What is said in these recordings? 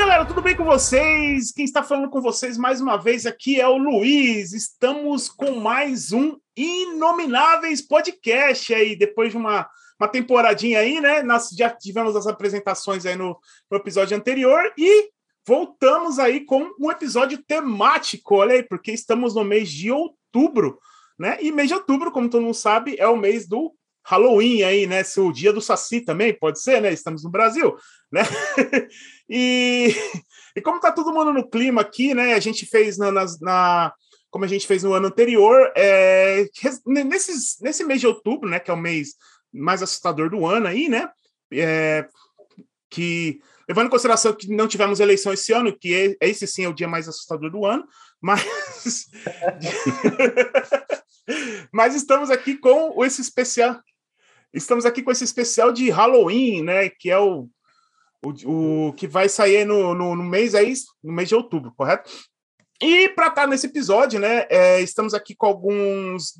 galera, tudo bem com vocês? Quem está falando com vocês mais uma vez aqui é o Luiz. Estamos com mais um Inomináveis Podcast aí, depois de uma, uma temporadinha aí, né? Nós já tivemos as apresentações aí no, no episódio anterior e voltamos aí com um episódio temático, olha aí, porque estamos no mês de outubro, né? E mês de outubro, como todo mundo sabe, é o mês do Halloween aí, né? Se o dia do Saci também pode ser, né? Estamos no Brasil, né? e, e como tá todo mundo no clima aqui, né? A gente fez na, na, na como a gente fez no ano anterior, é, nesse mês de outubro, né? Que é o mês mais assustador do ano aí, né? É, que levando em consideração que não tivemos eleição esse ano, que é, esse sim é o dia mais assustador do ano, mas mas estamos aqui com esse especial Estamos aqui com esse especial de Halloween, né? Que é o, o, o que vai sair no, no, no, mês aí, no mês de outubro, correto? E para estar tá nesse episódio, né? É, estamos aqui com alguns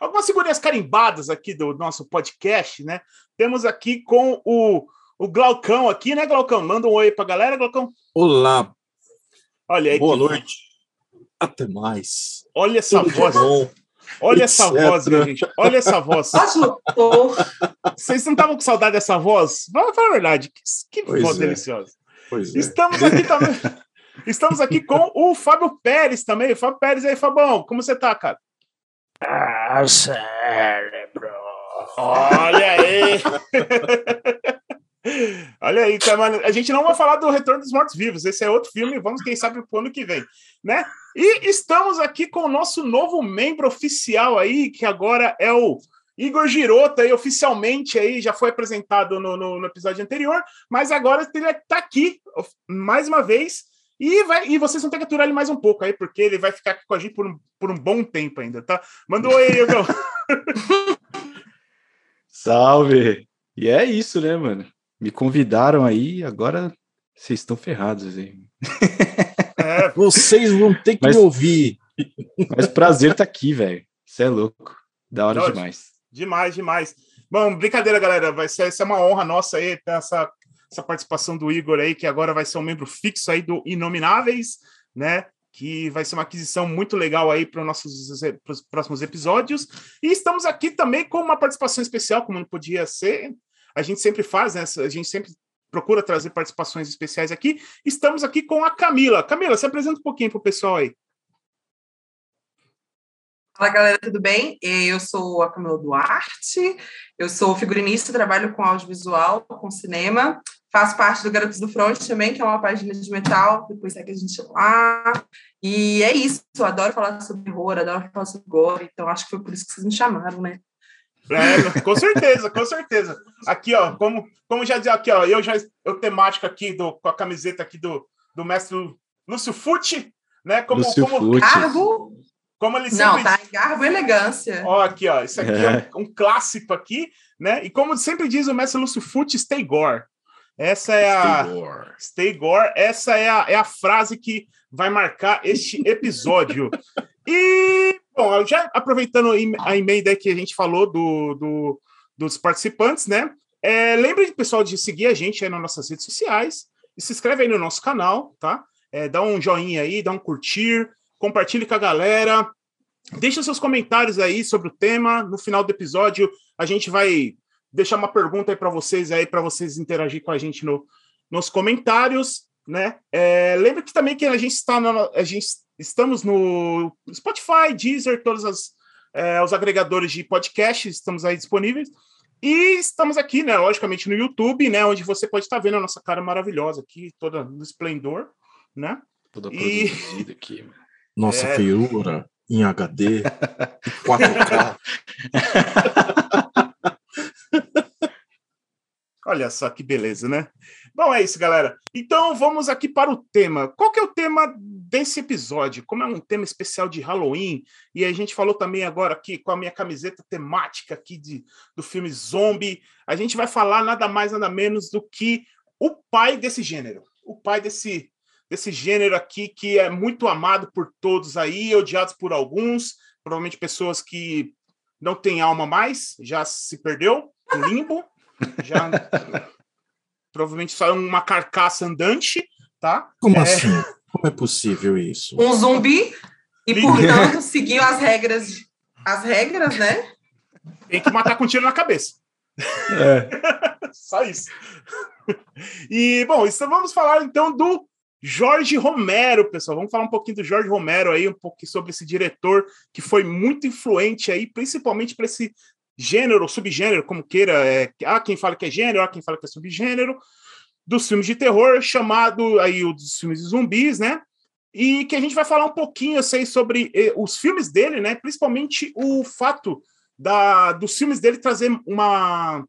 algumas figurinhas carimbadas aqui do nosso podcast, né? Temos aqui com o, o Glaucão aqui, né, Glaucão? Manda um oi pra galera, Glaucão. Olá. Olha aí. Boa noite. Até mais. Olha essa Tudo voz. Olha essa voz, gente. Olha essa voz. Vocês não estavam com saudade dessa voz? Vamos falar a verdade. Que, que voz é. deliciosa. Pois é. Estamos é. aqui também. Estamos aqui com o Fábio Pérez também. O Fábio Pérez aí, Fabão. Como você tá, cara? Ah, cérebro. Olha aí. Olha aí, tá, mano. A gente não vai falar do Retorno dos Mortos Vivos. Esse é outro filme. Vamos, quem sabe, pro ano que vem, né? E estamos aqui com o nosso novo membro oficial aí, que agora é o Igor Girota, aí, oficialmente aí, já foi apresentado no, no, no episódio anterior, mas agora ele está aqui mais uma vez. E, vai, e vocês vão ter que aturar ele mais um pouco aí, porque ele vai ficar aqui com a gente por um, por um bom tempo ainda, tá? Manda um oi Igor. Salve! E é isso, né, mano? Me convidaram aí, agora vocês estão ferrados, hein? É, vocês vão ter que mas, me ouvir. Mas prazer estar tá aqui, velho. Você é louco. Da hora demais. Demais, demais. Bom, brincadeira, galera. Vai ser, ser uma honra nossa aí ter essa, essa participação do Igor aí, que agora vai ser um membro fixo aí do Inomináveis, né? Que vai ser uma aquisição muito legal aí para os nossos pros próximos episódios. E estamos aqui também com uma participação especial, como não podia ser, a gente sempre faz, né? A gente sempre procura trazer participações especiais aqui. Estamos aqui com a Camila. Camila, se apresenta um pouquinho para o pessoal aí. Fala galera, tudo bem? Eu sou a Camila Duarte, eu sou figurinista, trabalho com audiovisual, com cinema, faço parte do Garotos do Front também, que é uma página de metal, depois segue a gente lá. E é isso, eu adoro falar sobre horror, adoro falar sobre gore, então acho que foi por isso que vocês me chamaram, né? É, com certeza, com certeza. Aqui, ó, como, como já dizia aqui, ó, eu já eu temático aqui do, com a camiseta aqui do, do mestre Lúcio Fucci, né? Como, Lúcio como garbo. Como ele sempre... Não, tá em garbo e elegância. Ó, aqui, ó, isso aqui é, é um, um, clássico aqui, né? E como sempre diz o mestre Lúcio Fucci, stay gore. Essa é a Stay Gore. Stay gore. Essa é a, é a frase que vai marcar este episódio. e Bom, já aproveitando a emenda que a gente falou do, do dos participantes, né? É, lembre, pessoal, de seguir a gente aí nas nossas redes sociais e se inscreve aí no nosso canal, tá? É, dá um joinha aí, dá um curtir, compartilhe com a galera, deixa seus comentários aí sobre o tema. No final do episódio, a gente vai deixar uma pergunta aí para vocês aí, para vocês interagir com a gente no, nos comentários, né? É, lembre que também que a gente está na, a gente Estamos no Spotify, Deezer, todos as, é, os agregadores de podcast, estamos aí disponíveis. E estamos aqui, né, logicamente, no YouTube, né, onde você pode estar vendo a nossa cara maravilhosa aqui, toda no esplendor, né? Toda e... produzida aqui. Nossa é... feiura em HD, 4K. Olha só que beleza, né? Bom, é isso, galera. Então vamos aqui para o tema. Qual que é o tema desse episódio? Como é um tema especial de Halloween, e a gente falou também agora aqui com a minha camiseta temática aqui de, do filme Zombie, a gente vai falar nada mais, nada menos do que o pai desse gênero. O pai desse, desse gênero aqui que é muito amado por todos aí, odiados por alguns, provavelmente pessoas que não têm alma mais, já se perdeu, limbo, já provavelmente só é uma carcaça andante, tá? Como é... assim? Como é possível isso? Um zumbi e, portanto, seguiu as regras, as regras, né? Tem que matar com tiro na cabeça. É. Só isso. E, bom, então vamos falar então do Jorge Romero, pessoal. Vamos falar um pouquinho do Jorge Romero aí, um pouquinho sobre esse diretor que foi muito influente aí, principalmente para esse gênero, subgênero, como queira. É, há quem fala que é gênero, há quem fala que é subgênero, dos filmes de terror, chamado aí os filmes de zumbis, né? E que a gente vai falar um pouquinho assim, sobre eh, os filmes dele, né? Principalmente o fato da, dos filmes dele trazer uma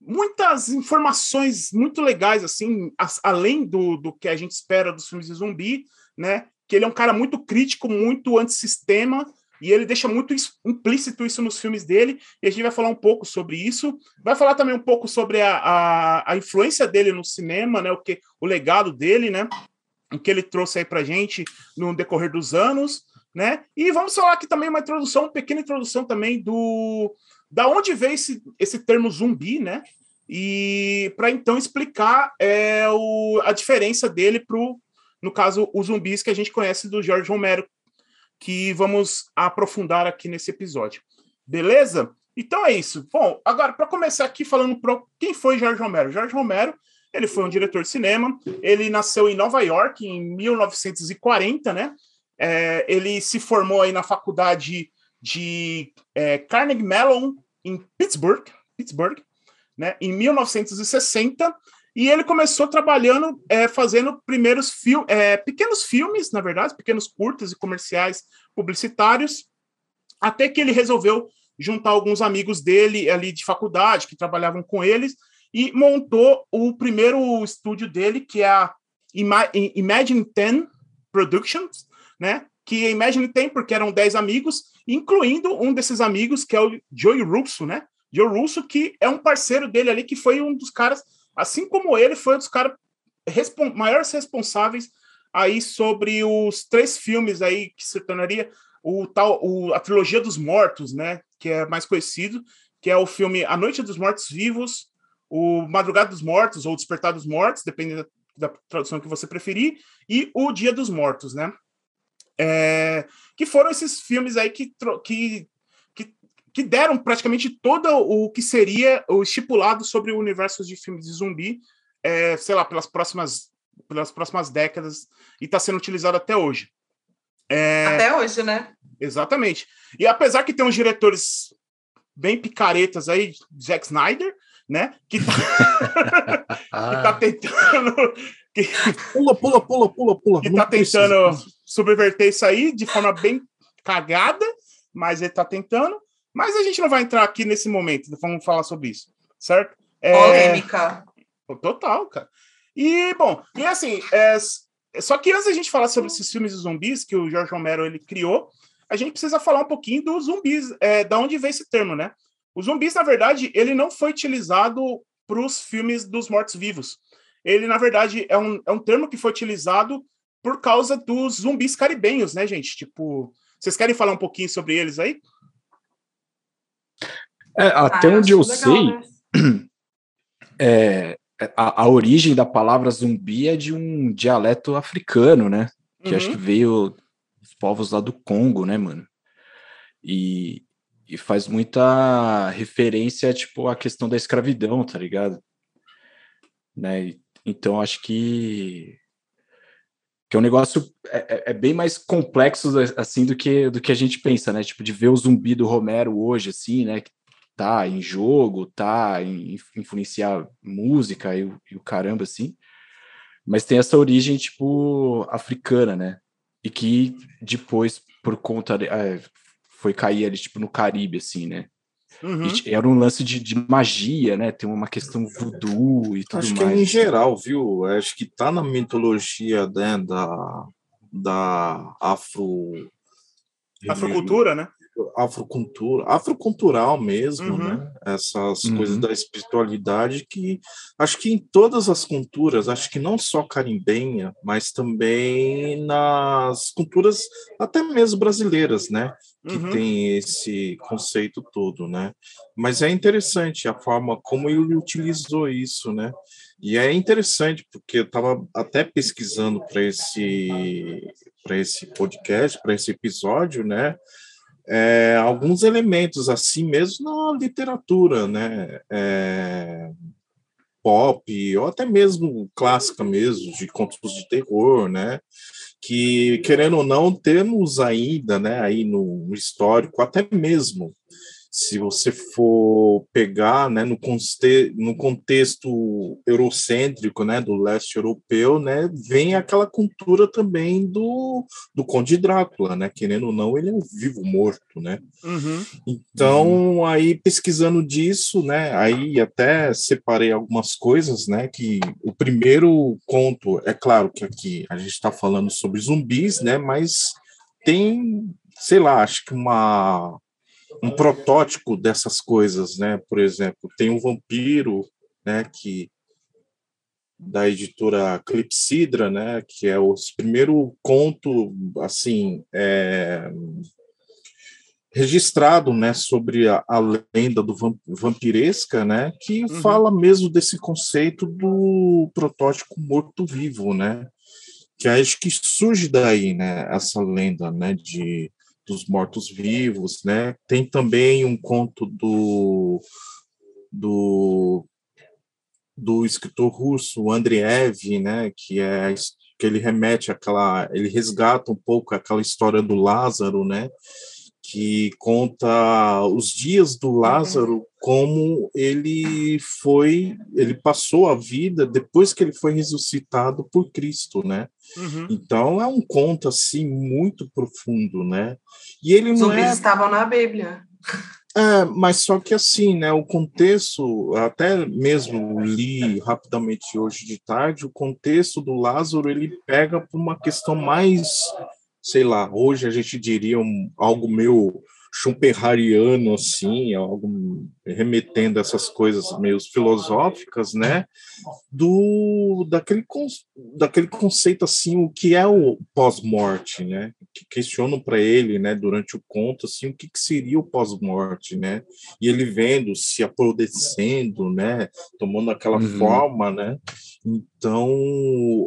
muitas informações muito legais, assim, as, além do, do que a gente espera dos filmes de zumbi, né? Que ele é um cara muito crítico, muito antissistema, e ele deixa muito implícito isso nos filmes dele, e a gente vai falar um pouco sobre isso. Vai falar também um pouco sobre a, a, a influência dele no cinema, né? O, que, o legado dele, né? O que ele trouxe aí pra gente no decorrer dos anos, né? E vamos falar aqui também uma introdução, uma pequena introdução também do da onde veio esse, esse termo zumbi, né? E para então explicar é, o, a diferença dele para no caso, os zumbis que a gente conhece do George Romero, que vamos aprofundar aqui nesse episódio. Beleza? Então é isso. Bom, agora, para começar aqui falando para quem foi George Romero. George Romero, ele foi um diretor de cinema, ele nasceu em Nova York em 1940, né? É, ele se formou aí na faculdade de é, Carnegie Mellon em Pittsburgh, Pittsburgh, né? Em 1960 e ele começou trabalhando, é, fazendo primeiros é, pequenos filmes, na verdade, pequenos curtas e comerciais publicitários, até que ele resolveu juntar alguns amigos dele ali de faculdade, que trabalhavam com eles, e montou o primeiro estúdio dele, que é a Imagine 10 Productions, né? Que a Imagine 10 porque eram 10 amigos, incluindo um desses amigos, que é o Joey Russo, né? Joe Russo, que é um parceiro dele ali, que foi um dos caras assim como ele foi um dos caras respon maiores responsáveis aí sobre os três filmes aí que se tornaria o tal o, a trilogia dos mortos, né, que é mais conhecido, que é o filme A Noite dos Mortos Vivos, o Madrugada dos Mortos ou Despertar dos Mortos, dependendo da, da tradução que você preferir, e o Dia dos Mortos, né? É, que foram esses filmes aí que, que que deram praticamente todo o que seria o estipulado sobre o universo de filmes de zumbi, é, sei lá, pelas próximas, pelas próximas décadas, e está sendo utilizado até hoje. É, até hoje, né? Exatamente. E apesar que tem uns diretores bem picaretas aí, Zack Snyder, né? Que tá, que tá tentando. Que, pula, pula, pula, pula, pula. Que tá tentando subverter isso aí de forma bem cagada, mas ele tá tentando. Mas a gente não vai entrar aqui nesse momento, vamos falar sobre isso, certo? É... Polêmica. Total, cara. E, bom, e assim, é... só que antes a gente falar sobre esses filmes de zumbis que o George Romero ele criou, a gente precisa falar um pouquinho dos zumbis, é, da onde vem esse termo, né? Os zumbis, na verdade, ele não foi utilizado para os filmes dos mortos-vivos. Ele, na verdade, é um, é um termo que foi utilizado por causa dos zumbis caribenhos, né, gente? Tipo, vocês querem falar um pouquinho sobre eles aí? É, até ah, onde eu legal, sei, né? é, a, a, origem da palavra zumbi é de um dialeto africano, né? Que uhum. acho que veio dos povos lá do Congo, né, mano? E, e faz muita referência, tipo, à questão da escravidão, tá ligado? Né? Então, acho que que é um negócio é, é, é, bem mais complexo assim do que do que a gente pensa, né? Tipo de ver o zumbi do Romero hoje, assim, né? Que tá em jogo, tá em influenciar música e, e o caramba, assim. Mas tem essa origem, tipo, africana, né? E que depois, por conta. De, é, foi cair ali, tipo, no Caribe, assim, né? Uhum. era um lance de, de, magia, né? Tem uma questão voodoo e tudo Acho mais. Acho que é em geral, viu? Acho que tá na mitologia né, da, da afro Afrocultura, né? Afrocultura, afrocultural mesmo, uhum. né? Essas uhum. coisas da espiritualidade que acho que em todas as culturas, acho que não só carimbenha, mas também nas culturas até mesmo brasileiras, né? Que uhum. tem esse conceito todo, né? Mas é interessante a forma como ele utilizou isso, né? E é interessante porque eu estava até pesquisando para esse para esse podcast, para esse episódio, né? É, alguns elementos assim mesmo na literatura, né? É, pop, ou até mesmo clássica mesmo, de contos de terror, né? Que, querendo ou não, temos ainda, né, aí no histórico, até mesmo se você for pegar né, no, conte no contexto eurocêntrico né, do leste europeu, né, vem aquela cultura também do, do Conde Drácula, né, querendo ou não, ele é um vivo morto. Né? Uhum. Então, uhum. aí pesquisando disso, né, aí até separei algumas coisas, né, que o primeiro conto, é claro que aqui a gente está falando sobre zumbis, né, mas tem, sei lá, acho que uma um protótipo dessas coisas, né? Por exemplo, tem um vampiro, né? Que da editora Clepsidra, né? Que é o primeiro conto, assim, é, registrado, né? Sobre a, a lenda do vampiresca, né? Que uhum. fala mesmo desse conceito do protótipo morto-vivo, né? Que acho que surge daí, né? Essa lenda, né? De dos mortos-vivos, né? Tem também um conto do, do, do escritor russo Andreev, né? Que é que ele remete àquela, ele resgata um pouco aquela história do Lázaro, né? Que conta os dias do Lázaro, como ele foi, ele passou a vida depois que ele foi ressuscitado por Cristo, né? Uhum. Então é um conto assim muito profundo, né? E ele Os não zumbis é... estavam na Bíblia. É, mas só que assim, né? O contexto, até mesmo li rapidamente hoje de tarde, o contexto do Lázaro ele pega para uma questão mais sei lá, hoje a gente diria um, algo meio schumpeteriano, assim, algo remetendo a essas coisas meio filosóficas, né, do daquele, daquele conceito, assim, o que é o pós-morte, né, que questionam para ele, né, durante o conto, assim, o que, que seria o pós-morte, né, e ele vendo, se apodrecendo, né, tomando aquela uhum. forma, né, então,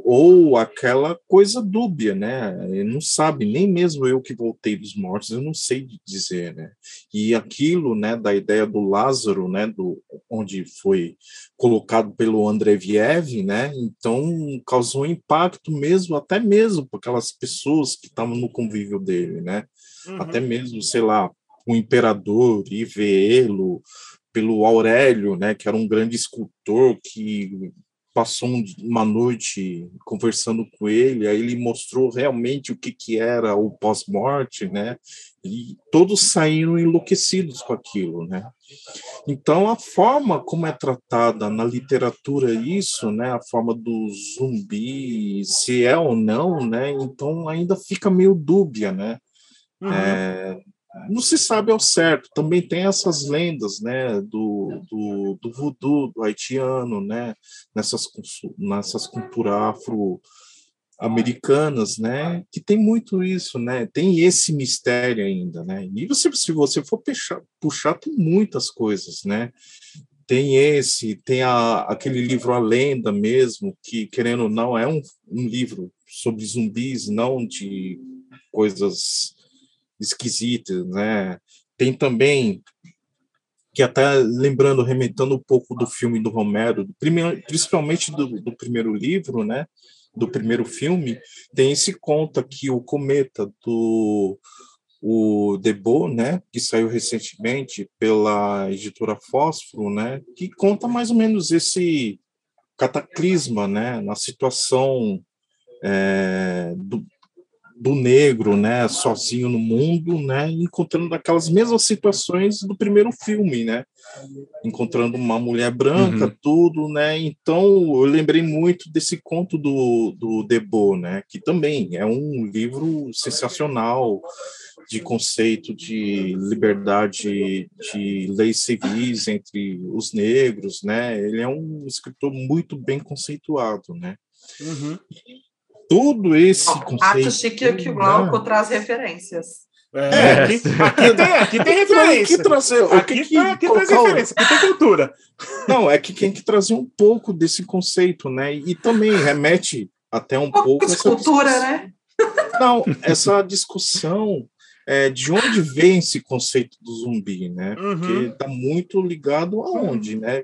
ou aquela coisa dúbia, né? Ele não sabe, nem mesmo eu que voltei dos mortos, eu não sei dizer, né? E aquilo, né, da ideia do Lázaro, né, do onde foi colocado pelo André Viev, né? Então, causou impacto mesmo, até mesmo para aquelas pessoas que estavam no convívio dele, né? Uhum. Até mesmo, sei lá, o imperador e vê-lo pelo Aurélio, né, que era um grande escultor que passou uma noite conversando com ele, aí ele mostrou realmente o que, que era o pós-morte, né? E todos saíram enlouquecidos com aquilo, né? Então a forma como é tratada na literatura isso, né? A forma do zumbi, se é ou não, né? Então ainda fica meio dúbia, né? Uhum. É, não se sabe ao certo. Também tem essas lendas, né, do, do, do voodoo do haitiano, né, nessas, nessas culturas afro americanas, né, que tem muito isso, né, tem esse mistério ainda, né, e você, se você for puxar, puxar tem muitas coisas, né, tem esse, tem a, aquele livro A Lenda mesmo, que, querendo ou não, é um, um livro sobre zumbis, não de coisas esquisitas, né? Tem também que até lembrando, remetendo um pouco do filme do Romero, do primeiro, principalmente do, do, primeiro livro, né? Do primeiro filme, tem esse conto aqui, o Cometa do o Debo, né? Que saiu recentemente pela editora Fósforo, né? Que conta mais ou menos esse cataclisma, né? Na situação é, do, do negro, né, sozinho no mundo, né, encontrando aquelas mesmas situações do primeiro filme, né, encontrando uma mulher branca, uhum. tudo, né, então eu lembrei muito desse conto do, do Debo, né, que também é um livro sensacional, de conceito de liberdade de leis civis entre os negros, né? Ele é um escritor muito bem conceituado, né? Uhum. Tudo esse conceito... Acho chique que o Glauco né? traz referências. É, é, aqui, aqui, tem, aqui tem referência. Aqui, trazer, aqui, que, aqui traz referência, aqui tem cultura. Não, é que tem que trazer um pouco desse conceito, né? E também remete até um, um pouco. pouco de cultura, né? Não, essa discussão é, de onde vem esse conceito do zumbi, né? Porque está uhum. muito ligado aonde, né?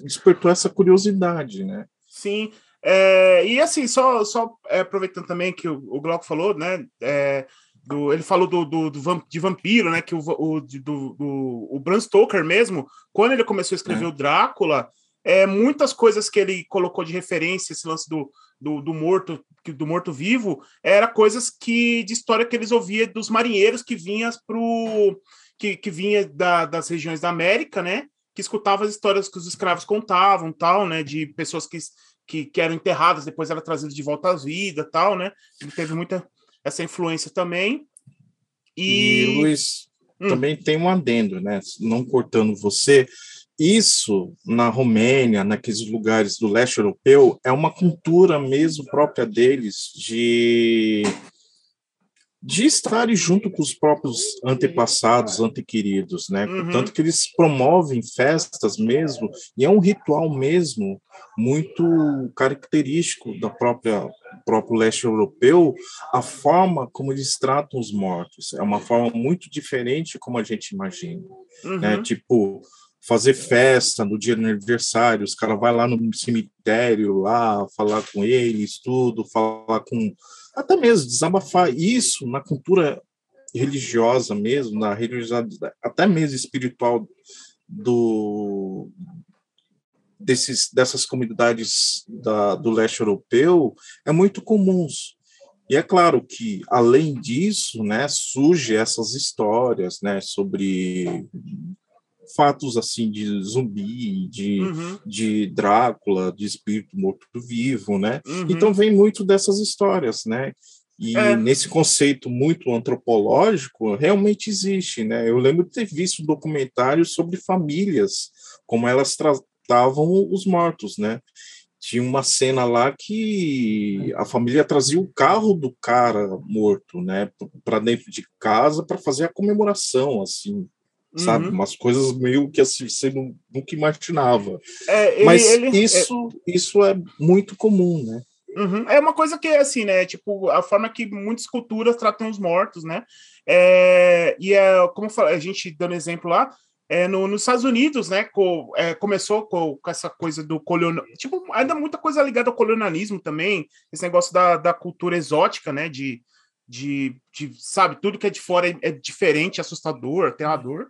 Despertou essa curiosidade, né? Sim. É, e assim, só, só é, aproveitando também que o, o Glauco falou, né? É, do, ele falou do, do, do, de vampiro, né? Que o, o, do, do, o Bram Stoker mesmo, quando ele começou a escrever é. o Drácula, é, muitas coisas que ele colocou de referência, esse lance do, do, do morto do morto vivo, era coisas que de história que eles ouviam dos marinheiros que vinham pro que, que vinha da, das regiões da América, né? Que escutava as histórias que os escravos contavam, tal, né? De pessoas que, que, que eram enterradas, depois eram trazidas de volta à vida, tal, né? Ele teve muita essa influência também. E, e Luiz, hum. também tem um adendo, né? Não cortando você, isso na Romênia, naqueles lugares do leste europeu, é uma cultura mesmo própria deles de de estarem junto com os próprios antepassados, antequeridos, né? Uhum. Tanto que eles promovem festas mesmo, e é um ritual mesmo muito característico da própria próprio leste europeu, a forma como eles tratam os mortos é uma forma muito diferente como a gente imagina, uhum. né? Tipo fazer festa no dia do aniversário, os caras vai lá no cemitério lá falar com eles, tudo, falar com até mesmo desabafar isso na cultura religiosa mesmo, na religiosidade, até mesmo espiritual do desses dessas comunidades da, do leste europeu é muito comuns. E é claro que além disso, né, surge essas histórias, né, sobre fatos assim de zumbi, de, uhum. de Drácula, de espírito morto-vivo, né? Uhum. Então vem muito dessas histórias, né? E é. nesse conceito muito antropológico, realmente existe, né? Eu lembro de ter visto documentários sobre famílias, como elas tratavam os mortos, né? Tinha uma cena lá que a família trazia o carro do cara morto, né, para dentro de casa para fazer a comemoração, assim sabe? Uhum. Umas coisas meio que assim, você nunca imaginava. É, ele, Mas ele, isso, é... isso é muito comum, né? Uhum. É uma coisa que, assim, né? Tipo, a forma que muitas culturas tratam os mortos, né? É, e é, como a gente dando exemplo lá, é, no, nos Estados Unidos, né, co, é, começou com, com, essa coisa do colonialismo, tipo, ainda muita coisa ligada ao colonialismo também, esse negócio da, da cultura exótica, né, de, de, de, sabe, tudo que é de fora é, é diferente, assustador, aterrador,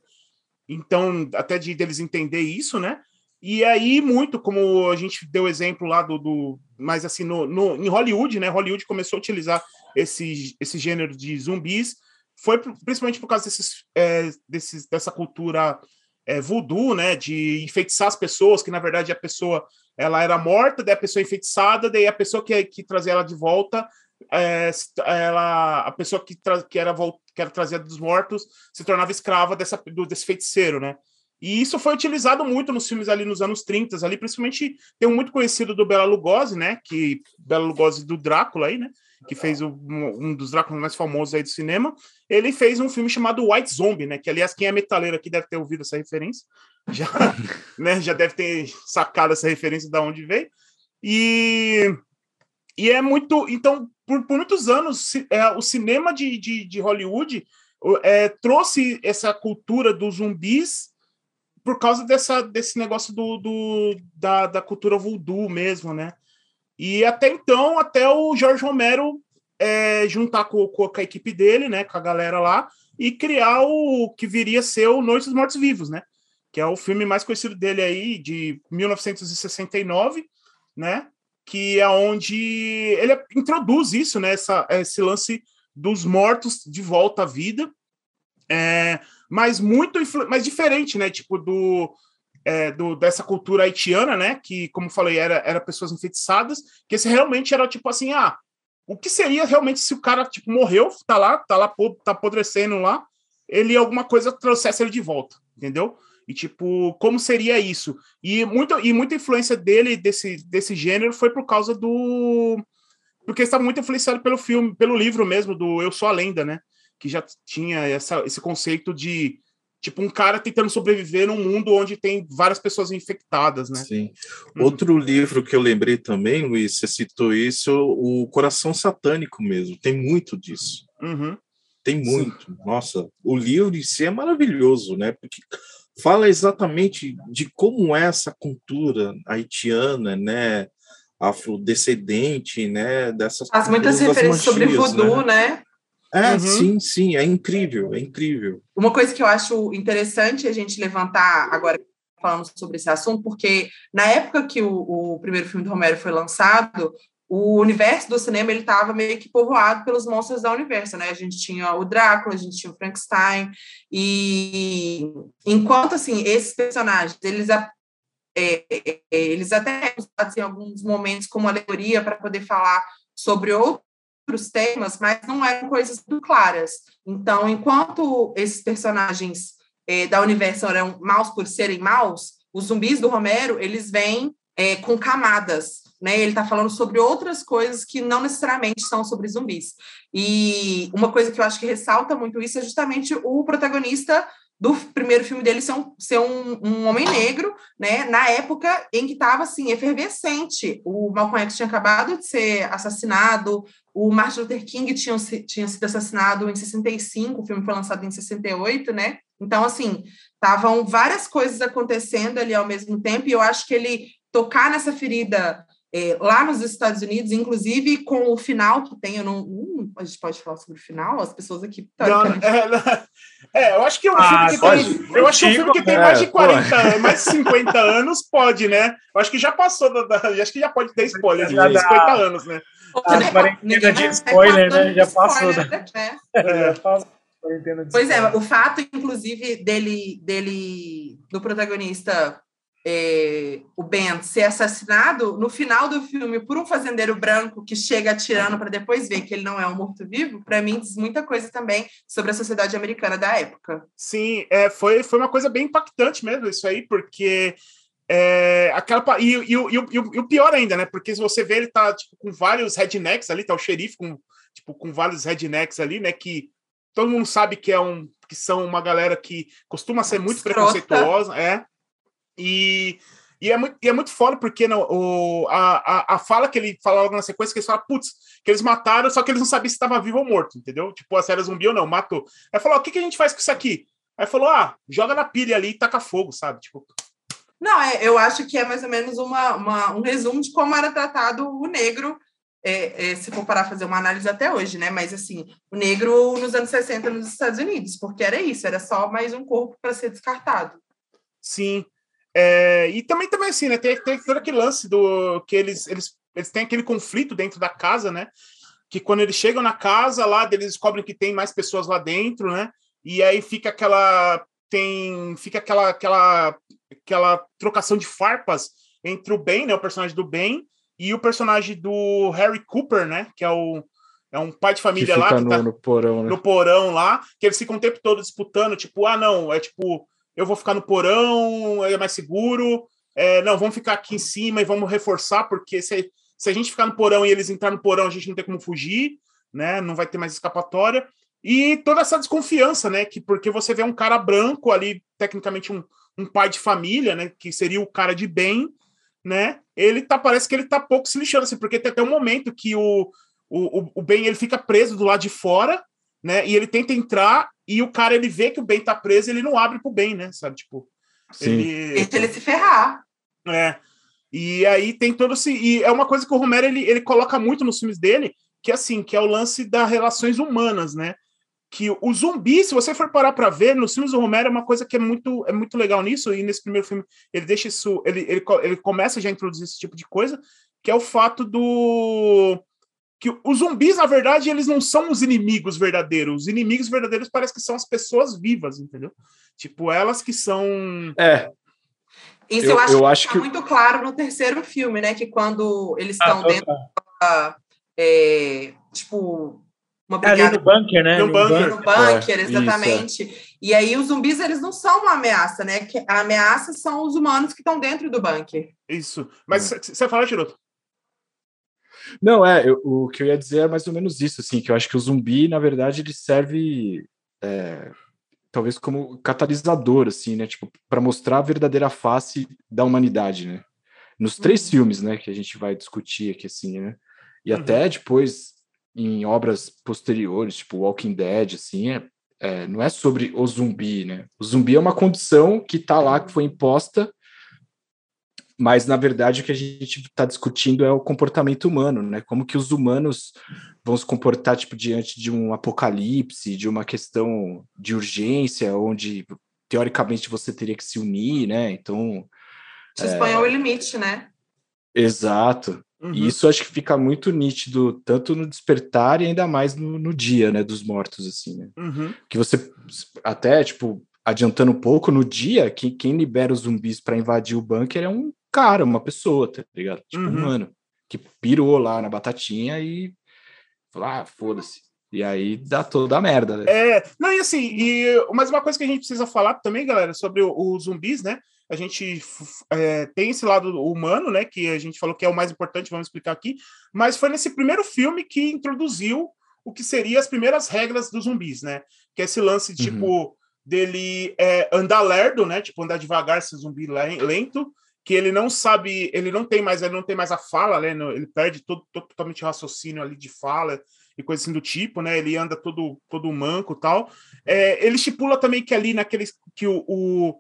então, até de deles entender isso, né? E aí, muito, como a gente deu exemplo lá do. do mas assim, no, no, em Hollywood, né? Hollywood começou a utilizar esse, esse gênero de zumbis, foi principalmente por causa desses, é, desses, dessa cultura é, voodoo, né? De enfeitiçar as pessoas, que na verdade a pessoa ela era morta, daí a pessoa enfeitiçada, daí a pessoa que, que trazia ela de volta é, ela, a pessoa que, que, era, que era trazida dos mortos se tornava escrava dessa, do, desse feiticeiro, né? E isso foi utilizado muito nos filmes ali nos anos 30, ali, principalmente tem um muito conhecido do Bela Lugosi, né? Que Bela Lugosi do Drácula aí, né? Que fez o, um dos Dráculas mais famosos aí do cinema. Ele fez um filme chamado White Zombie, né? Que aliás quem é metaleiro aqui deve ter ouvido essa referência, já, né? Já deve ter sacado essa referência da onde veio. E e é muito. Então, por, por muitos anos, é, o cinema de, de, de Hollywood é, trouxe essa cultura dos zumbis por causa dessa, desse negócio do, do da, da cultura voodoo mesmo, né? E até então, até o Jorge Romero é, juntar com, com, a equipe dele, né, com a galera lá, e criar o que viria a ser o Noite dos Mortos Vivos, né? Que é o filme mais conhecido dele aí, de 1969, né? Que é onde ele introduz isso, né? Essa, esse lance dos mortos de volta à vida, é, mas muito mais diferente, né? Tipo do, é, do, dessa cultura haitiana, né? Que, como falei, era, era pessoas enfeitiçadas, que esse realmente era tipo assim, ah, o que seria realmente se o cara tipo morreu, tá lá, tá lá, tá apodrecendo lá, ele alguma coisa trouxesse ele de volta, entendeu? E tipo, como seria isso? E muita, e muita influência dele desse, desse gênero foi por causa do porque estava muito influenciado pelo filme, pelo livro mesmo do Eu Sou a Lenda, né? Que já tinha essa, esse conceito de tipo um cara tentando sobreviver num mundo onde tem várias pessoas infectadas, né? Sim. Hum. Outro livro que eu lembrei também, Luiz, você citou isso, o Coração Satânico mesmo. Tem muito disso. Uhum. Tem muito. Sim. Nossa, o livro em si é maravilhoso, né? Porque fala exatamente de como é essa cultura haitiana, né? Afrodescendente, né? Dessas As muitas referências sobre voodoo, né? né? É, uhum. sim, sim, é incrível, é incrível. Uma coisa que eu acho interessante a gente levantar agora falando sobre esse assunto, porque na época que o, o primeiro filme do Romero foi lançado, o universo do cinema ele estava meio que povoado pelos monstros da universo, né? A gente tinha o Drácula, a gente tinha o Frankenstein e enquanto assim esses personagens eles é, é, eles até usados em alguns momentos como alegoria para poder falar sobre outros temas, mas não eram coisas muito claras. Então, enquanto esses personagens é, da universo eram maus por serem maus, os zumbis do Romero eles vêm é, com camadas né? Ele está falando sobre outras coisas que não necessariamente são sobre zumbis. E uma coisa que eu acho que ressalta muito isso é justamente o protagonista do primeiro filme dele ser um, ser um, um homem negro, né? Na época em que estava assim efervescente, o Malcolm X tinha acabado de ser assassinado, o Martin Luther King tinha, tinha sido assassinado em 65, o filme foi lançado em 68, né? Então assim estavam várias coisas acontecendo ali ao mesmo tempo e eu acho que ele tocar nessa ferida é, lá nos Estados Unidos, inclusive com o final que tem, eu não, hum, a gente pode falar sobre o final, as pessoas aqui. Não, é, é, eu acho que é um ah, filme que tem, eu acho que é um filme que tem é, mais de 40 anos, mais de 50 anos, pode, né? Eu acho que já passou, da, da, acho que já pode ter spoiler de 50 anos, né? A quarentena de spoiler, né? Já passou. Né? É. Já passou. Pois é, o fato, inclusive, dele, dele, do protagonista é, o Ben ser assassinado no final do filme por um fazendeiro branco que chega atirando para depois ver que ele não é um morto-vivo, para mim diz muita coisa também sobre a sociedade americana da época. Sim, é, foi, foi uma coisa bem impactante mesmo isso aí, porque é, aquela e, e, e, e, o pior ainda, né? Porque se você vê ele tá tipo, com vários rednecks ali, tá o xerife com, tipo, com vários rednecks ali, né? Que todo mundo sabe que é um que são uma galera que costuma ser muito preconceituosa, é. E, e, é, muito, e é muito foda, porque no, o, a, a, a, fala que ele fala logo na sequência, que ele fala, putz, que eles mataram, só que eles não sabiam se estava vivo ou morto, entendeu? Tipo, a série zumbi ou não, matou. Aí falou, o que, que a gente faz com isso aqui? Aí falou, ah, joga na pilha ali e taca fogo, sabe? Tipo. Não, é, eu acho que é mais ou menos uma, uma, um resumo de como era tratado o negro, é, é, se for parar fazer uma análise até hoje, né? Mas assim, o negro nos anos 60 nos Estados Unidos, porque era isso, era só mais um corpo para ser descartado. Sim. É, e também, também assim, né? Tem, tem todo aquele lance do que eles, eles, eles têm aquele conflito dentro da casa, né? Que quando eles chegam na casa lá, eles descobrem que tem mais pessoas lá dentro, né? E aí fica aquela tem fica aquela aquela aquela trocação de farpas entre o Ben, né, o personagem do Ben, e o personagem do Harry Cooper, né, que é o é um pai de família que lá que no, tá no porão, né? no porão lá, que eles ficam o tempo todo disputando, tipo, ah, não, é tipo eu vou ficar no porão, é mais seguro. É, não, vamos ficar aqui em cima e vamos reforçar, porque se, se a gente ficar no porão e eles entrar no porão, a gente não tem como fugir, né? Não vai ter mais escapatória. E toda essa desconfiança, né? Que porque você vê um cara branco ali, tecnicamente um, um pai de família, né? Que seria o cara de bem, né? Ele tá, parece que ele tá pouco se lixando, assim, porque tem até um momento que o, o, o Ben ele fica preso do lado de fora, né? E ele tenta entrar e o cara ele vê que o Ben tá preso, ele não abre pro Ben, né? Sabe, tipo, Sim. ele Deixa ele se ferrar. É. E aí tem todo esse e é uma coisa que o Romero ele, ele coloca muito nos filmes dele, que é assim, que é o lance das relações humanas, né? Que o zumbi, se você for parar para ver, nos filmes do Romero é uma coisa que é muito é muito legal nisso e nesse primeiro filme ele deixa isso, ele, ele, ele começa já a introduzir esse tipo de coisa, que é o fato do que os zumbis, na verdade, eles não são os inimigos verdadeiros. Os inimigos verdadeiros parece que são as pessoas vivas, entendeu? Tipo, elas que são. É. Isso eu, eu acho, eu que tá muito claro no terceiro filme, né? Que quando eles estão ah, dentro da, é, tipo, uma brigada. É ali no bunker, né? No, no bunker, no bunker é, exatamente. Isso, é. E aí os zumbis, eles não são uma ameaça, né? A ameaça são os humanos que estão dentro do bunker. Isso. Mas é. você fala, Tiroto? Não, é, eu, o que eu ia dizer é mais ou menos isso, assim, que eu acho que o zumbi, na verdade, ele serve é, talvez como catalisador, assim, né, tipo, para mostrar a verdadeira face da humanidade, né, nos três uhum. filmes, né, que a gente vai discutir aqui, assim, né, e uhum. até depois em obras posteriores, tipo Walking Dead, assim, é, é, não é sobre o zumbi, né? O zumbi é uma condição que está lá, que foi imposta, mas na verdade o que a gente está discutindo é o comportamento humano, né? Como que os humanos vão se comportar tipo diante de um apocalipse, de uma questão de urgência, onde teoricamente você teria que se unir, né? Então se expõe é... o limite, né? Exato. Uhum. E isso acho que fica muito nítido, tanto no despertar e ainda mais no, no dia, né, dos mortos, assim, né? Uhum. Que você, até, tipo, adiantando um pouco, no dia, quem, quem libera os zumbis para invadir o bunker é um cara, uma pessoa, tá ligado? Tipo, uhum. um mano, que pirou lá na batatinha e falou, ah, foda-se. E aí dá toda a merda, né? É, não, e assim, e, mas uma coisa que a gente precisa falar também, galera, sobre os zumbis, né? a gente é, tem esse lado humano, né, que a gente falou que é o mais importante, vamos explicar aqui, mas foi nesse primeiro filme que introduziu o que seria as primeiras regras dos zumbis, né, que é esse lance, uhum. tipo, dele é, andar lerdo, né, tipo, andar devagar, esse zumbi lento, que ele não sabe, ele não tem mais, ele não tem mais a fala, né, ele perde todo, totalmente o raciocínio ali de fala, e coisa assim do tipo, né? Ele anda todo todo manco tal. É, ele estipula também que ali naqueles que o, o,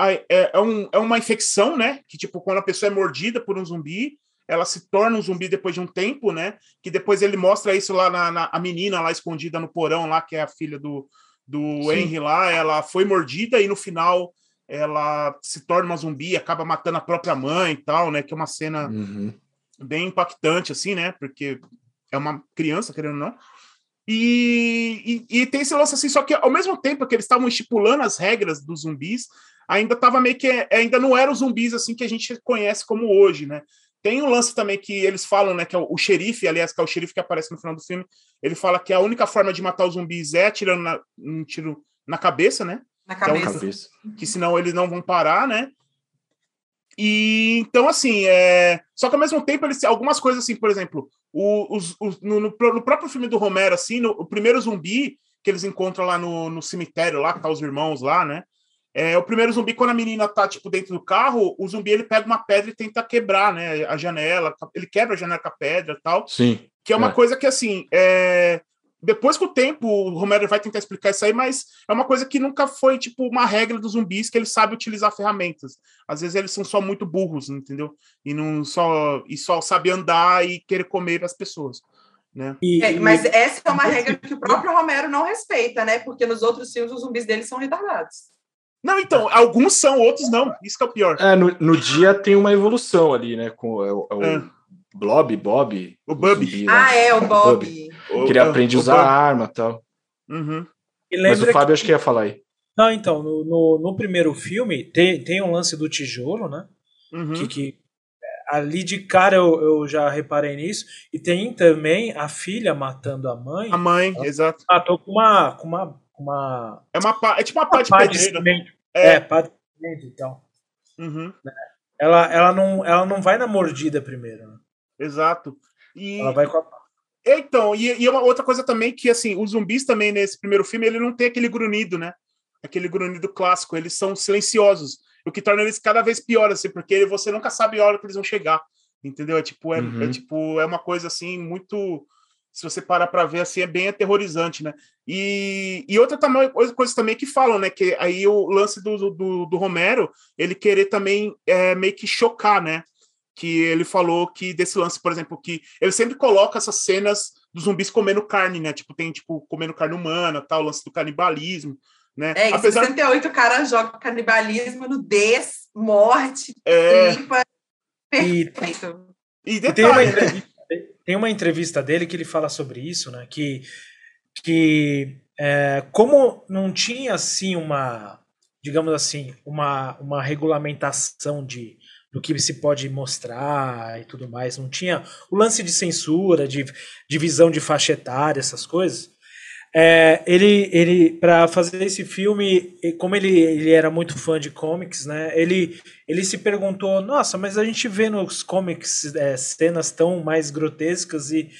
é, é, um, é uma infecção, né? Que, tipo, quando a pessoa é mordida por um zumbi, ela se torna um zumbi depois de um tempo, né? Que depois ele mostra isso lá na, na a menina lá escondida no porão, lá, que é a filha do, do Henry lá, ela foi mordida e no final ela se torna uma zumbi, acaba matando a própria mãe e tal, né? Que é uma cena uhum. bem impactante, assim, né? Porque é uma criança, querendo ou não. E, e, e, tem esse lance assim, só que ao mesmo tempo que eles estavam estipulando as regras dos zumbis, ainda tava meio que é, ainda não eram os zumbis assim que a gente conhece como hoje, né? Tem um lance também que eles falam, né, que é o, o, xerife, aliás, que é o xerife que aparece no final do filme, ele fala que a única forma de matar os zumbis é atirando na, um tiro na cabeça, né? Na cabeça. Que, é que senão eles não vão parar, né? E então, assim, é... só que ao mesmo tempo, eles algumas coisas assim, por exemplo, o, os, os, no, no, no, próprio filme do Romero, assim, no, o primeiro zumbi que eles encontram lá no, no cemitério, lá, que tá os irmãos lá, né? É, o primeiro zumbi, quando a menina tá, tipo, dentro do carro, o zumbi, ele pega uma pedra e tenta quebrar, né, a janela, ele quebra a janela com a pedra e tal. Sim. Que é uma é. coisa que, assim, é... depois com o tempo, o Romero vai tentar explicar isso aí, mas é uma coisa que nunca foi, tipo, uma regra dos zumbis, que eles sabem utilizar ferramentas. Às vezes eles são só muito burros, entendeu? E não só, e só sabem andar e querer comer as pessoas. Né? É, mas essa é uma regra que o próprio Romero não respeita, né? Porque nos outros filmes os zumbis deles são retardados. Não, então, alguns são, outros não. Isso que é o pior. É, no, no dia tem uma evolução ali, né? Com é, é o é. Blob, Bob. O Bob. ah, é, o Bob. que ele aprende a usar a arma e tal. Uhum. E Mas o Fábio que... acho que ia falar aí. Não, então, no, no, no, primeiro filme tem, tem um lance do tijolo, né? Uhum. Que, que, ali de cara eu, eu já reparei nisso. E tem também a filha matando a mãe. A mãe, ela, exato. Matou com uma, com uma uma. É, uma pá, é tipo uma pá de pá pedreira. De é. é, pá de cimento, então. Uhum. Né? Ela, ela, não, ela não vai na mordida primeiro. Né? Exato. E... Ela vai com a então, e, e uma outra coisa também que, assim, os zumbis também nesse primeiro filme, ele não tem aquele grunhido, né? Aquele grunhido clássico, eles são silenciosos, o que torna eles cada vez pior, assim, porque você nunca sabe a hora que eles vão chegar, entendeu? É tipo, é, é uhum. é tipo, é uma coisa, assim, muito se você parar para ver assim é bem aterrorizante, né? E, e outra também coisa também que falam, né? Que aí o lance do, do, do Romero ele querer também é, meio que chocar, né? Que ele falou que desse lance, por exemplo, que ele sempre coloca essas cenas dos zumbis comendo carne, né? Tipo, tem tipo comendo carne humana, tal, o lance do canibalismo, né? É, em Apesar... 68 o cara joga canibalismo, nudez, morte, é... limpa. Perfeito. E, e detalhe, né? tem uma entrevista dele que ele fala sobre isso, né? Que, que é, como não tinha assim uma, digamos assim, uma, uma regulamentação de do que se pode mostrar e tudo mais. Não tinha o lance de censura, de divisão de faixa etária, essas coisas. É, ele, ele para fazer esse filme, como ele, ele era muito fã de comics, né? Ele, ele se perguntou: Nossa, mas a gente vê nos comics é, cenas tão mais grotescas e,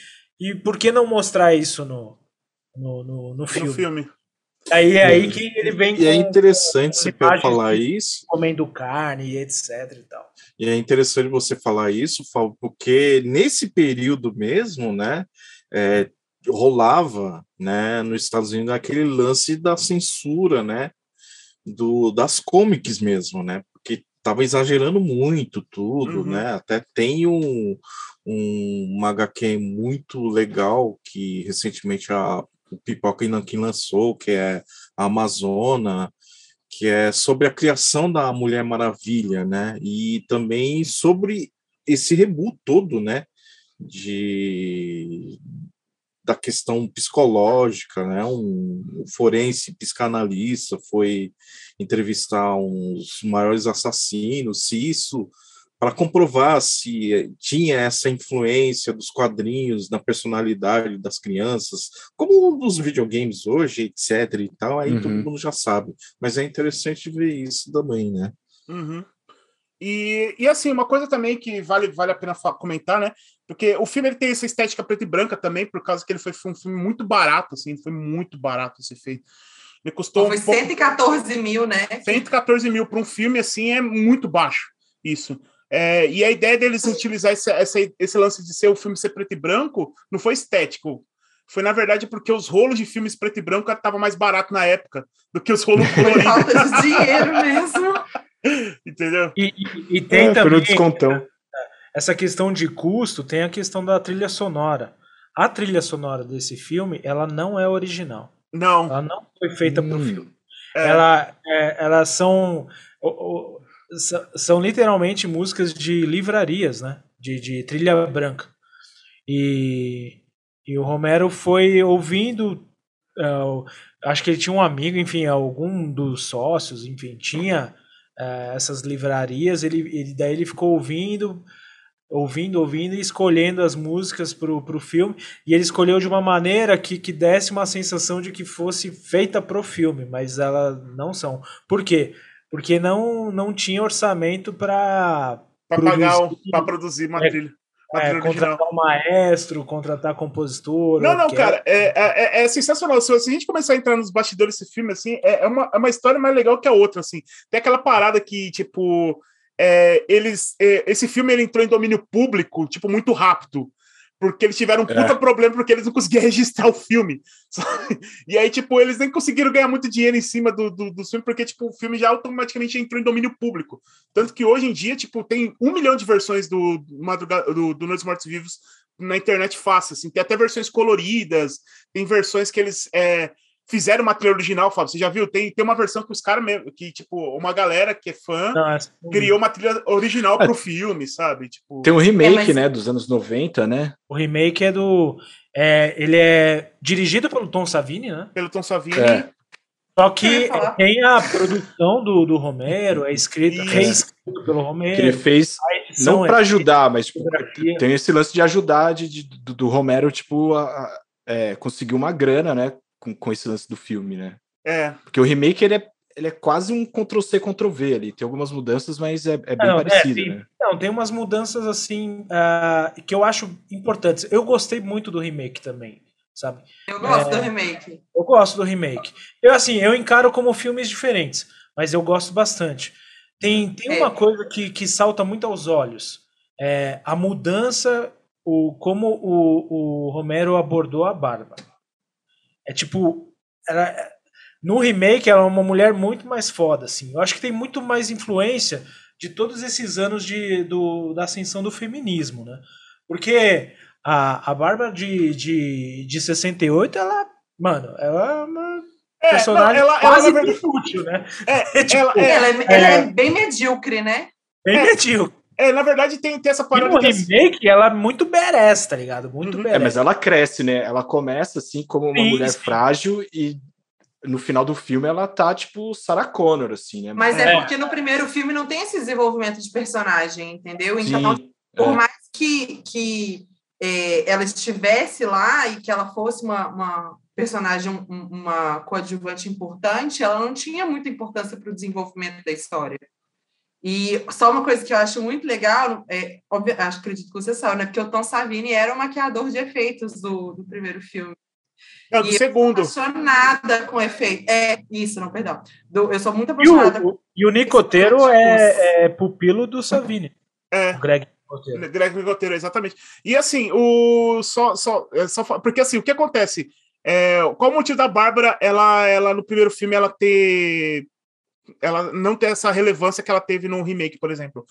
e por que não mostrar isso no, no, no, no filme? No filme. Aí é aí que ele vem. E é interessante você falar isso. Comendo carne e etc e tal. E é interessante você falar isso, porque nesse período mesmo, né? É, rolava, né, nos Estados Unidos aquele lance da censura, né, do, das comics mesmo, né, porque tava exagerando muito tudo, uhum. né, até tem um, um uma HQ muito legal que recentemente a o Pipoca Inanquim lançou, que é a Amazona, que é sobre a criação da Mulher Maravilha, né, e também sobre esse reboot todo, né, de da questão psicológica, né? Um, forense psicanalista foi entrevistar uns maiores assassinos, se isso para comprovar se tinha essa influência dos quadrinhos na personalidade das crianças, como nos videogames hoje, etc. e tal, aí uhum. todo mundo já sabe. Mas é interessante ver isso também, né? Uhum. E, e assim, uma coisa também que vale, vale a pena comentar, né? Porque o filme ele tem essa estética preta e branca também, por causa que ele foi, foi um filme muito barato, assim, foi muito barato esse feito. Ele custou. Foi um pouco... 114 mil, né? 114 mil para um filme assim é muito baixo. Isso. É, e a ideia deles utilizar esse, esse, esse lance de ser o filme ser preto e branco não foi estético. Foi, na verdade, porque os rolos de filmes preto e branco estavam mais barato na época do que os rolos coloridos. Falta de dinheiro mesmo. Entendeu? E, e, e tem é, também descontão. essa questão de custo, tem a questão da trilha sonora. A trilha sonora desse filme, ela não é original. Não. Ela não foi feita hum. para o filme. É. Ela, é, elas são, são literalmente músicas de livrarias, né? De, de trilha branca. E, e o Romero foi ouvindo. Uh, acho que ele tinha um amigo, enfim, algum dos sócios, enfim, tinha uh, essas livrarias, ele, ele, daí ele ficou ouvindo, ouvindo, ouvindo e escolhendo as músicas pro, pro filme, e ele escolheu de uma maneira que, que desse uma sensação de que fosse feita pro filme, mas elas não são. Por quê? Porque não, não tinha orçamento para pagar, para produzir uma é, trilha. É, contratar um maestro, contratar compositor. Não, não, cara, é, é, é, sensacional. Se, a gente começar a entrar nos bastidores desse filme, assim, é, é, uma, é uma história mais legal que a outra, assim. Tem aquela parada que, tipo, é, eles, é, esse filme ele entrou em domínio público, tipo, muito rápido porque eles tiveram um puta é. problema porque eles não conseguiam registrar o filme. E aí, tipo, eles nem conseguiram ganhar muito dinheiro em cima do, do, do filme, porque, tipo, o filme já automaticamente entrou em domínio público. Tanto que hoje em dia, tipo, tem um milhão de versões do, do, do Noites Mortos Vivos na internet fácil, assim. Tem até versões coloridas, tem versões que eles... É, fizeram uma trilha original, Fábio. Você já viu? Tem, tem uma versão que os caras mesmo, que, tipo, uma galera que é fã Nossa. criou uma trilha original é. pro filme, sabe? Tipo... Tem um remake, é, mas... né, dos anos 90, né? O remake é do. É, ele é dirigido pelo Tom Savini, né? Pelo Tom Savini. É. Só que tem a produção do, do Romero, é escrito, reescrito pelo Romero. Que ele fez, não para é ajudar, mas tipo, tem esse lance de ajudar de, de do, do, Romero, tipo, a, a é, conseguir uma grana, né? Com, com esse lance do filme, né? É. Porque o remake ele é, ele é quase um Ctrl-C, Ctrl-V ali. Tem algumas mudanças, mas é, é bem não, é, parecido, é, tem, né? Não, tem umas mudanças assim uh, que eu acho importantes. Eu gostei muito do remake também, sabe? Eu gosto é, do remake. Eu gosto do remake. Eu, assim, eu encaro como filmes diferentes, mas eu gosto bastante. Tem, tem uma é. coisa que, que salta muito aos olhos. É a mudança, o, como o, o Romero abordou a Bárbara. É tipo. Ela, no remake, ela é uma mulher muito mais foda, assim. Eu acho que tem muito mais influência de todos esses anos de, do, da ascensão do feminismo, né? Porque a, a Bárbara de, de, de 68, ela. Mano, ela é uma é, personagem não, ela, quase ela, inútil, né? É, tipo, ela, é, ela, é, ela é, bem medíocre, né? Bem medíocre. É, na verdade tem, tem essa parada. E no remake, ela é muito badass, tá ligado? Muito uhum. É, mas ela cresce, né? Ela começa assim como uma Sim. mulher frágil e no final do filme ela tá tipo Sarah Connor, assim, né? Mas é, é porque no primeiro filme não tem esse desenvolvimento de personagem, entendeu? Então, Sim, por é. mais que, que é, ela estivesse lá e que ela fosse uma, uma personagem, um, uma coadjuvante importante, ela não tinha muita importância para o desenvolvimento da história. E só uma coisa que eu acho muito legal, é, óbvio, acho, acredito que você sabe, né? Porque o Tom Savini era o maquiador de efeitos do, do primeiro filme. É, do e segundo. Eu sou apaixonada com efeito. É, isso, não, perdão. Do, eu sou muito apaixonada. E o, e o Nicoteiro é, é, pupilo do Savini. É. O Greg Nicoteiro. Greg Nicoteiro, exatamente. E assim, o. Só, só, é, só, porque assim, o que acontece? É, qual o motivo da Bárbara, ela, ela no primeiro filme, ela ter. Ela não ter essa relevância que ela teve no remake, por exemplo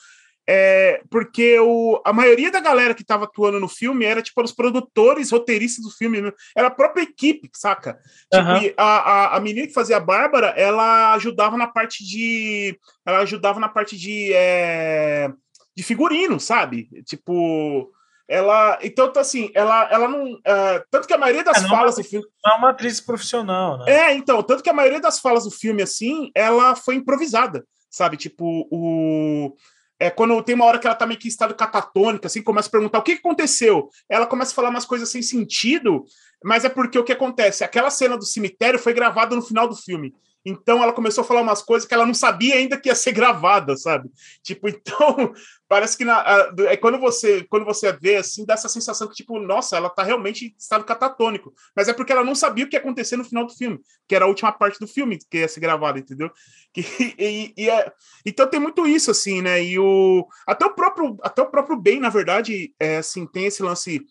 é, porque o, a maioria da galera que estava atuando no filme era tipo os produtores, roteiristas do filme, né? era a própria equipe, saca? Uhum. Tipo, a, a, a menina que fazia a Bárbara, ela ajudava na parte de. Ela ajudava na parte de, é, de figurino, sabe? Tipo. Ela. Então, tá assim, ela, ela não. É, tanto que a maioria das é, falas do filme. É uma atriz profissional, né? É, então, tanto que a maioria das falas do filme, assim, ela foi improvisada, sabe? Tipo, o é quando tem uma hora que ela tá meio que em estado catatônica, assim, começa a perguntar o que aconteceu. Ela começa a falar umas coisas sem sentido, mas é porque o que acontece? Aquela cena do cemitério foi gravada no final do filme. Então ela começou a falar umas coisas que ela não sabia ainda que ia ser gravada, sabe? Tipo, então parece que na, a, é quando você quando você vê assim dá essa sensação que tipo, nossa, ela tá realmente em estado catatônico, mas é porque ela não sabia o que ia acontecer no final do filme, que era a última parte do filme que ia ser gravada, entendeu? Que, e, e é, então tem muito isso assim, né? E o até o próprio até o próprio bem, na verdade, é assim, tem esse lance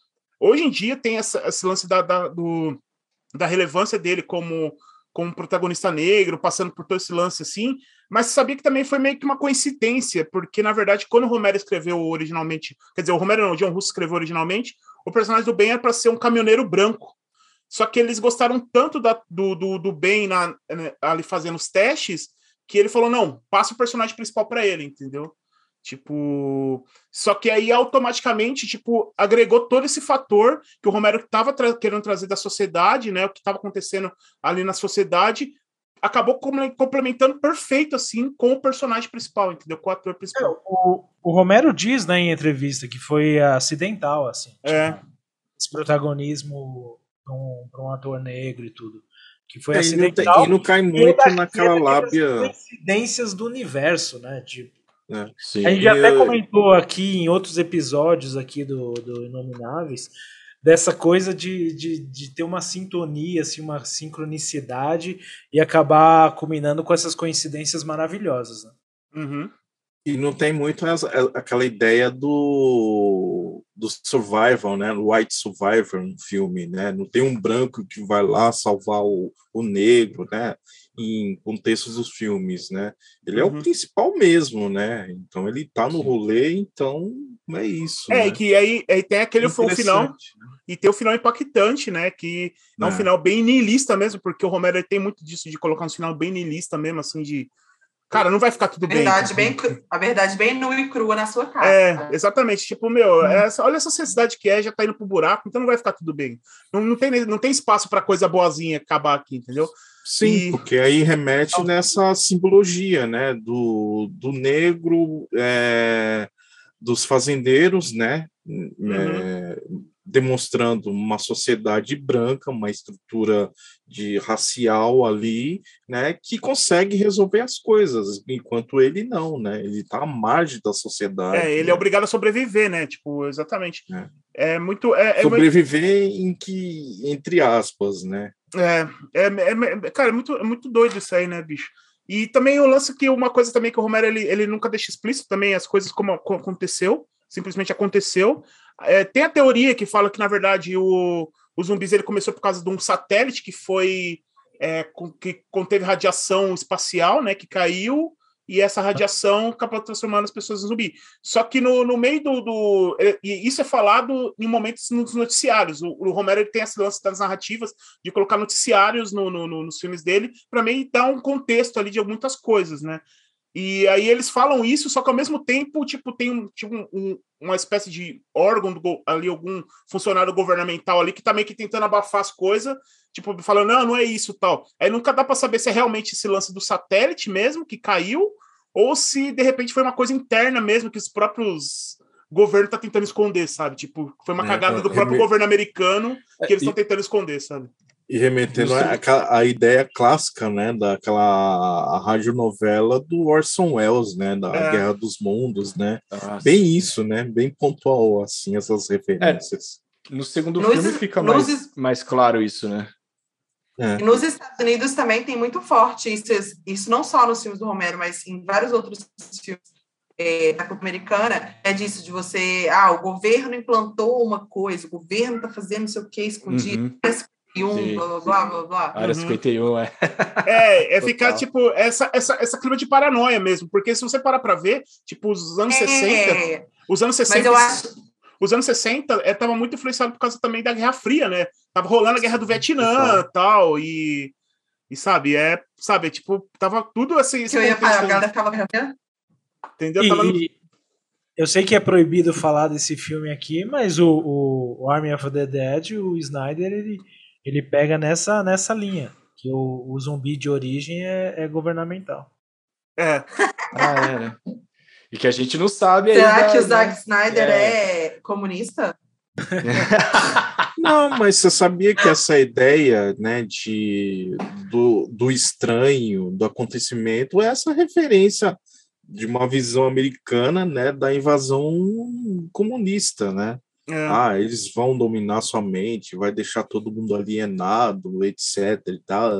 hoje em dia tem essa, esse lance da, da, do, da relevância dele como como protagonista negro, passando por todo esse lance assim, mas sabia que também foi meio que uma coincidência, porque na verdade, quando o Romero escreveu originalmente, quer dizer, o Romero não, o John Russo escreveu originalmente, o personagem do Ben era para ser um caminhoneiro branco. Só que eles gostaram tanto da, do, do, do Ben na, né, ali fazendo os testes que ele falou: não, passa o personagem principal para ele, entendeu? Tipo, só que aí automaticamente, tipo, agregou todo esse fator que o Romero estava tra querendo trazer da sociedade, né? O que estava acontecendo ali na sociedade, acabou complementando perfeito assim com o personagem principal, entendeu? Com o ator principal. É, o, o, Romero diz, né, em entrevista que foi acidental, assim. É. Tipo, esse protagonismo para um, um, ator negro e tudo. Que foi é, acidental. E não, e não cai muito naquela lábia. coincidências do universo, né? Tipo é, a gente já até comentou aqui em outros episódios aqui do, do Inomináveis dessa coisa de, de, de ter uma sintonia, assim, uma sincronicidade e acabar culminando com essas coincidências maravilhosas. Né? Uhum. E não tem muito essa, aquela ideia do, do survival, né? White Survivor, um filme, né? Não tem um branco que vai lá salvar o, o negro, né? Em contextos dos filmes, né? Ele é o uhum. principal mesmo, né? Então ele tá no rolê, então é isso. É, né? e que aí, aí tem aquele final né? e tem o final impactante, né? Que é um é. final bem niilista mesmo, porque o Romero tem muito disso de colocar um final bem niilista mesmo, assim, de Cara, não vai ficar tudo verdade, bem. bem. A verdade bem nua e crua na sua cara. É, exatamente. Tipo, meu, hum. essa, olha essa sociedade que é, já tá indo pro buraco, então não vai ficar tudo bem. Não, não, tem, não tem espaço para coisa boazinha acabar aqui, entendeu? Sim, e... porque aí remete nessa simbologia, né, do, do negro, é, dos fazendeiros, né, uhum. é, demonstrando uma sociedade branca, uma estrutura de racial ali, né, que consegue resolver as coisas, enquanto ele não, né, ele está à margem da sociedade. É, ele né? é obrigado a sobreviver, né, tipo, exatamente. É, é muito... É, é sobreviver muito... em que, entre aspas, né. É, é, é, cara, é muito, é muito doido isso aí, né, bicho? E também o lance que uma coisa também que o Romero ele, ele nunca deixa explícito também as coisas como, como aconteceu, simplesmente aconteceu. É, tem a teoria que fala que, na verdade, o, o zumbis ele começou por causa de um satélite que foi. É, que conteve radiação espacial, né? Que caiu e essa radiação acabou transformando as pessoas em zumbi. Só que no, no meio do, do. E isso é falado em momentos nos noticiários. O, o Romero ele tem esse lance das narrativas de colocar noticiários no, no, no nos filmes dele para meio dar um contexto ali de muitas coisas, né? E aí eles falam isso, só que ao mesmo tempo, tipo, tem um, tipo, um, uma espécie de órgão do, ali, algum funcionário governamental ali que tá meio que tentando abafar as coisas, tipo, falando, não, não é isso tal. Aí nunca dá para saber se é realmente esse lance do satélite mesmo que caiu, ou se de repente foi uma coisa interna mesmo que os próprios governo tá tentando esconder, sabe? Tipo, foi uma é, cagada do próprio governo americano que eles estão tentando esconder, sabe? E remetendo a, a, ideia clássica, né, daquela radionovela do Orson Welles, né, da é. Guerra dos Mundos, né? Nossa. Bem isso, né? Bem pontual, assim, essas referências. É. No segundo nos, filme fica nos, mais, mais claro isso, né? É. Nos Estados Unidos também tem muito forte isso, isso não só nos filmes do Romero, mas em vários outros filmes é, da Copa Americana, é disso, de você, ah, o governo implantou uma coisa, o governo está fazendo não sei o que escondido, uhum. 51, blá, blá, blá, blá. Área uhum. 51, é. É, é ficar, tipo, essa, essa, essa clima de paranoia mesmo, porque se você parar para ver, tipo, os anos é. 60, os anos 60... Mas eu acho... Os anos 60 é, tava muito influenciado por causa também da Guerra Fria, né? Tava rolando a Guerra do Vietnã e tal, e... E sabe, é, sabe, tipo, tava tudo assim. Que eu ia falar, a galera ficava Entendeu? E, eu sei que é proibido falar desse filme aqui, mas o, o, o Army of the Dead, o Snyder, ele, ele pega nessa, nessa linha. Que o, o zumbi de origem é, é governamental. É. ah, é, né? E que a gente não sabe Será ainda, que o Zack né? Snyder é, é comunista? Não, mas você sabia que essa ideia né, de, do, do estranho, do acontecimento, é essa referência de uma visão americana, né, da invasão comunista, né? É. Ah, eles vão dominar sua mente, vai deixar todo mundo alienado, etc e tal,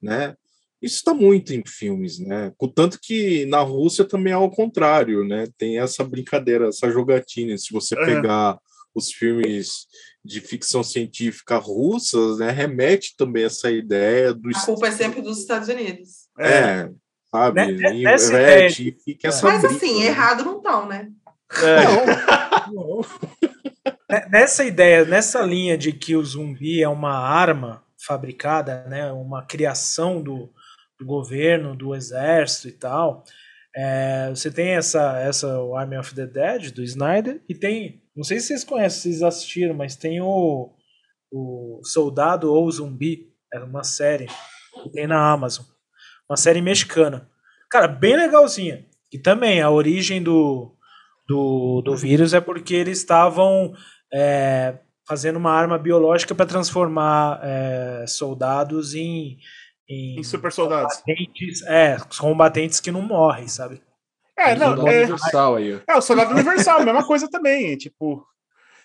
né? Isso está muito em filmes, né? Contanto que na Rússia também é ao contrário, né? Tem essa brincadeira, essa jogatina. Se você é. pegar os filmes de ficção científica russas, né, remete também essa ideia do. A culpa é sempre dos Estados Unidos. É, é sabe? Né? E, é, fica essa Mas briga, assim, né? errado não estão, né? É. Não. Nessa ideia, nessa linha de que o zumbi é uma arma fabricada, né, uma criação do, do governo, do exército e tal, é, você tem essa, essa Army of the Dead do Snyder e tem, não sei se vocês conhecem, vocês assistiram, mas tem o, o Soldado ou Zumbi, é uma série que tem na Amazon uma série mexicana. Cara, bem legalzinha. E também a origem do, do, do vírus é porque eles estavam é, fazendo uma arma biológica para transformar é, soldados em, em, em super soldados. Combatentes, é, combatentes que não morrem, sabe? É, não, é, universal aí. É, o soldado universal, a mesma coisa também. Tipo,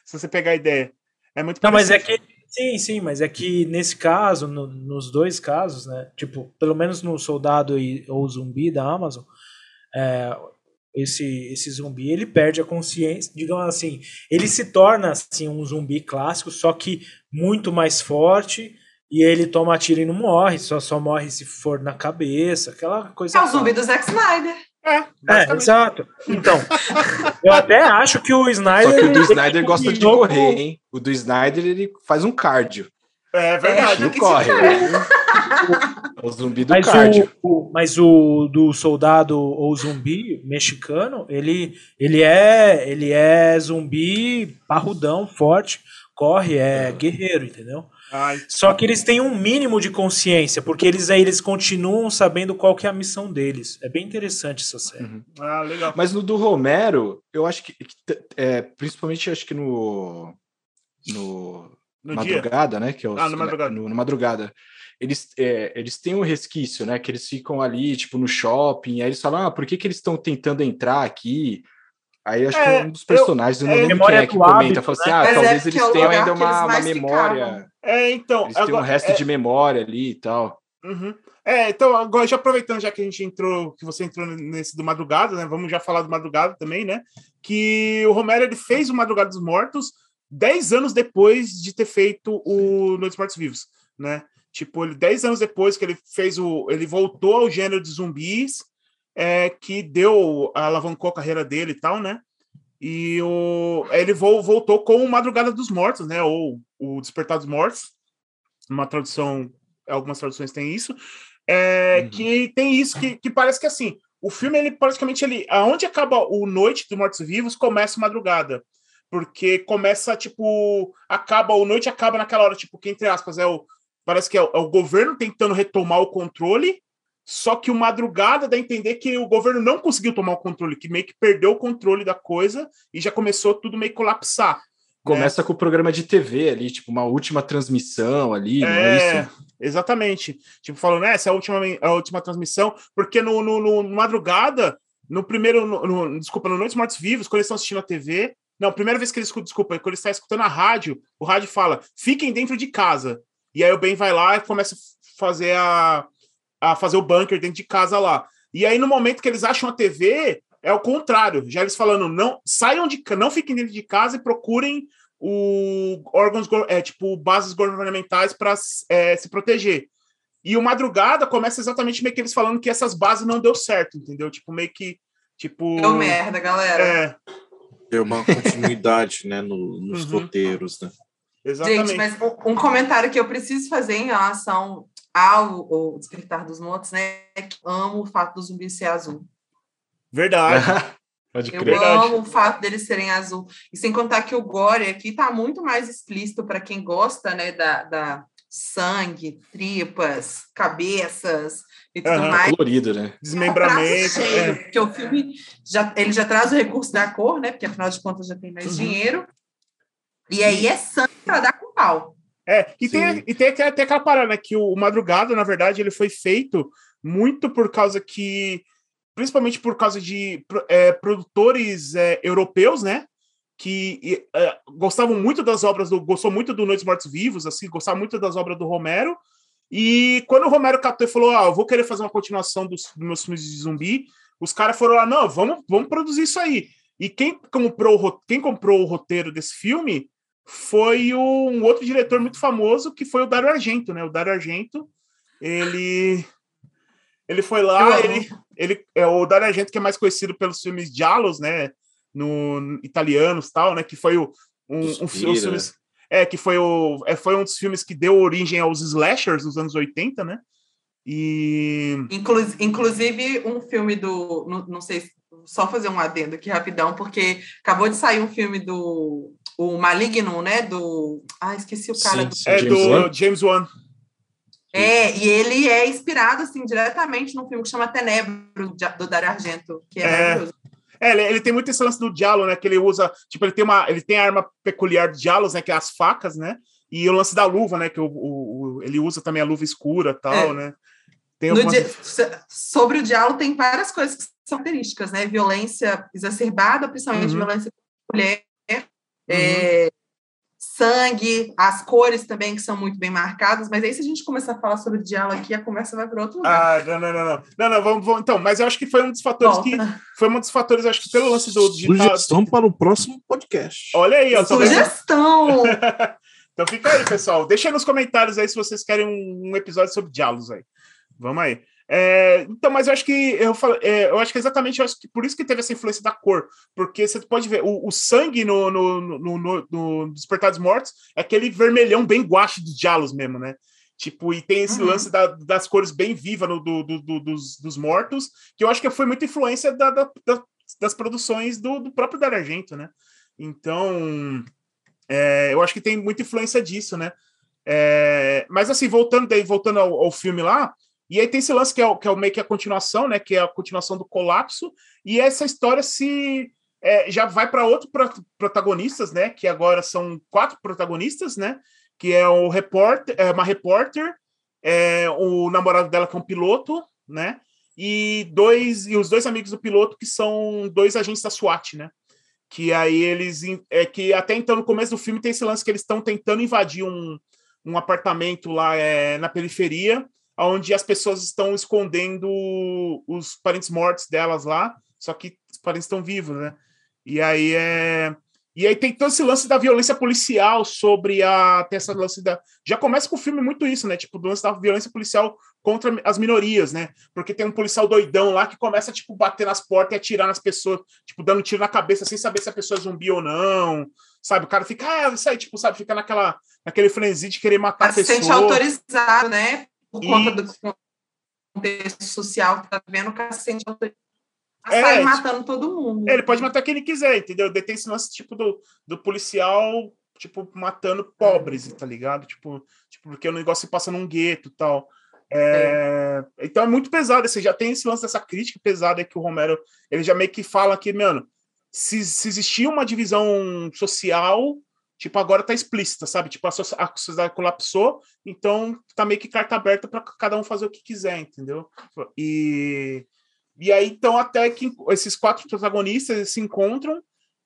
se você pegar a ideia. É muito Não, mas é que Sim, sim, mas é que nesse caso, no, nos dois casos, né? Tipo, pelo menos no soldado e, ou zumbi da Amazon, é, esse, esse zumbi ele perde a consciência, digamos assim, ele se torna assim um zumbi clássico, só que muito mais forte. E ele toma tiro e não morre, só, só morre se for na cabeça, aquela coisa. É o zumbi do Zack Snyder. É, é, exato. Então, eu até acho que o Snyder. Só que o do Snyder gosta de correr, hein? O do Snyder ele faz um cardio. É verdade. Não corre. o zumbi do mas cardio. O, o, mas o do soldado ou zumbi mexicano, ele, ele, é, ele é zumbi parrudão, forte, corre, é guerreiro, entendeu? Ai. Só que eles têm um mínimo de consciência, porque eles aí eles continuam sabendo qual que é a missão deles. É bem interessante essa série. Uhum. Ah, legal. Mas no do Romero, eu acho que, é, principalmente acho que no no, no madrugada, dia? né? Que é o, ah, no madrugada. No, no madrugada. Eles, é, eles têm um resquício, né? Que eles ficam ali, tipo, no shopping, aí eles falam, ah, por que, que eles estão tentando entrar aqui? Aí acho é, que um dos personagens, eu, não lembro quem é que comenta, hábito, fala assim, né? ah, Mas talvez é eles é tenham ainda uma, uma memória. Ficavam. É, então. Eles agora, têm um resto é... de memória ali e tal. Uhum. É, então, agora já aproveitando, já que a gente entrou, que você entrou nesse do Madrugada, né? Vamos já falar do Madrugada também, né? Que o Romero ele fez o Madrugada dos Mortos 10 anos depois de ter feito o Noites Mortos Vivos, né? Tipo, ele 10 anos depois que ele fez o. Ele voltou ao gênero de zumbis, é, que deu, alavancou a carreira dele e tal, né? E o, ele voltou com o Madrugada dos Mortos, né? Ou o Despertar dos Mortos. Uma tradução, algumas traduções têm isso. É, uhum. Que tem isso, que, que parece que assim, o filme, ele praticamente, ele, aonde acaba o Noite dos Mortos-Vivos, começa madrugada. Porque começa, tipo, acaba, o Noite acaba naquela hora, tipo, que entre aspas, é o, parece que é o, é o governo tentando retomar o controle, só que o Madrugada dá a entender que o governo não conseguiu tomar o controle, que meio que perdeu o controle da coisa e já começou tudo meio que colapsar. Começa né? com o programa de TV ali, tipo, uma última transmissão ali, é, não é isso? Exatamente. Tipo, falando, né, essa é a última, a última transmissão, porque no, no, no madrugada, no primeiro, no, no, desculpa, no Noites Mortos Vivos, quando eles estão assistindo a TV, não, primeira vez que eles escutam, desculpa, quando eles estão escutando a rádio, o rádio fala, fiquem dentro de casa. E aí o Ben vai lá e começa a fazer a, a fazer o bunker dentro de casa lá. E aí, no momento que eles acham a TV, é o contrário. Já eles falando, não saiam de não fiquem dentro de casa e procurem o órgãos é, tipo bases governamentais para é, se proteger. E o madrugada começa exatamente meio que eles falando que essas bases não deu certo, entendeu? Tipo meio que tipo deu merda, galera. É. Deu uma continuidade, né, no, nos uhum. roteiros, né? Exatamente. Gente, mas um, comentário que eu preciso fazer em relação ao, ao Despertar dos Mortos, né, é que amo o fato do zumbi ser azul. Verdade. Pode crer. Eu amo o fato deles serem azul. E sem contar que o gore aqui está muito mais explícito para quem gosta, né, da, da sangue, tripas, cabeças e tudo uhum, mais. Colorido, né? Desmembramento. Cheio, é. Porque o filme já, ele já traz o recurso da cor, né? Porque afinal de contas já tem mais uhum. dinheiro. E aí é sangue para dar com pau. É, e tem, e tem até aquela parada, né? Que o Madrugada, na verdade, ele foi feito muito por causa que principalmente por causa de é, produtores é, europeus, né? Que é, gostavam muito das obras do. Gostou muito do Noites Mortos Vivos, assim, gostavam muito das obras do Romero. E quando o Romero captou e falou: Ah, eu vou querer fazer uma continuação dos, dos meus filmes de zumbi, os caras foram lá: Não, vamos, vamos produzir isso aí. E quem comprou, quem comprou o roteiro desse filme foi um outro diretor muito famoso, que foi o Dario Argento, né? O Dario Argento, ele ele foi lá, ele, ele é o Dario Argento que é mais conhecido pelos filmes Giallos, né, no, no italianos tal, né, que foi o um, um, filmes, é que foi o é, foi um dos filmes que deu origem aos slashers dos anos 80, né? E Inclu inclusive um filme do não, não sei só fazer um adendo aqui rapidão, porque acabou de sair um filme do o Maligno, né? Do. Ah, esqueci o cara sim, do. É James do Wan. James Wan. É, e ele é inspirado, assim, diretamente num filme que chama Tenebro, do Dario Argento, que é, é. maravilhoso. É, ele, ele, tem muito esse lance do diálogo, né? Que ele usa, tipo, ele tem uma, ele tem a arma peculiar de diálogos, né? Que é as facas, né? E o lance da luva, né? Que o, o, o ele usa também a luva escura, tal, é. né? Tem algumas... Sobre o diálogo tem várias coisas que são características, né? Violência exacerbada, principalmente uhum. violência mulher, uhum. é, sangue, as cores também que são muito bem marcadas, mas aí se a gente começar a falar sobre diálogo aqui, a conversa vai para outro lugar. Ah, não, não, não, não. Não, não, vamos, vamos então, mas eu acho que foi um dos fatores Volta. que foi um dos fatores, acho que pelo lance do digital. Sugestão para o próximo podcast. Olha aí, ó. Sugestão. então fica aí, pessoal. Deixa aí nos comentários aí se vocês querem um, um episódio sobre diálogos aí. Vamos aí. É, então, mas eu acho que eu, é, eu acho que exatamente eu acho que por isso que teve essa influência da cor, porque você pode ver o, o sangue no, no, no, no, no Despertar dos Mortos é aquele vermelhão bem guache dos diálogos mesmo, né? Tipo, e tem esse uhum. lance da, das cores bem vivas do, do, do, dos, dos mortos, que eu acho que foi muita influência da, da, das produções do, do próprio Dario Argento, né? Então, é, eu acho que tem muita influência disso, né? É, mas assim, voltando daí, voltando ao, ao filme lá, e aí tem esse lance que é, o, que é o meio que a continuação, né? Que é a continuação do colapso. E essa história se é, já vai para outros protagonistas, né? Que agora são quatro protagonistas, né? Que é o repórter, é uma repórter, é, o namorado dela que é um piloto, né? E dois e os dois amigos do piloto que são dois agentes da SWAT, né? Que aí eles é que até então no começo do filme tem esse lance que eles estão tentando invadir um, um apartamento lá é, na periferia onde as pessoas estão escondendo os parentes mortos delas lá, só que os parentes estão vivos, né? E aí é. E aí tem todo esse lance da violência policial sobre a. Tem essa lance da. Já começa com o filme muito isso, né? Tipo, do lance da violência policial contra as minorias, né? Porque tem um policial doidão lá que começa, tipo, bater nas portas e atirar nas pessoas, tipo, dando tiro na cabeça sem saber se a pessoa é zumbi ou não. Sabe? O cara fica, ah, isso aí, tipo, sabe, fica naquela, naquele frenesi de querer matar a pessoa. Autorizado, né? Por conta do contexto social que tá vendo, o cara se sente a é, sair matando todo mundo. Ele pode matar quem ele quiser, entendeu? Tem esse lance tipo do, do policial, tipo, matando pobres, tá ligado? Tipo, tipo porque o negócio se passa num gueto e tal. É, é. Então é muito pesado. Você já tem esse lance dessa crítica pesada que o Romero ele já meio que fala que, mano, se, se existia uma divisão social, tipo, agora tá explícita, sabe? Tipo, a, sociedade colapsou, então tá meio que carta aberta para cada um fazer o que quiser, entendeu? E, e aí, então, até que esses quatro protagonistas se encontram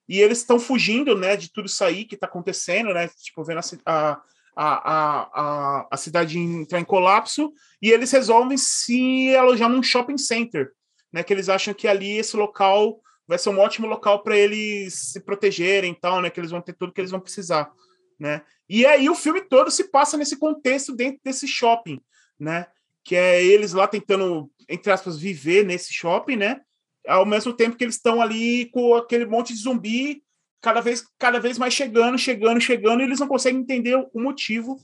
e eles estão fugindo, né, de tudo isso aí que tá acontecendo, né? Tipo, vendo a, a, a, a, cidade entrar em colapso e eles resolvem se alojar num shopping center, né? Que eles acham que ali esse local vai ser um ótimo local para eles se protegerem, tal, né? Que eles vão ter tudo que eles vão precisar, né? E aí o filme todo se passa nesse contexto dentro desse shopping, né? Que é eles lá tentando, entre aspas, viver nesse shopping, né? Ao mesmo tempo que eles estão ali com aquele monte de zumbi cada vez, cada vez mais chegando, chegando, chegando, e eles não conseguem entender o motivo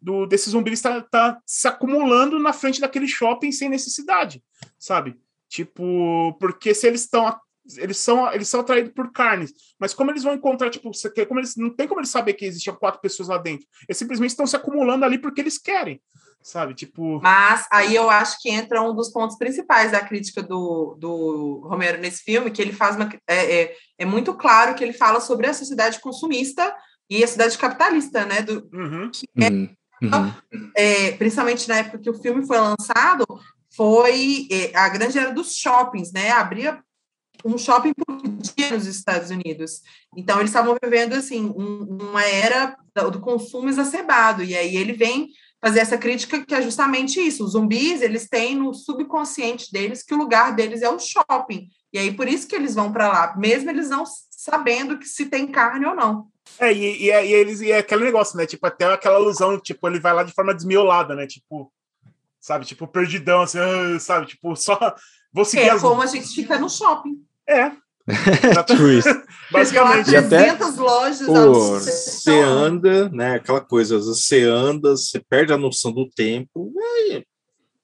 do, desse zumbi estar tá, tá se acumulando na frente daquele shopping sem necessidade, sabe? Tipo, porque se eles estão eles são eles são atraídos por carnes, mas como eles vão encontrar tipo, como eles não tem como eles saber que existiam quatro pessoas lá dentro. Eles simplesmente estão se acumulando ali porque eles querem sabe? Tipo. Mas aí eu acho que entra um dos pontos principais da crítica do, do Romero nesse filme, que ele faz uma. É, é, é muito claro que ele fala sobre a sociedade consumista e a sociedade capitalista, né? Do, uhum. é, uhum. é, principalmente na época que o filme foi lançado, foi é, a grande era dos shoppings, né? Abria um shopping por dia nos Estados Unidos. Então, eles estavam vivendo, assim, um, uma era do consumo exacerbado. E aí ele vem fazer essa crítica que é justamente isso. Os zumbis, eles têm no subconsciente deles que o lugar deles é o shopping. E aí por isso que eles vão para lá, mesmo eles não sabendo que se tem carne ou não. É, e, e, e, eles e é aquele negócio, né? Tipo, até aquela alusão, tipo, ele vai lá de forma desmiolada, né? Tipo, sabe, tipo, perdidão, assim, ah, sabe, tipo, só vou seguir É as... como a gente fica no shopping. É, tipo isso. Basicamente. E até, lojas pô, você anda, né? Aquela coisa, você anda, você perde a noção do tempo, é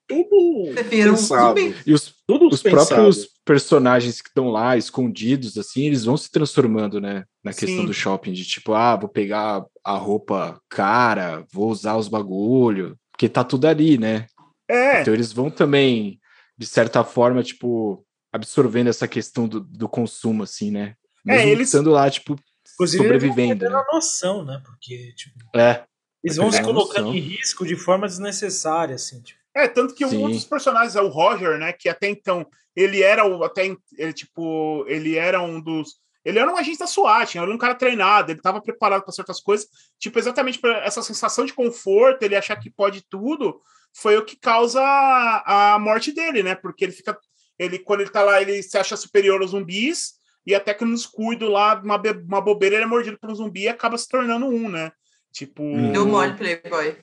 tudo pensado. E os, tudo os próprios personagens que estão lá escondidos, assim, eles vão se transformando, né? Na questão Sim. do shopping, de tipo, ah, vou pegar a roupa cara, vou usar os bagulho, porque tá tudo ali, né? É. Então eles vão também, de certa forma, tipo, absorvendo essa questão do, do consumo, assim, né? É, Mesmo é, eles estando lá, tipo, Inclusive, sobrevivendo. Eles né? a noção, né? Porque, tipo, é, eles vão se colocando em risco de forma desnecessária, assim, tipo. É, tanto que Sim. um dos personagens é o Roger, né? Que até então ele era o. Até ele, tipo, ele era um dos. Ele era um agente da SWAT, ele era um cara treinado, ele estava preparado para certas coisas. Tipo, exatamente para essa sensação de conforto, ele achar que pode tudo, foi o que causa a, a morte dele, né? Porque ele fica ele, quando ele tá lá, ele se acha superior aos zumbis, e até que nos cuido lá, uma, uma bobeira, ele é mordido por um zumbi e acaba se tornando um, né? Tipo. Deu mole, Playboy.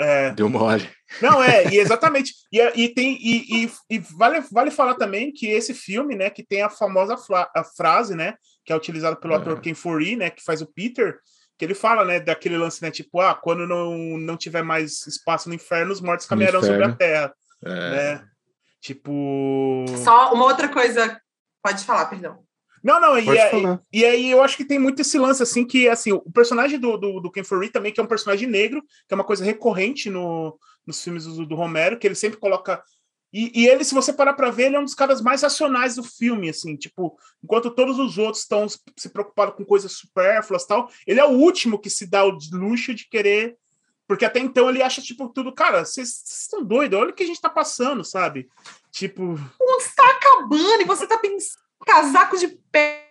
É. Deu mole. Não, é, e exatamente. E, e tem, e, e, e, vale, vale falar também que esse filme, né, que tem a famosa a frase, né, que é utilizada pelo é. ator Ken Foree, né, que faz o Peter, que ele fala, né, daquele lance, né, tipo, ah, quando não, não tiver mais espaço no inferno, os mortos caminharão sobre a terra. É. Né? Tipo. Só uma outra coisa. Pode falar, perdão. Não, não, e, é, e, aí eu acho que tem muito esse lance, assim, que assim, o personagem do, do, do Ken Furry também, que é um personagem negro, que é uma coisa recorrente no, nos filmes do, do Romero, que ele sempre coloca. E, e, ele, se você parar pra ver, ele é um dos caras mais racionais do filme, assim, tipo, enquanto todos os outros estão se preocupados com coisas supérfluas tal, ele é o último que se dá o luxo de querer porque até então ele acha, tipo, tudo, cara, vocês estão doidos, olha o que a gente tá passando, sabe? Tipo. O mundo está acabando e você tá pensando casaco de pé.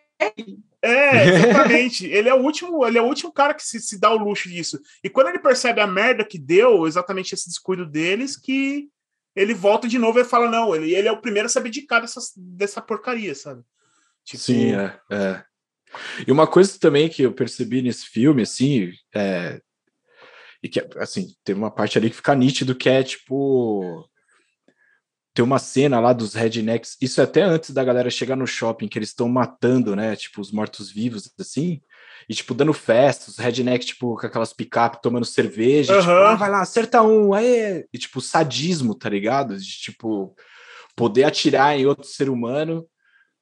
É, exatamente. ele é o último, ele é o último cara que se, se dá o luxo disso. E quando ele percebe a merda que deu, exatamente esse descuido deles, que ele volta de novo e fala: não, ele, ele é o primeiro a se abdicar dessa, dessa porcaria, sabe? Tipo... Sim, é, é. E uma coisa também que eu percebi nesse filme, assim, é, e que, assim, tem uma parte ali que fica nítido que é tipo. tem uma cena lá dos rednecks, isso é até antes da galera chegar no shopping, que eles estão matando, né? Tipo, os mortos-vivos, assim, e, tipo, dando festa, os rednecks, tipo, com aquelas picape tomando cerveja, uhum. tipo, ah, vai lá, acerta um, aí. E, tipo, sadismo, tá ligado? De, tipo, poder atirar em outro ser humano.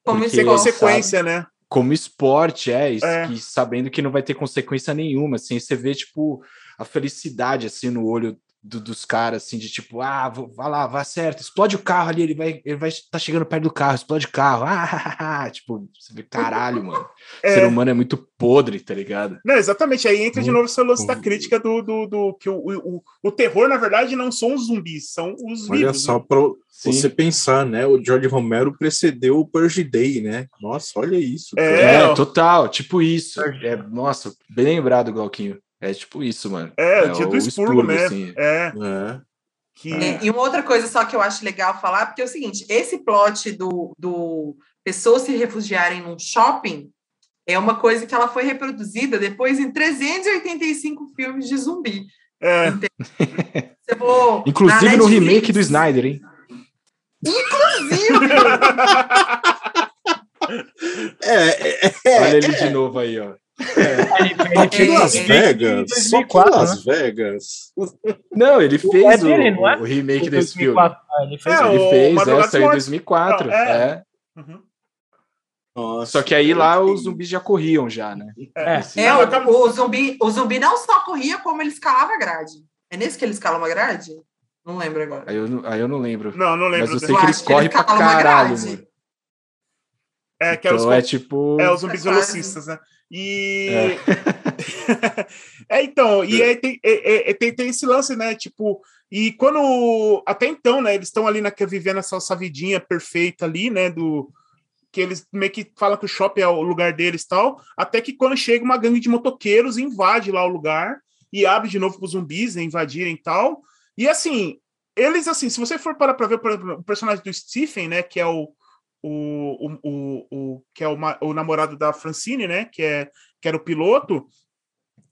Como porque, sem consequência, sabe, né? Como esporte, é, é. E sabendo que não vai ter consequência nenhuma, assim, você vê, tipo, a felicidade, assim, no olho do, dos caras, assim, de tipo, ah, vai lá, vai certo, explode o carro ali, ele vai, ele vai tá chegando perto do carro, explode o carro, ah, tipo, você vê, caralho, mano. É. O ser humano é muito podre, tá ligado? Não, exatamente, aí entra de novo esse lance da crítica do, do, do que o, o, o, terror, na verdade, não são os zumbis, são os Olha vivos. só, né? pra você pensar, né, o George Romero precedeu o Purge Day, né? Nossa, olha isso. É, é, total, tipo isso. É, nossa, bem lembrado, Glauquinho. É tipo isso, mano. É, é o dia do expurgo, mesmo. Assim. É. é. Que... E, e, uma outra coisa só que eu acho legal falar, porque é o seguinte, esse plot do, do pessoas se refugiarem num shopping é uma coisa que ela foi reproduzida depois em 385 filmes de zumbi. É. Vou, Inclusive no remake do Snyder, hein? Inclusive! é, é, é, Olha ele de novo aí, ó. É. Aqui em Las Vegas. 2004, só que Las né? Vegas. Não, ele fez é dele, o, é? o, remake desse 2004. filme. Ah, ele fez, é, ele fez essa em 2004. Não, é. Uhum. Nossa, Só que aí lá os zumbis já corriam já, né? É, é o, o, zumbi, o zumbi não só corria, como ele escalava a grade. É nesse que ele escala uma grade? Não lembro agora. Aí eu, aí eu não lembro. Não, não lembro. Mas eu sei que eles correm pra caralho, mano. É, que então, é, os, é tipo. É os zumbis velocistas, né? E. É, é então, e aí tem, é, é, tem, tem, esse lance, né? Tipo, e quando. Até então, né? Eles estão ali na, vivendo essa, essa vidinha perfeita ali, né? Do. Que eles meio que falam que o shopping é o lugar deles e tal. Até que quando chega uma gangue de motoqueiros, invade lá o lugar e abre de novo para os zumbis né, invadirem e tal. E assim, eles, assim, se você for parar para ver o personagem do Stephen, né? Que é o o, o, o, o que é o, o, namorado da Francine, né? Que, é, que era o piloto.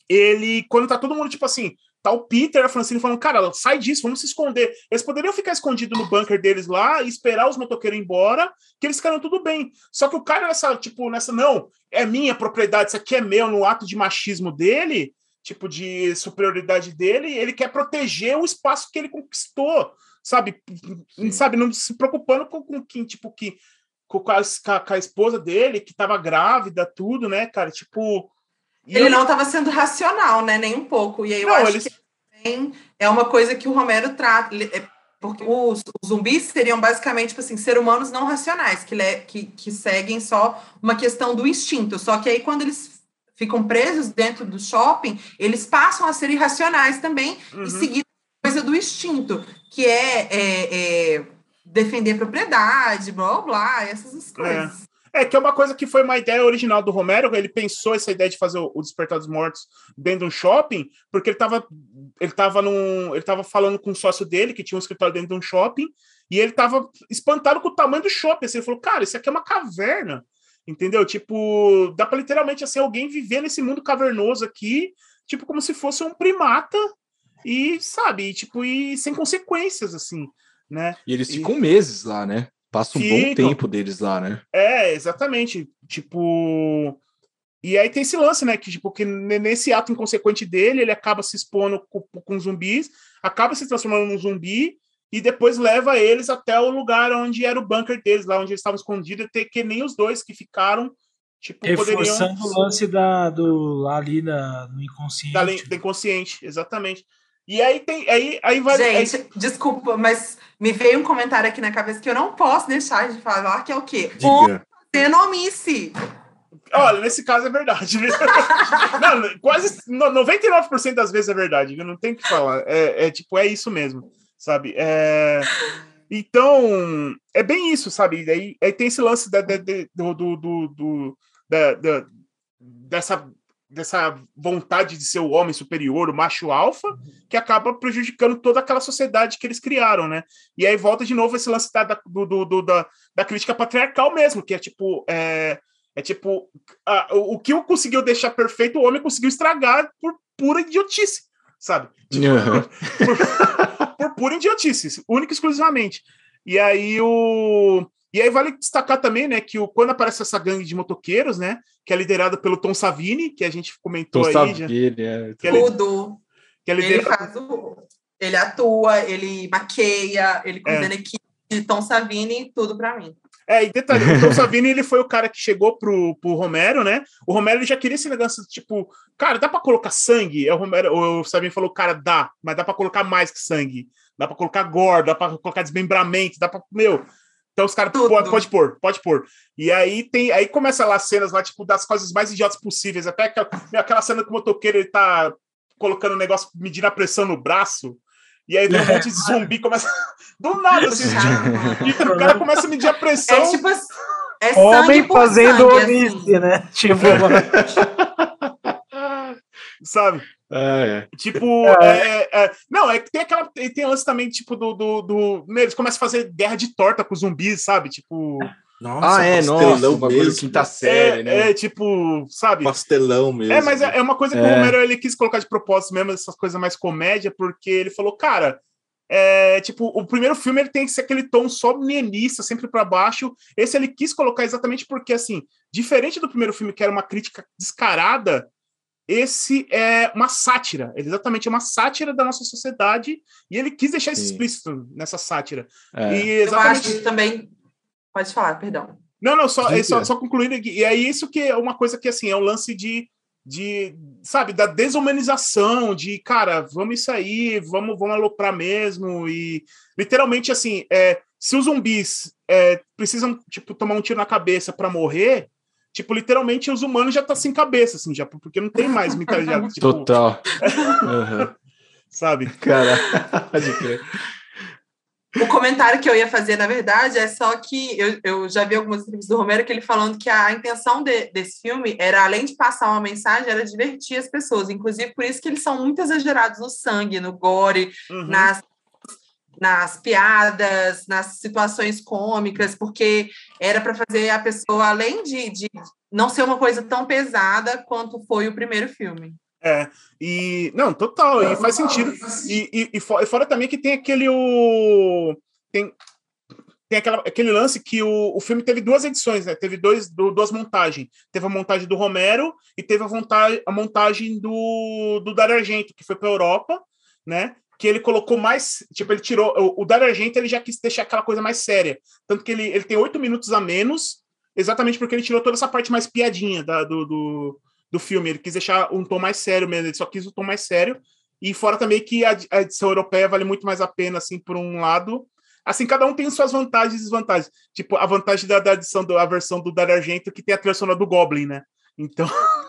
Ele, quando tá todo mundo, tipo assim, tá o Peter a Francine falando, cara, sai disso, vamos se esconder. Eles poderiam ficar escondidos no bunker deles lá e esperar os motoqueiros ir embora, que eles ficaram tudo bem. Só que o cara nessa, tipo, nessa, não, é minha propriedade, isso aqui é meu, no ato de machismo dele, tipo, de superioridade dele, ele quer proteger o espaço que ele conquistou, sabe? Sim. Sabe, não se preocupando com, com quem, tipo, que com a, com a esposa dele, que estava grávida, tudo, né, cara? Tipo. Ele eu... não estava sendo racional, né? Nem um pouco. E aí eu não, acho eles... que é uma coisa que o Romero trata. É, porque os, os, zumbis seriam basicamente, tipo assim, seres humanos não racionais, que, que, que seguem só uma questão do instinto. Só que aí, quando eles ficam presos dentro do shopping, eles passam a ser irracionais também uhum. e seguir coisa do instinto, que é, é, é defender propriedade, blá blá, essas coisas. É. é. que é uma coisa que foi uma ideia original do Romero, ele pensou essa ideia de fazer o Despertar dos Mortos dentro de um shopping, porque ele estava ele tava num, ele tava falando com um sócio dele, que tinha um escritório dentro de um shopping, e ele estava espantado com o tamanho do shopping, assim, ele falou, cara, isso aqui é uma caverna, entendeu? Tipo, dá para literalmente, assim, alguém viver nesse mundo cavernoso aqui, tipo, como se fosse um primata, e, sabe, tipo, e sem consequências, assim né? E eles ficam e... meses lá, né? Passa um ficam... bom tempo deles lá, né? É, exatamente. Tipo. E aí tem esse lance, né? Que, tipo, que nesse ato inconsequente dele, ele acaba se expondo com, com zumbis, acaba se transformando num zumbi e depois leva eles até o lugar onde era o bunker deles, lá onde eles estavam escondidos, até que nem os dois que ficaram, tipo, Reforçando poderiam... o lance da, do, ali da, no inconsciente. Da, do inconsciente, exatamente. E aí tem. Aí, aí vai. Gente, aí... desculpa, mas me veio um comentário aqui na cabeça que eu não posso deixar de falar, que é o quê? Diga. Denomice. Olha, nesse caso é verdade. não, quase 99% das vezes é verdade, não tem o que falar. É, é, tipo, é isso mesmo, sabe? É... Então, é bem isso, sabe? Aí, aí tem esse lance da, da, do, do, do, do da, da, dessa dessa vontade de ser o homem superior, o macho alfa, que acaba prejudicando toda aquela sociedade que eles criaram, né? E aí volta de novo esse lance da, do, do, do da, da crítica patriarcal mesmo, que é tipo. É, é tipo, a, o, o que o conseguiu deixar perfeito, o homem conseguiu estragar por pura idiotice, sabe? Tipo, uhum. por, por, por, pura idiotice, única e exclusivamente. E aí o. E aí vale destacar também, né, que o, quando aparece essa gangue de motoqueiros, né, que é liderada pelo Tom Savini, que a gente comentou Tom aí. Savini, já, é. Que é Tudo. Que é liderado... Ele faz o... Ele atua, ele maqueia, ele coordena é. equipe, Tom Savini, tudo para mim. É, e detalhe, o Tom Savini, ele foi o cara que chegou pro, pro Romero, né? O Romero ele já queria esse negócio, tipo, cara, dá pra colocar sangue? É o Romero, o Savini falou, cara, dá, mas dá pra colocar mais que sangue. Dá pra colocar gore, dá pra colocar desmembramento, dá pra, meu... Então os caras, pode, pode pôr, pode pôr. E aí tem, aí começa lá as cenas lá, tipo, das coisas mais idiotas possíveis. Até aquela, aquela cena que o motoqueiro, ele tá colocando um negócio, medindo a pressão no braço, e aí um monte de zumbi começa. Do nada, assim. Tipo, o cara começa a medir a pressão. É tipo. É Homem fazendo omisse, assim. né? Tipo. Sabe? É, é. Tipo, é. É, é. não, é que tem aquela. Tem lance também, tipo, do, do, do. Eles começam a fazer guerra de torta com zumbis, sabe? Tipo. Nossa, ah, é, nossa, bagulho quinta série, é, né? É, tipo, sabe? Pastelão mesmo. É, mas é, é uma coisa que é. o Romero ele quis colocar de propósito mesmo, essas coisas mais comédia, porque ele falou, cara, é, tipo, o primeiro filme ele tem que ser aquele tom só nenista, sempre para baixo. Esse ele quis colocar exatamente porque, assim, diferente do primeiro filme, que era uma crítica descarada, esse é uma sátira, ele exatamente é uma sátira da nossa sociedade, e ele quis deixar isso explícito nessa sátira. É. E exatamente... Eu acho também Pode falar, perdão. Não, não, só, é só, só concluindo aqui. E é isso que é uma coisa que, assim, é um lance de, de sabe, da desumanização, de, cara, vamos isso aí, vamos, vamos aloprar mesmo. E, literalmente, assim, é, se os zumbis é, precisam, tipo, tomar um tiro na cabeça para morrer, tipo, literalmente os humanos já estão tá sem cabeça, assim, já, porque não tem mais mentalidade. tipo, Total. uhum. Sabe? Cara, pode crer. O comentário que eu ia fazer, na verdade, é só que eu, eu já vi algumas entrevistas do Romero que ele falando que a intenção de, desse filme era, além de passar uma mensagem, era divertir as pessoas. Inclusive, por isso que eles são muito exagerados no sangue, no gore, uhum. nas, nas piadas, nas situações cômicas, porque era para fazer a pessoa, além de, de não ser uma coisa tão pesada quanto foi o primeiro filme. É, e. Não, total, e faz sentido. E, e, e fora também que tem aquele. O, tem tem aquela, aquele lance que o, o filme teve duas edições, né? Teve dois, do, duas montagens. Teve a montagem do Romero e teve a, montagem, a montagem do, do Dario Argento, que foi para Europa, né? Que ele colocou mais. Tipo, ele tirou. O, o Dario Argento ele já quis deixar aquela coisa mais séria. Tanto que ele, ele tem oito minutos a menos, exatamente porque ele tirou toda essa parte mais piadinha da, do, do do filme. Ele quis deixar um tom mais sério mesmo, ele só quis o um tom mais sério. E fora também que a, a, edição europeia vale muito mais a pena, assim, por um lado. Assim, cada um tem suas vantagens e desvantagens. Tipo, a vantagem da, da edição, da versão do Dario Argento, que tem a trilha sonora do Goblin, né? Então.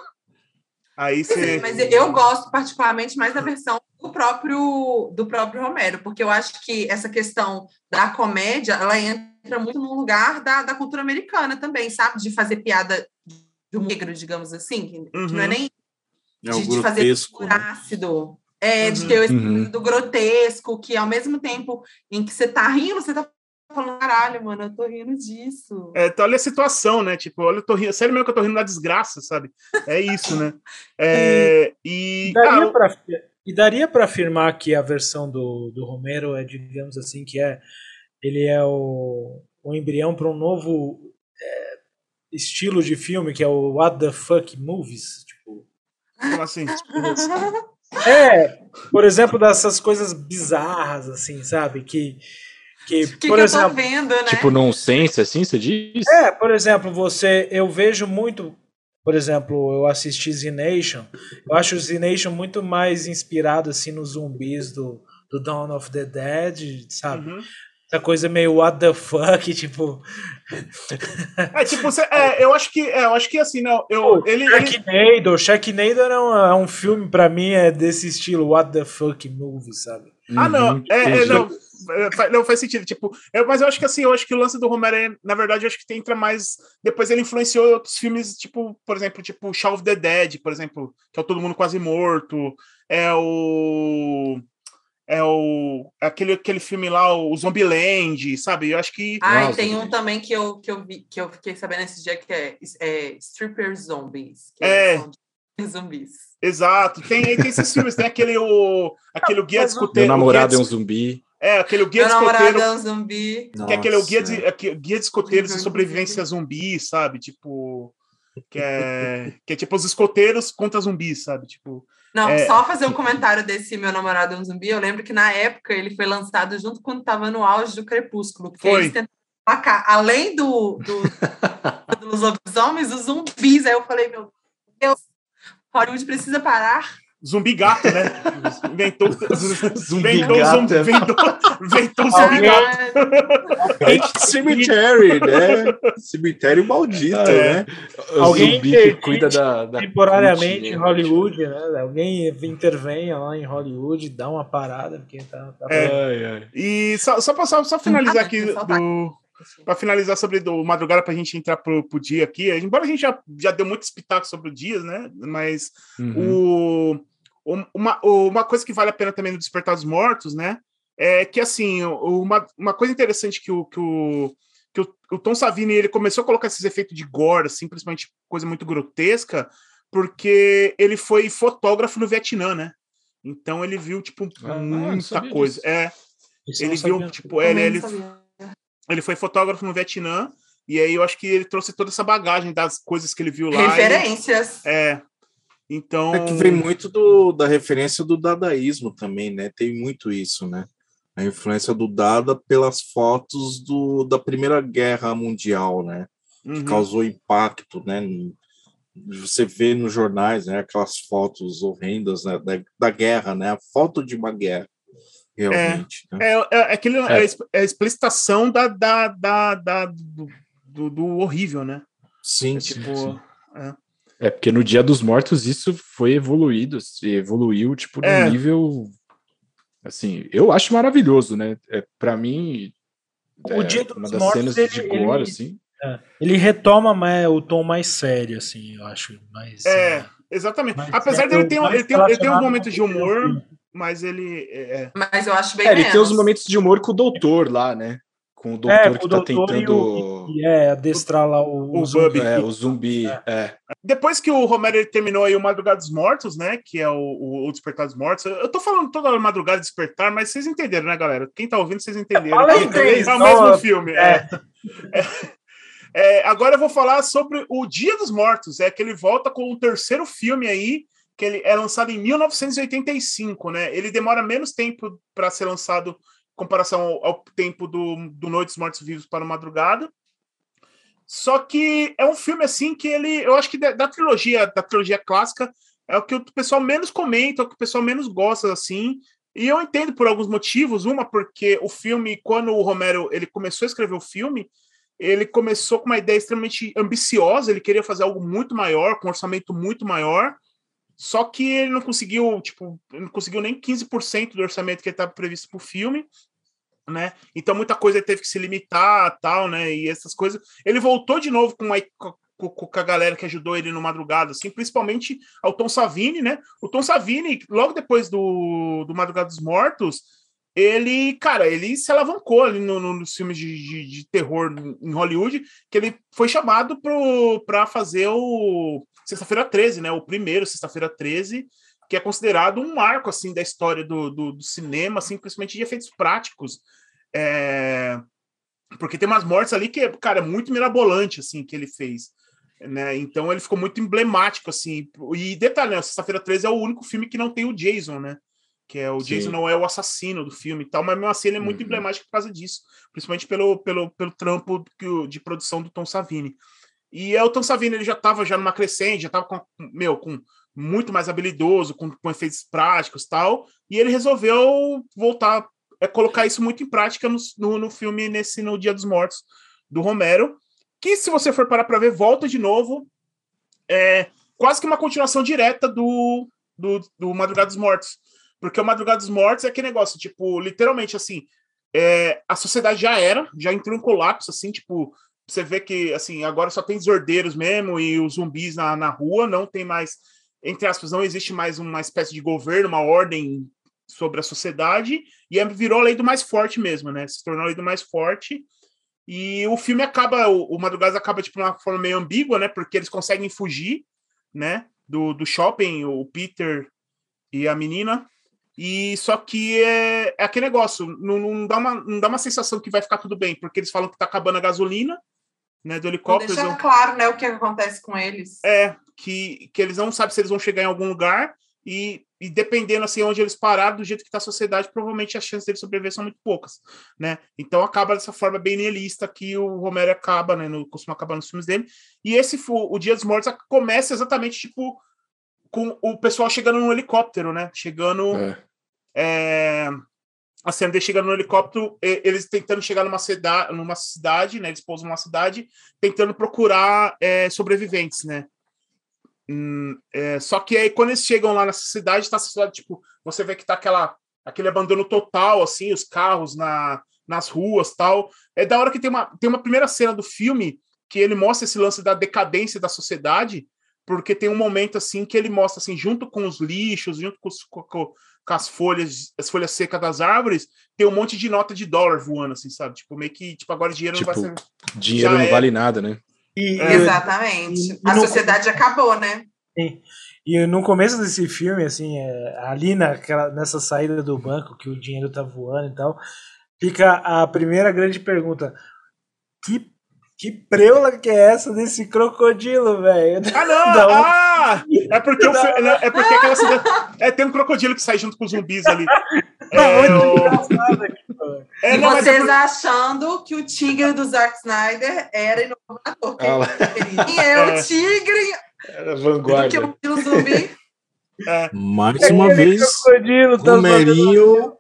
Aí você. Mas eu gosto particularmente mais da versão do próprio do próprio Romero, porque eu acho que essa questão da comédia, ela entra muito no lugar da, da cultura americana também, sabe? De fazer piada do negro, digamos assim, que, uhum. que não é uhum. nem é de, de fazer né? ácido, é, uhum. de ter esse uhum. do grotesco, que ao mesmo tempo em que você tá rindo, você tá falando, caralho, mano, eu tô rindo disso. É, então, olha a situação, né? Tipo, olha, eu tô rindo, sério mesmo que eu tô rindo da desgraça, sabe? É isso, né? É, e, e, daria ah, pra, e daria para afirmar que a versão do, do Romero é, digamos assim, que é ele é o, o embrião para um novo é, estilo de filme que é o What the Fuck Movies. Tipo. Como assim? É, por exemplo, dessas coisas bizarras, assim, sabe? Que. Que, que, por que exemplo, eu tô vendo, né? Tipo nonsense, assim, você diz? É, por exemplo, você. Eu vejo muito. Por exemplo, eu assisti Z Nation. Eu acho o Z Nation muito mais inspirado assim nos zumbis do, do Dawn of the Dead, sabe? Uhum essa coisa meio what the fuck, tipo. É, tipo, você, é, eu acho que. É, eu acho que assim, não. Eu, Pô, ele, Sharknado, ele... Sharknado é um, é um filme, pra mim, é desse estilo, what the fuck movie, sabe? Ah, não. Uhum. É, é, não, é, não faz sentido. Tipo, eu, mas eu acho que assim, eu acho que o lance do Romero, é, na verdade, eu acho que entra mais. Depois ele influenciou outros filmes, tipo, por exemplo, tipo Shaun of the Dead, por exemplo, que é o Todo Mundo Quase Morto. É o é o aquele, aquele filme lá, o Zombieland, sabe? Eu acho que. Ah, e tem um também que eu, que eu vi, que eu fiquei sabendo esse dia que é, é Stripper Zombies. é. zumbis. Exato. Tem, tem esses filmes, tem aquele o aquele o Guia Meu namorado é um zumbi. É, aquele guia Meu de escoteiro. É um zumbi. Que é aquele guia de, guia de escoteiros de sobrevivência zumbi, sabe? Tipo. Que é, que é tipo os escoteiros contra zumbis, sabe? Tipo. Não, é... só fazer um comentário desse Meu Namorado é um Zumbi. Eu lembro que na época ele foi lançado junto quando estava no auge do Crepúsculo. Porque foi. eles tentaram além do, do, dos lobisomens, os zumbis. Aí eu falei, meu Deus, Hollywood precisa parar Zumbi gato, né? Inventou, zumbi inventou, gato. Zumbi, inventou, inventou zumbi gato. Cemitério, né? Cemitério maldito, é. né? Alguém que cuida da, da temporariamente em Hollywood, né? Alguém intervém lá em Hollywood, dá uma parada, porque tá. tá é. ai, ai. E só, só, só, só finalizar aqui do para finalizar sobre o madrugada para a gente entrar pro, pro dia aqui, embora a gente já, já deu muito espetáculo sobre o dia, né? Mas uhum. o uma, uma coisa que vale a pena também no Despertar dos Mortos, né? É que, assim, uma, uma coisa interessante que o, que o, que o, o Tom Savini ele começou a colocar esses efeitos de gore, assim, principalmente coisa muito grotesca, porque ele foi fotógrafo no Vietnã, né? Então ele viu, tipo, ah, muita coisa. Disso. É. Isso ele viu, tipo, é, ele, ele foi fotógrafo no Vietnã, e aí eu acho que ele trouxe toda essa bagagem das coisas que ele viu lá. Referências. Ele, é. Então. É que vem muito do, da referência do dadaísmo também, né? Tem muito isso, né? A influência do Dada pelas fotos do, da Primeira Guerra Mundial, né? Uhum. Que causou impacto, né? Você vê nos jornais, né? Aquelas fotos horrendas né? da, da guerra, né? A foto de uma guerra realmente. É, né? é, é, aquele, é. é a explicitação da, da, da, da do, do, do, horrível, né? Sim, é, sim, tipo, sim. É. É, porque no Dia dos Mortos isso foi evoluído, se evoluiu, tipo, no é. nível. Assim, eu acho maravilhoso, né? É, para mim, o é, Dia dos uma das Mortos, cenas ele, de gore, ele, assim. É, ele retoma mais, o tom mais sério, assim, eu acho. Mais, é, é exatamente. Apesar dele ter, um, ele, tem, ele tem um momento de humor, mas ele. É, mas eu acho bem. É, ele tem os momentos de humor com o doutor lá, né? Com o doutor é, que o tá tentando. O, é, adestrar lá o, o, o zumbi. É, o zumbi. É. é. Depois que o Romero terminou aí o Madrugada dos Mortos, né? Que é o, o, Despertar dos Mortos. Eu tô falando toda a Madrugada Despertar, mas vocês entenderam, né, galera? Quem tá ouvindo, vocês entenderam. É, é o mesmo filme. É. é. É, agora eu vou falar sobre o Dia dos Mortos. É que ele volta com o terceiro filme aí, que ele é lançado em 1985, né? Ele demora menos tempo para ser lançado comparação ao, ao tempo do, do Noites Mortos Vivos para Madrugada. Só que é um filme assim que ele, eu acho que da, da, trilogia, da trilogia clássica, é o que o pessoal menos comenta, é o que o pessoal menos gosta assim. E eu entendo por alguns motivos, uma porque o filme, quando o Romero ele começou a escrever o filme, ele começou com uma ideia extremamente ambiciosa, ele queria fazer algo muito maior, com um orçamento muito maior. Só que ele não conseguiu, tipo, não conseguiu nem 15% do orçamento que estava previsto para o filme, né? Então muita coisa teve que se limitar, tal, né? E essas coisas. Ele voltou de novo com, uma, com, com a galera que ajudou ele no madrugada, assim, principalmente ao Tom Savini, né? O Tom Savini, logo depois do, do Madrugada dos Mortos, ele, cara, ele se alavancou ali no, no, nos filmes de, de, de, terror em Hollywood, que ele foi chamado para fazer o Sexta-feira 13, né? O primeiro Sexta-feira 13, que é considerado um marco assim da história do, do, do cinema, assim, principalmente de efeitos práticos. É... Porque tem umas mortes ali que, cara, é muito mirabolante assim que ele fez. Né? Então ele ficou muito emblemático assim. E detalhe, né? Sexta-feira 13 é o único filme que não tem o Jason, né? Que é o Sim. Jason não é o assassino do filme e tal, mas mesmo assim ele é muito uhum. emblemático por causa disso, principalmente pelo, pelo, pelo trampo de produção do Tom Savini. E Elton Savini ele já estava já numa crescente, já estava com, meu, com muito mais habilidoso, com, com efeitos práticos tal, e ele resolveu voltar, é, colocar isso muito em prática no, no, no, filme nesse no Dia dos Mortos do Romero, que se você for parar para ver, volta de novo, é quase que uma continuação direta do, do, do Madrugada dos Mortos, porque o Madrugada dos Mortos é aquele negócio, tipo, literalmente assim, é, a sociedade já era, já entrou em colapso, assim, tipo, você vê que assim agora só tem desordeiros mesmo e os zumbis na, na rua, não tem mais, entre aspas, não existe mais uma espécie de governo, uma ordem sobre a sociedade, e é, virou a lei do mais forte mesmo, né? Se tornou a lei do mais forte. E o filme acaba, o, o acaba tipo, de uma forma meio ambígua, né? Porque eles conseguem fugir, né? Do, do shopping, o Peter e a menina. E só que é, é aquele negócio, não, não, dá uma, não dá uma sensação que vai ficar tudo bem, porque eles falam que tá acabando a gasolina, né, do helicóptero. Claro, né, o que acontece com eles. É, que, que eles não sabem se eles vão chegar em algum lugar e, e dependendo assim onde eles pararam, do jeito que está a sociedade, provavelmente as chances deles sobreviver são muito poucas, né? Então acaba dessa forma bem nihilista que o Romero acaba, né, no, costuma acabar nos filmes dele. E esse o Dia dos Mortos começa exatamente tipo com o pessoal chegando no helicóptero, né? Chegando é. É, a cena de chegando no helicóptero, eles tentando chegar numa cidade, numa cidade, né? Eles pousam numa cidade, tentando procurar é, sobreviventes, né? Hum, é, só que aí, quando eles chegam lá nessa cidade, tá cidade, tipo, você vê que tá aquela, aquele abandono total, assim, os carros na, nas ruas tal. É da hora que tem uma, tem uma primeira cena do filme que ele mostra esse lance da decadência da sociedade, porque tem um momento assim que ele mostra assim, junto com os lixos, junto com, os, com, com as folhas, as folhas secas das árvores, tem um monte de nota de dólar voando, assim, sabe? Tipo, meio que, tipo, agora dinheiro tipo, não vai ser. Dinheiro não é. vale nada, né? E, é. Exatamente. E, a sociedade acabou, né? Sim. E no começo desse filme, assim, é, ali naquela, nessa saída do banco, que o dinheiro tá voando e tal, fica a primeira grande pergunta: que que preula que é essa desse crocodilo, velho? Ah, não! não. Ah! É porque, o, é porque aquela cidade. É, tem um crocodilo que sai junto com os zumbis ali. É, é, o... é, não, vocês é por... achando que o tigre do Zack Snyder era inovador. Ah, e é, o tigre. Era vanguarda. Que o zumbi. É. Mais uma vez, tá Romerinho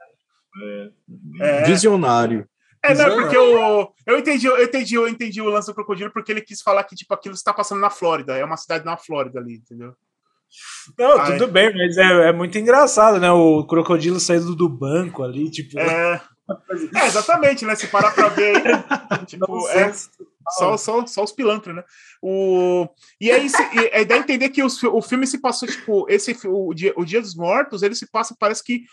é. visionário. É, não, porque eu, eu, entendi, eu, entendi, eu entendi o lance do crocodilo porque ele quis falar que tipo, aquilo está passando na Flórida. É uma cidade na Flórida ali, entendeu? Não, Ai. tudo bem, mas é, é muito engraçado, né? O crocodilo saindo do banco ali, tipo. É, é exatamente, né? Se parar pra ver aí, tipo, é, só, só, só os pilantras, né? O, e aí e, é, dá a entender que os, o filme se passou, tipo, esse, o, dia, o Dia dos Mortos, ele se passa, parece que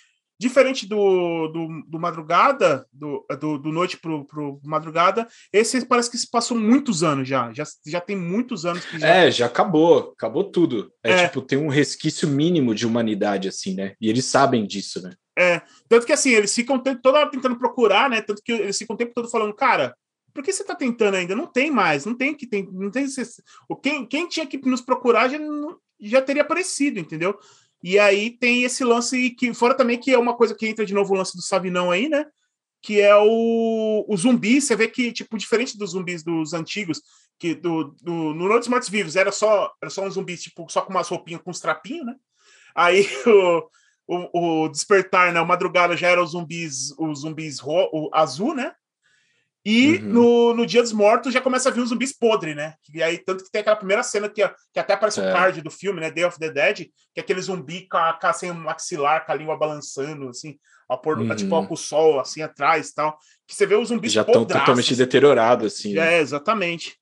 Diferente do, do, do madrugada, do, do, do, noite pro, pro madrugada, esse parece que se passou muitos anos já. Já, já tem muitos anos que já. É, já acabou, acabou tudo. É, é, tipo, tem um resquício mínimo de humanidade, assim, né? E eles sabem disso, né? É. Tanto que assim, eles ficam toda hora tentando procurar, né? Tanto que eles ficam o tempo todo falando, cara, por que você está tentando ainda? Não tem mais, não tem que tem, não tem quem, quem tinha que nos procurar já, já teria aparecido, entendeu? E aí tem esse lance que, fora também, que é uma coisa que entra de novo o lance do Savinão aí, né? Que é o, o zumbi. Você vê que, tipo, diferente dos zumbis dos antigos, que do, do, no Noites Mortos Vivos era só, era só um zumbi, tipo, só com umas roupinhas com os trapinhos, né? Aí o, o, o Despertar, né? O Madrugada já era os zumbis, os zumbis ro, o azul, né? E uhum. no, no Dia dos Mortos já começa a vir os zumbis podres, né? E aí, tanto que tem aquela primeira cena que, que até aparece é. o card do filme, né? Day of the Dead, que é aquele zumbi com a, com a, sem um maxilar, com a língua balançando, assim, ao pôr, uhum. tipo, ao sol, assim, atrás e tal. Que você vê os zumbis Já estão totalmente deteriorados, assim. Né? É, exatamente.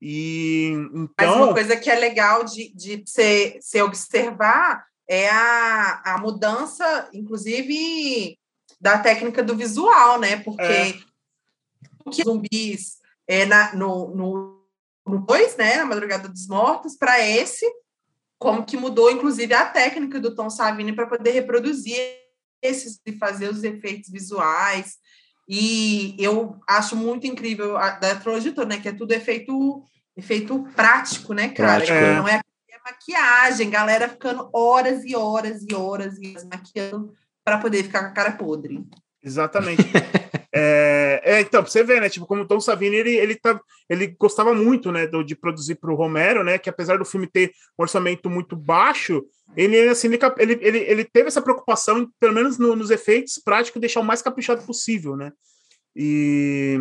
E então. Mas uma coisa que é legal de, de você, você observar é a, a mudança, inclusive, da técnica do visual, né? Porque. É que zumbis é, na, no, no, no dois, né, na Madrugada dos Mortos, para esse, como que mudou, inclusive, a técnica do Tom Savini para poder reproduzir esses e fazer os efeitos visuais. E eu acho muito incrível a, da trilogia né, que é tudo efeito, efeito prático, né, cara? Prático, é. Não é, é maquiagem, galera ficando horas e horas e horas e horas maquiando para poder ficar com a cara podre. Exatamente. é, é, então, você ver, né? Tipo, como o Tom Savini, ele, ele, tá, ele gostava muito, né, do, de produzir para o Romero, né? Que apesar do filme ter um orçamento muito baixo, ele, assim, ele, ele, ele teve essa preocupação, pelo menos no, nos efeitos práticos, deixar o mais caprichado possível, né? E,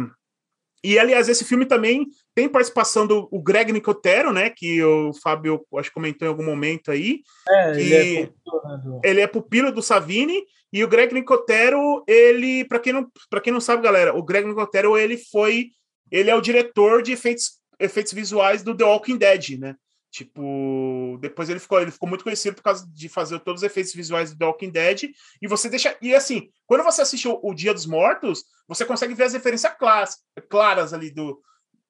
e, aliás, esse filme também tem participação do Greg Nicotero, né? Que o Fábio, acho que comentou em algum momento aí. É, ele é, pupilo, ele é pupilo do Savini e o Greg Nicotero, ele, para quem não, quem não sabe, galera, o Greg Nicotero, ele foi, ele é o diretor de efeitos, efeitos visuais do The Walking Dead, né? Tipo, depois ele ficou, ele ficou muito conhecido por causa de fazer todos os efeitos visuais do The Walking Dead. E você deixa. E assim, quando você assiste o, o Dia dos Mortos, você consegue ver as referências claras, claras ali do,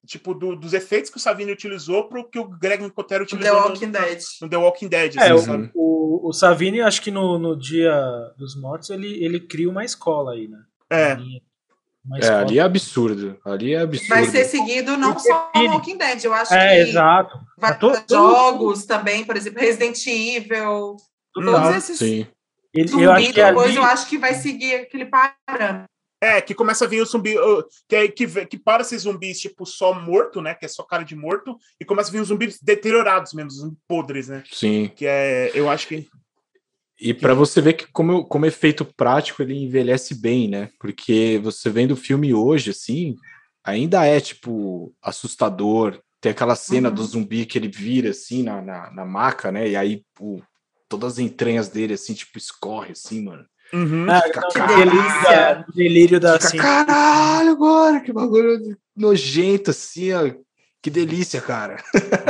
tipo, do, dos efeitos que o Savini utilizou para o que o Greg Nicotero utilizou The Walking no, Dead. no The Walking Dead. É, assim, o, o, o, Savini, acho que no, no Dia dos Mortos, ele, ele cria uma escola aí, né? É. É, ali é absurdo. Ali é absurdo. Vai ser seguido não só o Walking Dead, eu acho é, que exato. vai todo, jogos também, por exemplo, Resident Evil, todos esses sim. Ele, eu acho que depois ali... eu acho que vai seguir aquele parâmetro. É, que começa a vir o zumbi, que, é, que, que para ser zumbis, tipo, só morto, né? Que é só cara de morto, e começa a vir os zumbis deteriorados mesmo, zumbis podres, né? Sim. Que é, eu acho que. E para você ver que como, como efeito prático ele envelhece bem, né? Porque você vendo o filme hoje, assim, ainda é, tipo, assustador. Tem aquela cena uhum. do zumbi que ele vira, assim, na, na, na maca, né? E aí, o, todas as entranhas dele, assim, tipo, escorre, assim, mano. Uhum. Ah, fica, que delícia. delírio da fica, assim. Caralho, agora, que bagulho nojento, assim, ó. Que delícia, cara.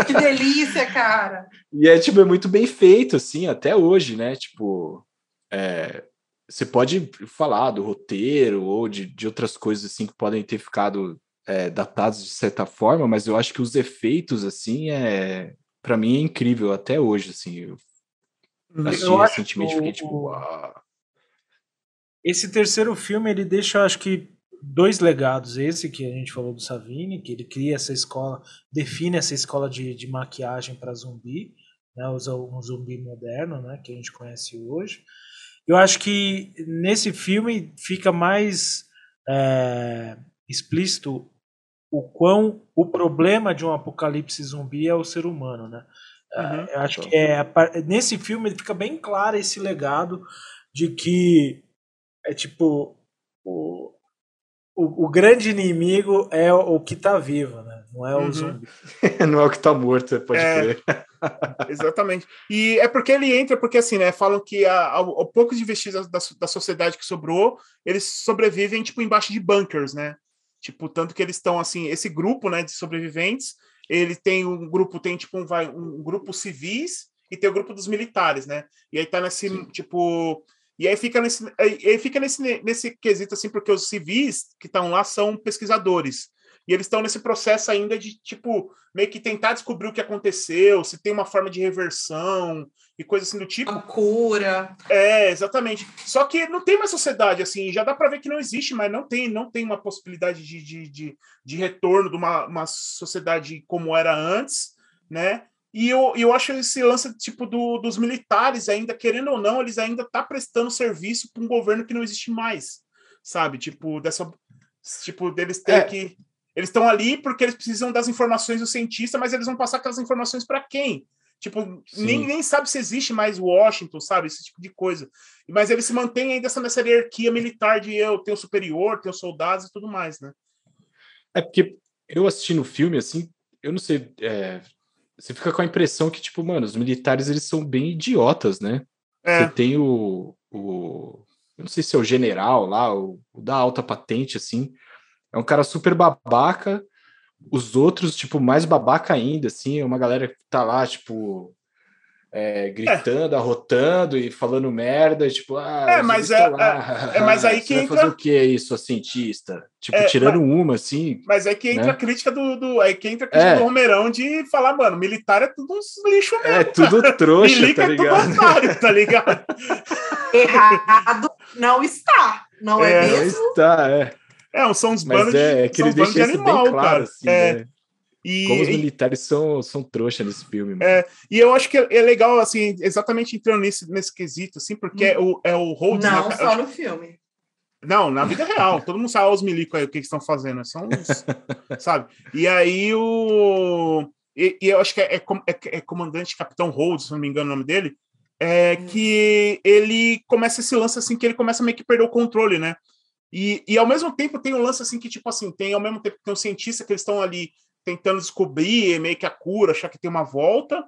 Que delícia, cara. e é, tipo, é muito bem feito, assim, até hoje, né? Tipo, é, você pode falar do roteiro ou de, de outras coisas, assim, que podem ter ficado é, datados de certa forma, mas eu acho que os efeitos, assim, é... para mim é incrível até hoje, assim. Eu assisti eu recentemente, fiquei tipo, uau. Esse terceiro filme ele deixa, acho que, dois legados. Esse que a gente falou do Savini, que ele cria essa escola, define essa escola de, de maquiagem para zumbi, né, um zumbi moderno, né, que a gente conhece hoje. Eu acho que nesse filme fica mais é, explícito o quão o problema de um apocalipse zumbi é o ser humano, né? Uhum, eu acho então. que é, nesse filme fica bem claro esse legado de que é tipo o, o, grande inimigo é o, o que tá vivo, né? Não é o uhum. zumbi. Não é o que tá morto, pode é, crer. exatamente. E é porque ele entra, porque assim, né? Falam que ao, pouco de vestidos da, da sociedade que sobrou, eles sobrevivem, tipo, embaixo de bunkers, né? Tipo, tanto que eles estão assim, esse grupo, né, de sobreviventes, ele tem um grupo, tem tipo um, vai, um grupo civis e tem o grupo dos militares, né? E aí tá nesse, Sim. tipo, e aí fica nesse, aí fica nesse, nesse quesito, assim, porque os civis que estão lá são pesquisadores. E eles estão nesse processo ainda de, tipo, meio que tentar descobrir o que aconteceu, se tem uma forma de reversão e coisa assim do tipo. A cura. É, exatamente. Só que não tem mais sociedade, assim, já dá para ver que não existe, mas não tem, não tem uma possibilidade de, de, de, de retorno de uma, uma sociedade como era antes, né? E eu, eu acho esse lance tipo do, dos militares ainda, querendo ou não, eles ainda tá prestando serviço para um governo que não existe mais, sabe? Tipo, dessa tipo deles ter é. que eles estão ali porque eles precisam das informações do cientista, mas eles vão passar aquelas informações para quem? Tipo, nem, nem sabe se existe mais Washington, sabe? Esse tipo de coisa. Mas eles se mantêm ainda nessa hierarquia militar de eu tenho superior, tenho soldados e tudo mais, né? É porque eu assisti no filme, assim, eu não sei, é, você fica com a impressão que, tipo, mano, os militares eles são bem idiotas, né? É. Você tem o, o. Eu não sei se é o general lá, o, o da alta patente, assim. É um cara super babaca. Os outros, tipo, mais babaca ainda, assim. É uma galera que tá lá, tipo, é, gritando, é. arrotando e falando merda, tipo, ah, é, mas é, lá, é, é, mas aí que entra... fazer o que é isso, a cientista? Tipo, é, tirando mas, uma, assim. Mas é que entra né? a crítica do, do aí que entra a crítica é. do Romeirão de falar, mano, militar é tudo uns lixo mesmo. É tudo cara. trouxa, Milica tá ligado? É tudo otário, tá ligado? Errado não está, não é, mesmo? Não está, é. É, são uns bandos é, de, que ele deixa de animal, claro, cara. Assim, é. Né? E, Como os militares são, são trouxa nesse filme. É, e eu acho que é, legal, assim, exatamente entrando nesse, nesse quesito, assim, porque é o, é o Rhodes... Não, na, só no filme. Não, na vida real. todo mundo sabe os milicos aí, o que, que estão fazendo. São uns, sabe? E aí o... E, e eu acho que é, é, é, é comandante Capitão Rhodes, se não me engano o nome dele, é hum. que ele começa esse lance assim, que ele começa meio que perder o controle, né? E, e ao mesmo tempo tem um lance assim que, tipo assim, tem ao mesmo tempo que tem um cientista que eles estão ali tentando descobrir meio que a cura, achar que tem uma volta.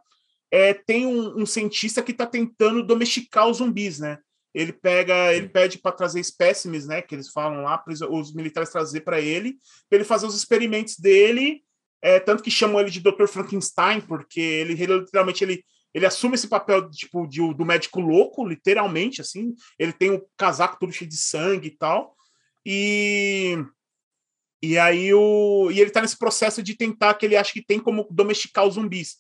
É, tem um, um cientista que está tentando domesticar os zumbis, né? Ele pega, ele pede para trazer espécimes, né? Que eles falam lá, os militares trazer para ele, para ele fazer os experimentos dele. É, tanto que chamam ele de Dr. Frankenstein, porque ele, ele literalmente ele, ele assume esse papel tipo de, do médico louco, literalmente, assim. Ele tem o casaco todo cheio de sangue e tal. E E aí o e ele tá nesse processo de tentar que ele acha que tem como domesticar os zumbis.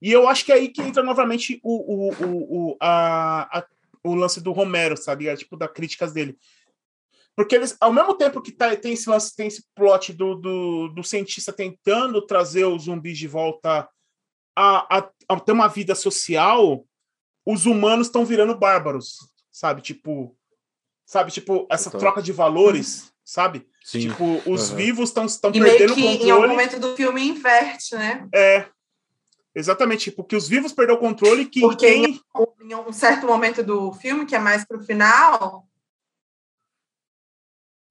E eu acho que é aí que entra novamente o, o, o, o, a, a, o lance do Romero, sabe? É, tipo, da críticas dele. Porque eles, ao mesmo tempo que tá, tem esse lance, tem esse plot do, do, do cientista tentando trazer os zumbis de volta a, a, a ter uma vida social, os humanos estão virando bárbaros, sabe? Tipo, sabe? Tipo, essa então... troca de valores, sabe? Sim. Tipo, os uhum. vivos estão perdendo o controle. Em algum momento do filme inverte, né? É. Exatamente, porque os vivos perderam o controle que Porque quem... em um certo momento do filme, que é mais pro final.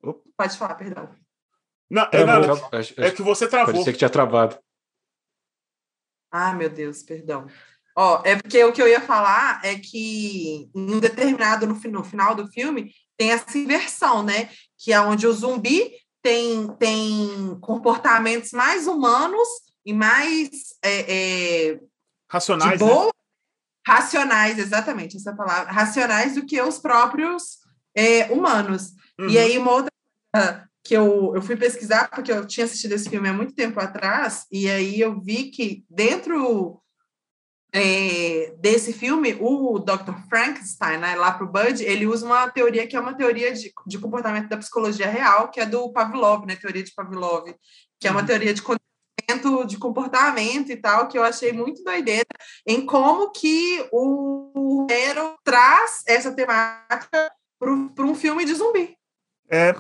Opa. Pode falar, perdão. Não, é, não, é que você travou. Parecia que tinha travado. Ah, meu Deus, perdão. Ó, é porque o que eu ia falar é que em um determinado no, no final do filme tem essa inversão, né? Que é onde o zumbi tem, tem comportamentos mais humanos e mais é, é, racionais, boa, né? racionais, exatamente essa palavra, racionais do que os próprios é, humanos. Uhum. E aí uma outra coisa que eu, eu fui pesquisar porque eu tinha assistido esse filme há muito tempo atrás e aí eu vi que dentro é, desse filme, o Dr. Frankenstein, né, lá para o Bud, ele usa uma teoria que é uma teoria de, de comportamento da psicologia real, que é do Pavlov, né, teoria de Pavlov, que é uma uhum. teoria de de comportamento e tal, que eu achei muito doideira, em como que o Hero traz essa temática para um filme de zumbi. É.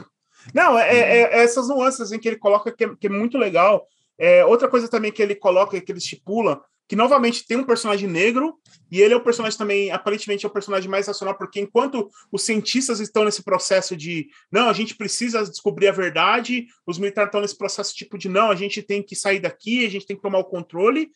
Não, é, é, é essas nuances em que ele coloca que é, que é muito legal. É, outra coisa também que ele coloca, que ele estipula, que novamente tem um personagem negro, e ele é o personagem também, aparentemente, é o personagem mais racional, porque enquanto os cientistas estão nesse processo de não, a gente precisa descobrir a verdade, os militares estão nesse processo tipo de não, a gente tem que sair daqui, a gente tem que tomar o controle.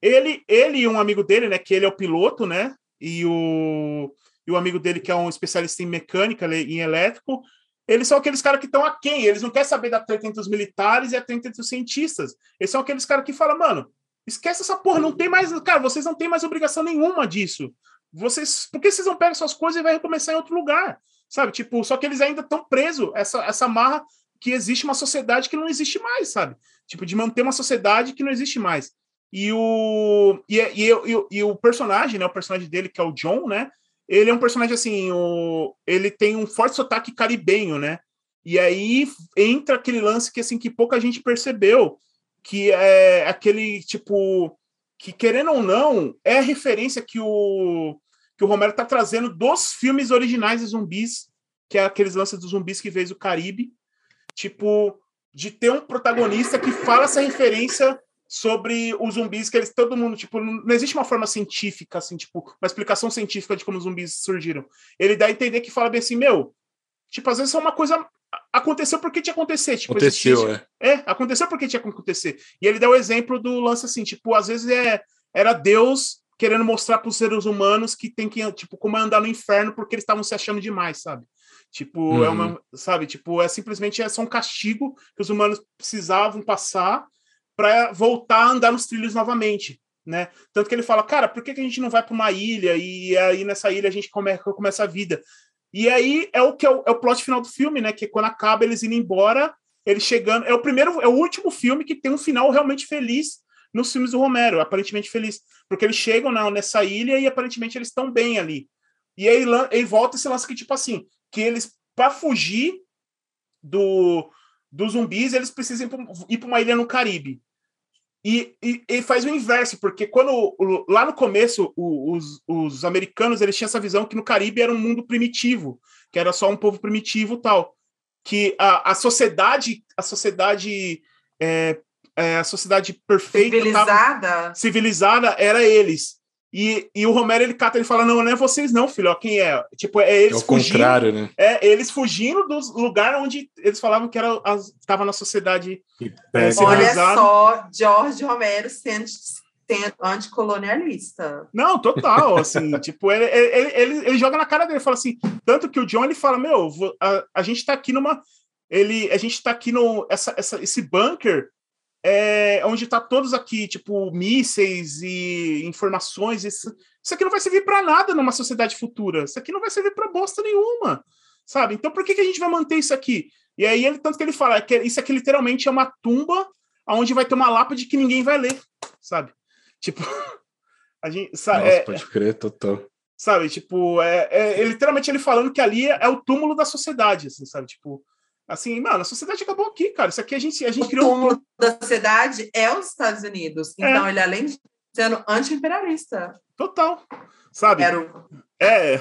Ele, ele e um amigo dele, né, que ele é o piloto, né, e o, e o amigo dele, que é um especialista em mecânica, em elétrico, eles são aqueles caras que estão aquém, eles não querem saber da treta entre os militares e a treta entre os cientistas. Eles são aqueles caras que falam, mano, Esquece essa porra, não tem mais. Cara, vocês não têm mais obrigação nenhuma disso. Vocês. Por que vocês não pegam suas coisas e vai recomeçar em outro lugar? Sabe? Tipo, só que eles ainda estão presos, essa, essa marra que existe uma sociedade que não existe mais, sabe? Tipo, de manter uma sociedade que não existe mais. E o, e, e, e, e, o personagem, né? O personagem dele, que é o John, né? Ele é um personagem assim, o, ele tem um forte sotaque caribenho, né? E aí entra aquele lance que assim que pouca gente percebeu, que é aquele tipo que querendo ou não é a referência que o que o Romero está trazendo dos filmes originais de zumbis, que é aqueles lances dos zumbis que fez o Caribe, tipo de ter um protagonista que fala essa referência sobre os zumbis que eles todo mundo tipo não existe uma forma científica assim tipo uma explicação científica de como os zumbis surgiram. Ele dá a entender que fala bem assim meu tipo às vezes é uma coisa aconteceu porque tinha que acontecer. Tipo, aconteceu, é. É, aconteceu porque tinha que acontecer. E ele deu o exemplo do lance assim, tipo, às vezes é, era Deus querendo mostrar para os seres humanos que tem que, tipo, como é andar no inferno porque eles estavam se achando demais, sabe? Tipo, uhum. é uma, uhum. sabe, tipo, é simplesmente é só um castigo que os humanos precisavam passar para voltar a andar nos trilhos novamente, né? Tanto que ele fala, cara, por que, que a gente não vai para uma ilha e aí nessa ilha a gente come, começa a vida? E aí é o que é o, é o plot final do filme, né? Que quando acaba eles indo embora, eles chegando. É o primeiro, é o último filme que tem um final realmente feliz nos filmes do Romero, aparentemente feliz. Porque eles chegam na, nessa ilha e aparentemente eles estão bem ali. E aí ele volta esse lance que, tipo assim, que eles, para fugir do, dos zumbis, eles precisam ir para uma ilha no Caribe. E, e, e, faz o inverso, porque quando lá no começo os, os americanos eles tinham essa visão que no Caribe era um mundo primitivo, que era só um povo primitivo tal, que a, a sociedade a sociedade é, é, a sociedade perfeita civilizada? tava, civilizada era eles e, e o Romero ele cata, ele fala: não, não é vocês, não, filho. Ó, quem é? Tipo, é eles é o fugindo. contrário, né? É eles fugindo do lugar onde eles falavam que era estava na sociedade é, Olha só, George Romero sendo, sendo anticolonialista. Não, total. Assim, tipo, ele, ele, ele, ele, joga na cara dele, fala assim: tanto que o John ele fala: meu, a, a gente tá aqui numa. Ele, a gente tá aqui no. Essa, essa, esse bunker é, onde está todos aqui, tipo, mísseis e informações. Isso, isso aqui não vai servir para nada numa sociedade futura. Isso aqui não vai servir para bosta nenhuma, sabe? Então, por que, que a gente vai manter isso aqui? E aí, ele, tanto que ele fala que isso aqui literalmente é uma tumba onde vai ter uma lápide que ninguém vai ler, sabe? Tipo, a gente. Sabe, Nossa, é, pode crer, total. Sabe, tipo, é, é, é, literalmente ele falando que ali é o túmulo da sociedade, assim, sabe? Tipo, assim, mano, a sociedade acabou aqui, cara. Isso aqui a gente, a gente o criou. O túmulo da sociedade é os Estados Unidos. É. Então, ele, além de sendo anti-imperialista. Total. Sabe? Era o... É.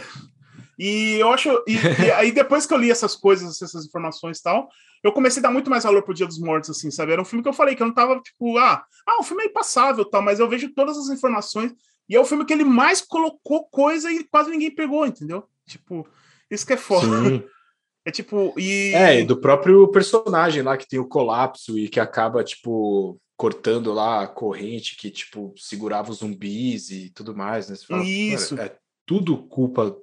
E eu acho. E, e, aí, depois que eu li essas coisas, essas informações e tal, eu comecei a dar muito mais valor pro Dia dos Mortos, assim, sabe? Era um filme que eu falei que eu não tava, tipo, ah, ah, o filme é passável tal, mas eu vejo todas as informações. E é o filme que ele mais colocou coisa e quase ninguém pegou, entendeu? Tipo, isso que é foda. Sim. É tipo. E... É, e do próprio personagem lá que tem o colapso e que acaba, tipo, cortando lá a corrente que, tipo, segurava os zumbis e tudo mais, né? Fala, Isso. É, é tudo culpa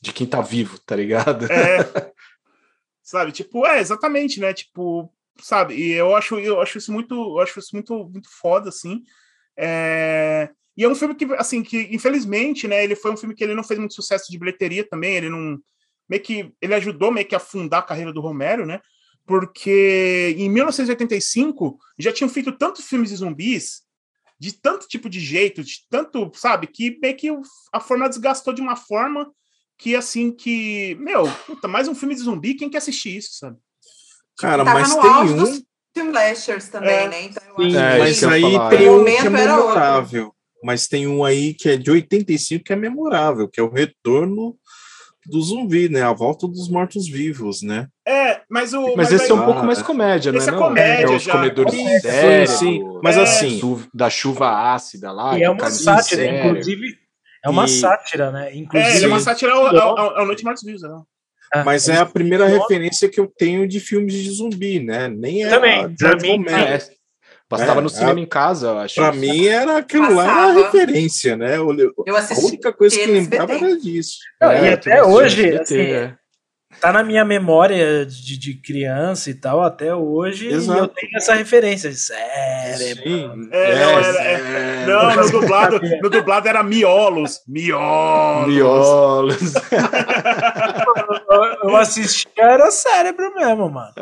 de quem tá vivo, tá ligado? É. sabe, tipo, é, exatamente, né? Tipo, sabe, e eu acho, eu acho isso muito, eu acho isso muito, muito foda, assim. É... E é um filme que, assim, que infelizmente, né, ele foi um filme que ele não fez muito sucesso de bilheteria também, ele não, meio que, ele ajudou meio que a fundar a carreira do Romero, né, porque em 1985 já tinham feito tantos filmes de zumbis, de tanto tipo de jeito, de tanto, sabe, que meio que a forma desgastou de uma forma que assim que, meu, puta, mais um filme de zumbi, quem quer assistir isso, sabe? Cara, mas tem um dos slashers também, é, né? Então, sim, é, mas aí tem um que é memorável. Mas tem um aí que é de 85 que é memorável, que é o retorno do zumbi, né? A volta dos mortos-vivos, né? É, mas o. Mas, mas esse aí... é um pouco mais comédia, né? Esse é comédia, é, os comedores de cérebro, sim. Mas é. assim. Da chuva ácida lá. E é uma sátira, inclusive. É uma e... sátira, né? Inclusive, é, é uma sátira ao, ao, ao, ao Noite Mortos Vivos, né? Ah, Mas é a primeira referência que eu tenho de filmes de zumbi, né? Nem é Também, pra mim, é, Passava é, no cinema a, em casa, eu acho. Pra mim era aquilo Passava. lá era referência, né? Eu, eu a única coisa que lembrava era disso. Não, é, e até hoje, assim, é. tá na minha memória de, de criança e tal até hoje Exato. e eu tenho essa referência. Cérebro. É, é, não, era, é, não no dublado no dublado era miolos. Miolos. Miolos eu assisti era cérebro mesmo mano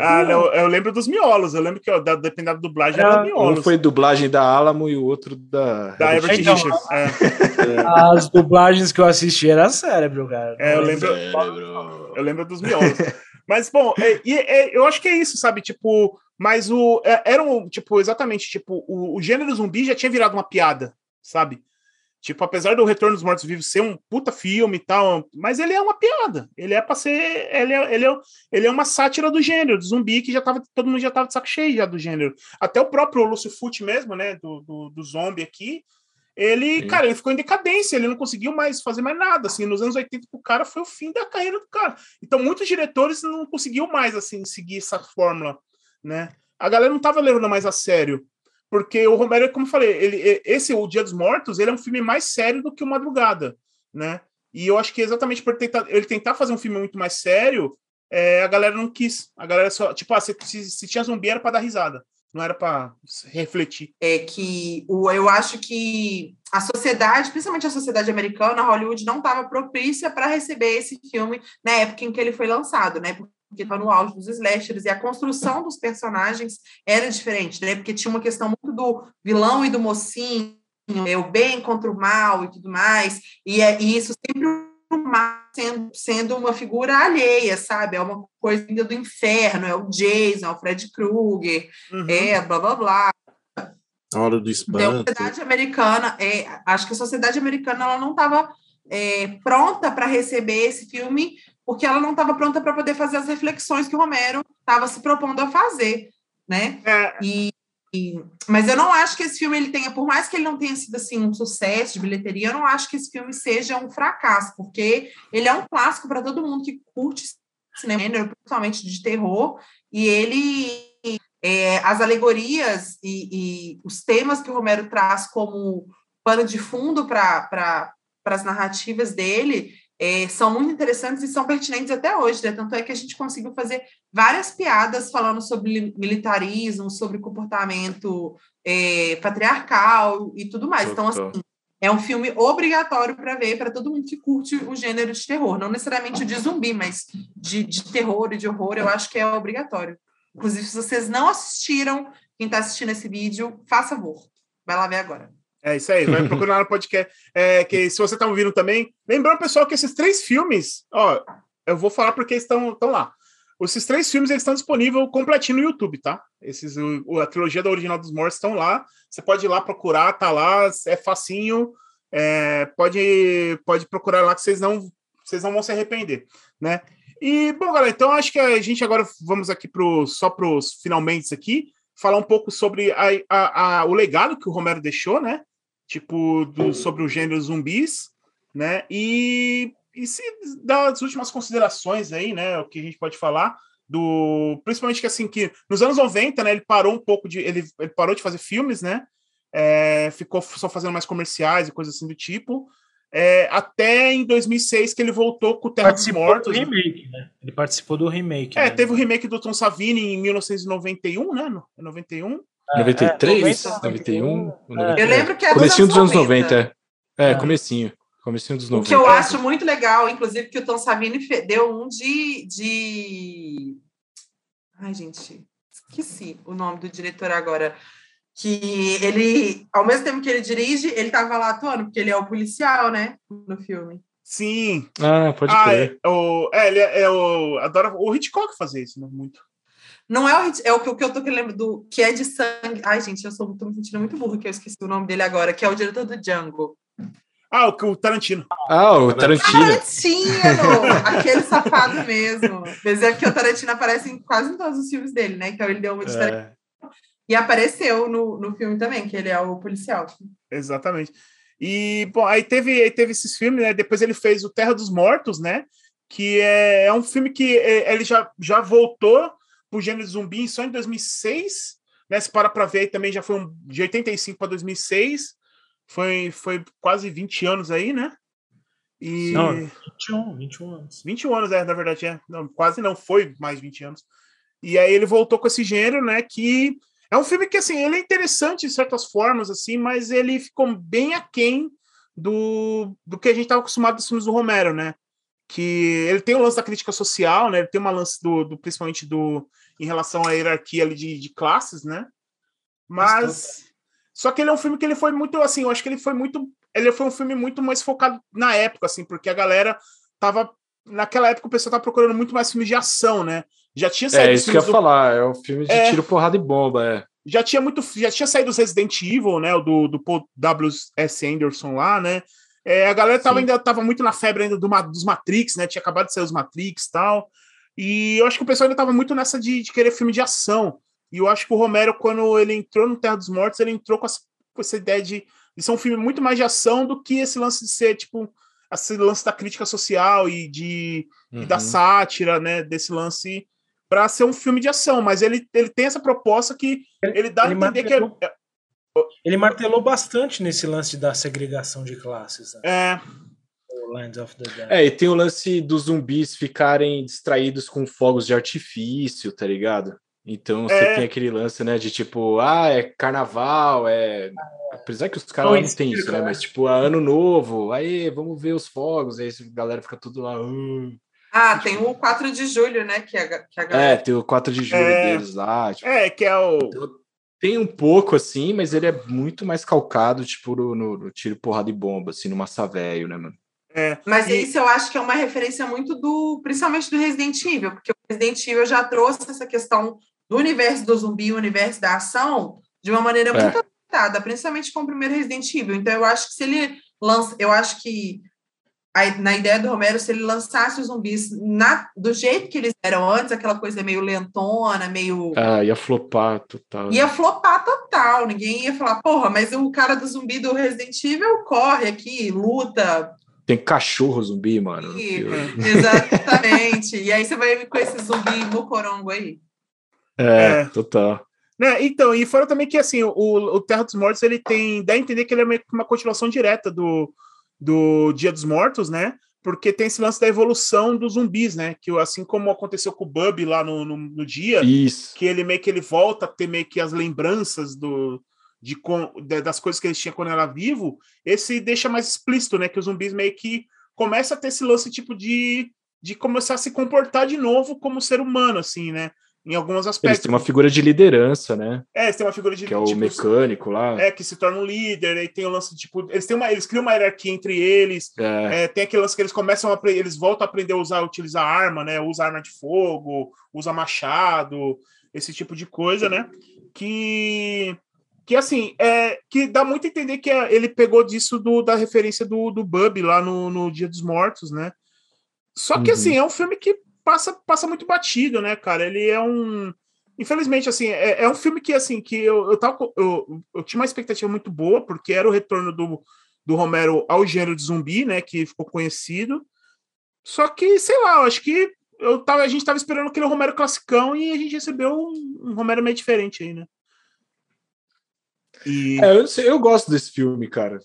ah não eu lembro dos miolos eu lembro que da, dependendo da dublagem era ah, miolos um foi dublagem da Alamo e o outro da da Everett então, Richards é. as dublagens que eu assisti era cérebro cara é, eu lembro cérebro. Eu lembro dos miolos. mas, bom, é, é, eu acho que é isso, sabe? Tipo, mas o. É, era um, tipo, exatamente, tipo, o, o gênero zumbi já tinha virado uma piada, sabe? Tipo, apesar do Retorno dos Mortos-Vivos ser um puta filme e tal, mas ele é uma piada. Ele é pra ser. Ele é, ele é, ele é uma sátira do gênero, do zumbi, que já tava. Todo mundo já tava de saco cheio já do gênero. Até o próprio Lúcio Fute mesmo, né? Do, do, do zombie aqui ele, Sim. cara, ele ficou em decadência, ele não conseguiu mais fazer mais nada, assim, nos anos 80 o cara foi o fim da carreira do cara. Então muitos diretores não conseguiu mais, assim, seguir essa fórmula, né? A galera não tava levando mais a sério, porque o Romero, como eu falei, ele, esse, O Dia dos Mortos, ele é um filme mais sério do que o Madrugada, né? E eu acho que exatamente por tentar, ele tentar fazer um filme muito mais sério, é, a galera não quis. A galera só, tipo, ah, se, se, se tinha zumbi era para dar risada não era para refletir. É que o, eu acho que a sociedade, principalmente a sociedade americana, Hollywood não estava propícia para receber esse filme na época em que ele foi lançado, né? Porque estava no auge dos slashers e a construção dos personagens era diferente, né? Porque tinha uma questão muito do vilão e do mocinho, é, o bem contra o mal e tudo mais, e, é, e isso sempre sendo, sendo uma figura alheia, sabe? É uma coisa do inferno, é o Jason, é o Fred Krueger, uhum. é blá blá blá. A hora do espanto. Então, a sociedade americana, é, acho que a sociedade americana ela não estava é, pronta para receber esse filme, porque ela não estava pronta para poder fazer as reflexões que o Romero estava se propondo a fazer, né? É. E, mas eu não acho que esse filme ele tenha, por mais que ele não tenha sido assim um sucesso de bilheteria, eu não acho que esse filme seja um fracasso, porque ele é um clássico para todo mundo que curte cinema, principalmente de terror, e ele é, as alegorias e, e, os temas que o Romero traz como pano de fundo para pra, as narrativas dele é, são muito interessantes e são pertinentes até hoje, né? Tanto é que a gente conseguiu fazer várias piadas falando sobre militarismo, sobre comportamento é, patriarcal e tudo mais. Então, assim, é um filme obrigatório para ver para todo mundo que curte o gênero de terror. Não necessariamente de zumbi, mas de, de terror e de horror, eu acho que é obrigatório. Inclusive, se vocês não assistiram, quem está assistindo esse vídeo, faça favor. Vai lá ver agora. É isso aí, vai procurar no podcast. É, que se você está ouvindo também, lembrando, pessoal, que esses três filmes, ó, eu vou falar porque estão, estão lá. Esses três filmes eles estão disponíveis completinho no YouTube, tá? Esses, o, a trilogia da Original dos Mortos estão lá. Você pode ir lá procurar, tá lá, é facinho. É, pode, pode procurar lá que vocês não, vocês não vão se arrepender, né? E, bom, galera, então acho que a gente agora vamos aqui pro, só para os finalmente aqui, falar um pouco sobre a, a, a, o legado que o Romero deixou, né? Tipo, do, sobre o gênero zumbis, né? E e se dá as últimas considerações aí, né? O que a gente pode falar do. Principalmente que assim, que nos anos 90, né, ele parou um pouco de. Ele, ele parou de fazer filmes, né? É, ficou só fazendo mais comerciais e coisas assim do tipo. É, até em 2006 que ele voltou com o Terra dos Mortos. Do remake, né? Ele participou do remake. É, né? teve o remake do Tom Savini em 1991, né? No, 91? É, 93, é, 90, 91. Eu lembro que é Comecinho dos anos 90. É, é, comecinho. Comecinho dos 90. O que eu acho muito legal, inclusive, que o Tom Savini deu um de, de. Ai, gente, esqueci o nome do diretor agora. Que ele, ao mesmo tempo que ele dirige, ele estava lá atuando, porque ele é o policial, né? No filme. Sim. Ah, pode ah, crer. É, o, é, ele é, é o. Adora o Hitchcock fazer isso, né? Muito. Não é o, é o que, o que eu tô querendo do que é de sangue. Ai, gente, eu sou tô me sentindo muito burro que eu esqueci o nome dele agora, que é o diretor do Django. Ah, o, o Tarantino. Ah, o Tarantino. Tarantino! aquele safado mesmo. Mas é porque o Tarantino aparece em quase em todos os filmes dele, né? Então ele deu uma de é. E apareceu no, no filme também, que ele é o policial. Exatamente. E, bom, aí teve, aí teve esses filmes, né? Depois ele fez o Terra dos Mortos, né? Que é, é um filme que é, ele já, já voltou pro gênero zumbi só em 2006, né? Se para pra ver, aí também já foi um, de 85 para 2006 foi, foi quase 20 anos aí, né? E... Não, 21, 21 anos. 21 anos, é, na verdade, é. Não, quase não, foi mais 20 anos. E aí ele voltou com esse gênero, né? Que é um filme que, assim, ele é interessante de certas formas, assim, mas ele ficou bem aquém do, do que a gente estava acostumado dos filmes do Romero, né? Que ele tem o lance da crítica social, né? Ele tem uma lance do, do principalmente do em relação à hierarquia ali de, de classes, né? Mas só que ele é um filme que ele foi muito, assim, eu acho que ele foi muito. Ele foi um filme muito mais focado na época, assim, porque a galera tava. Naquela época o pessoal tava procurando muito mais filmes de ação, né? Já tinha saído. É isso que eu ia do... falar, é um filme de é... tiro, porrada e bomba, é. Já tinha muito. Já tinha saído os Resident Evil, né? O do, do Paul W.S. Anderson lá, né? É, a galera tava, ainda tava muito na febre ainda do, dos Matrix, né? Tinha acabado de sair os Matrix e tal. E eu acho que o pessoal ainda tava muito nessa de, de querer filme de ação. E eu acho que o Romero, quando ele entrou no Terra dos Mortos, ele entrou com essa, com essa ideia de, de ser um filme muito mais de ação do que esse lance de ser, tipo, esse lance da crítica social e, de, uhum. e da uhum. sátira, né? Desse lance para ser um filme de ação. Mas ele, ele tem essa proposta que ele dá ele a entender martelou, que é, é. Ele martelou bastante nesse lance da segregação de classes. Né? É. É, e tem o lance dos zumbis ficarem distraídos com fogos de artifício, tá ligado? Então você é... tem aquele lance, né, de tipo, ah, é carnaval, é. Apesar que os caras não têm isso, né? Mas tipo, é ano novo, aí vamos ver os fogos, aí a galera fica tudo lá. Uh... Ah, tem o 4 de julho, né? Que a, que a galera... É, tem o 4 de julho é... deles lá. Tipo... É, que é o. Então, tem um pouco, assim, mas ele é muito mais calcado, tipo, no, no, no tiro, porrada e bomba, assim, no massa velho, né, mano? É, Mas e... isso eu acho que é uma referência muito do, principalmente do Resident Evil, porque o Resident Evil já trouxe essa questão do universo do zumbi, o universo da ação, de uma maneira é. muito adaptada, principalmente com o primeiro Resident Evil. Então, eu acho que se ele lança, eu acho que a, na ideia do Romero, se ele lançasse os zumbis na, do jeito que eles eram antes, aquela coisa meio lentona, meio. Ah, ia flopar total. Ia flopar total. Ninguém ia falar, porra, mas o cara do zumbi do Resident Evil corre aqui, luta. Tem cachorro zumbi, mano. E, exatamente. e aí você vai com esse zumbi mocorongo aí. É, é. total. Né, então, e fora também que assim, o, o Terra dos Mortos ele tem. dá a entender que ele é uma continuação direta do, do Dia dos Mortos, né? Porque tem esse lance da evolução dos zumbis, né? Que assim como aconteceu com o Bub lá no, no, no dia, Isso. que ele meio que ele volta a ter meio que as lembranças do, de, de, das coisas que eles tinham quando era vivo, esse deixa mais explícito, né? Que os zumbis meio que começa a ter esse lance tipo de, de começar a se comportar de novo como ser humano, assim, né? Em alguns aspectos. Eles têm uma figura de liderança, né? É, eles têm uma figura de Que é o tipo, mecânico lá. É, que se torna um líder, aí tem o lance, tipo, eles têm uma. Eles criam uma hierarquia entre eles. É. É, tem aquele lance que eles começam a eles voltam a aprender a usar, utilizar arma, né? Usa arma de fogo, usa machado, esse tipo de coisa, né? Que que assim, é, que dá muito a entender que é, ele pegou disso do, da referência do, do Bub lá no, no Dia dos Mortos, né? Só que uhum. assim, é um filme que passa, passa muito batido, né, cara? Ele é um. Infelizmente, assim, é, é um filme que assim, que eu, eu, tava, eu, eu tinha uma expectativa muito boa, porque era o retorno do, do Romero ao gênero de zumbi, né? Que ficou conhecido. Só que, sei lá, eu acho que eu tava, a gente tava esperando aquele Romero classicão e a gente recebeu um, um Romero meio diferente aí, né? E... É, eu, eu, gosto desse filme, cara.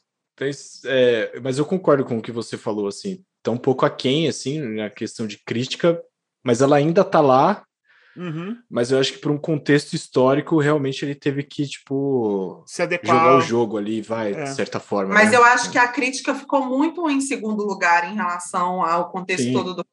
É, mas eu concordo com o que você falou, assim. Tá um pouco aquém, assim, na questão de crítica, mas ela ainda tá lá. Uhum. Mas eu acho que para um contexto histórico, realmente ele teve que, tipo, se adequar jogar o jogo ali, vai, é. de certa forma. Mas né? eu acho que a crítica ficou muito em segundo lugar em relação ao contexto Sim. todo do,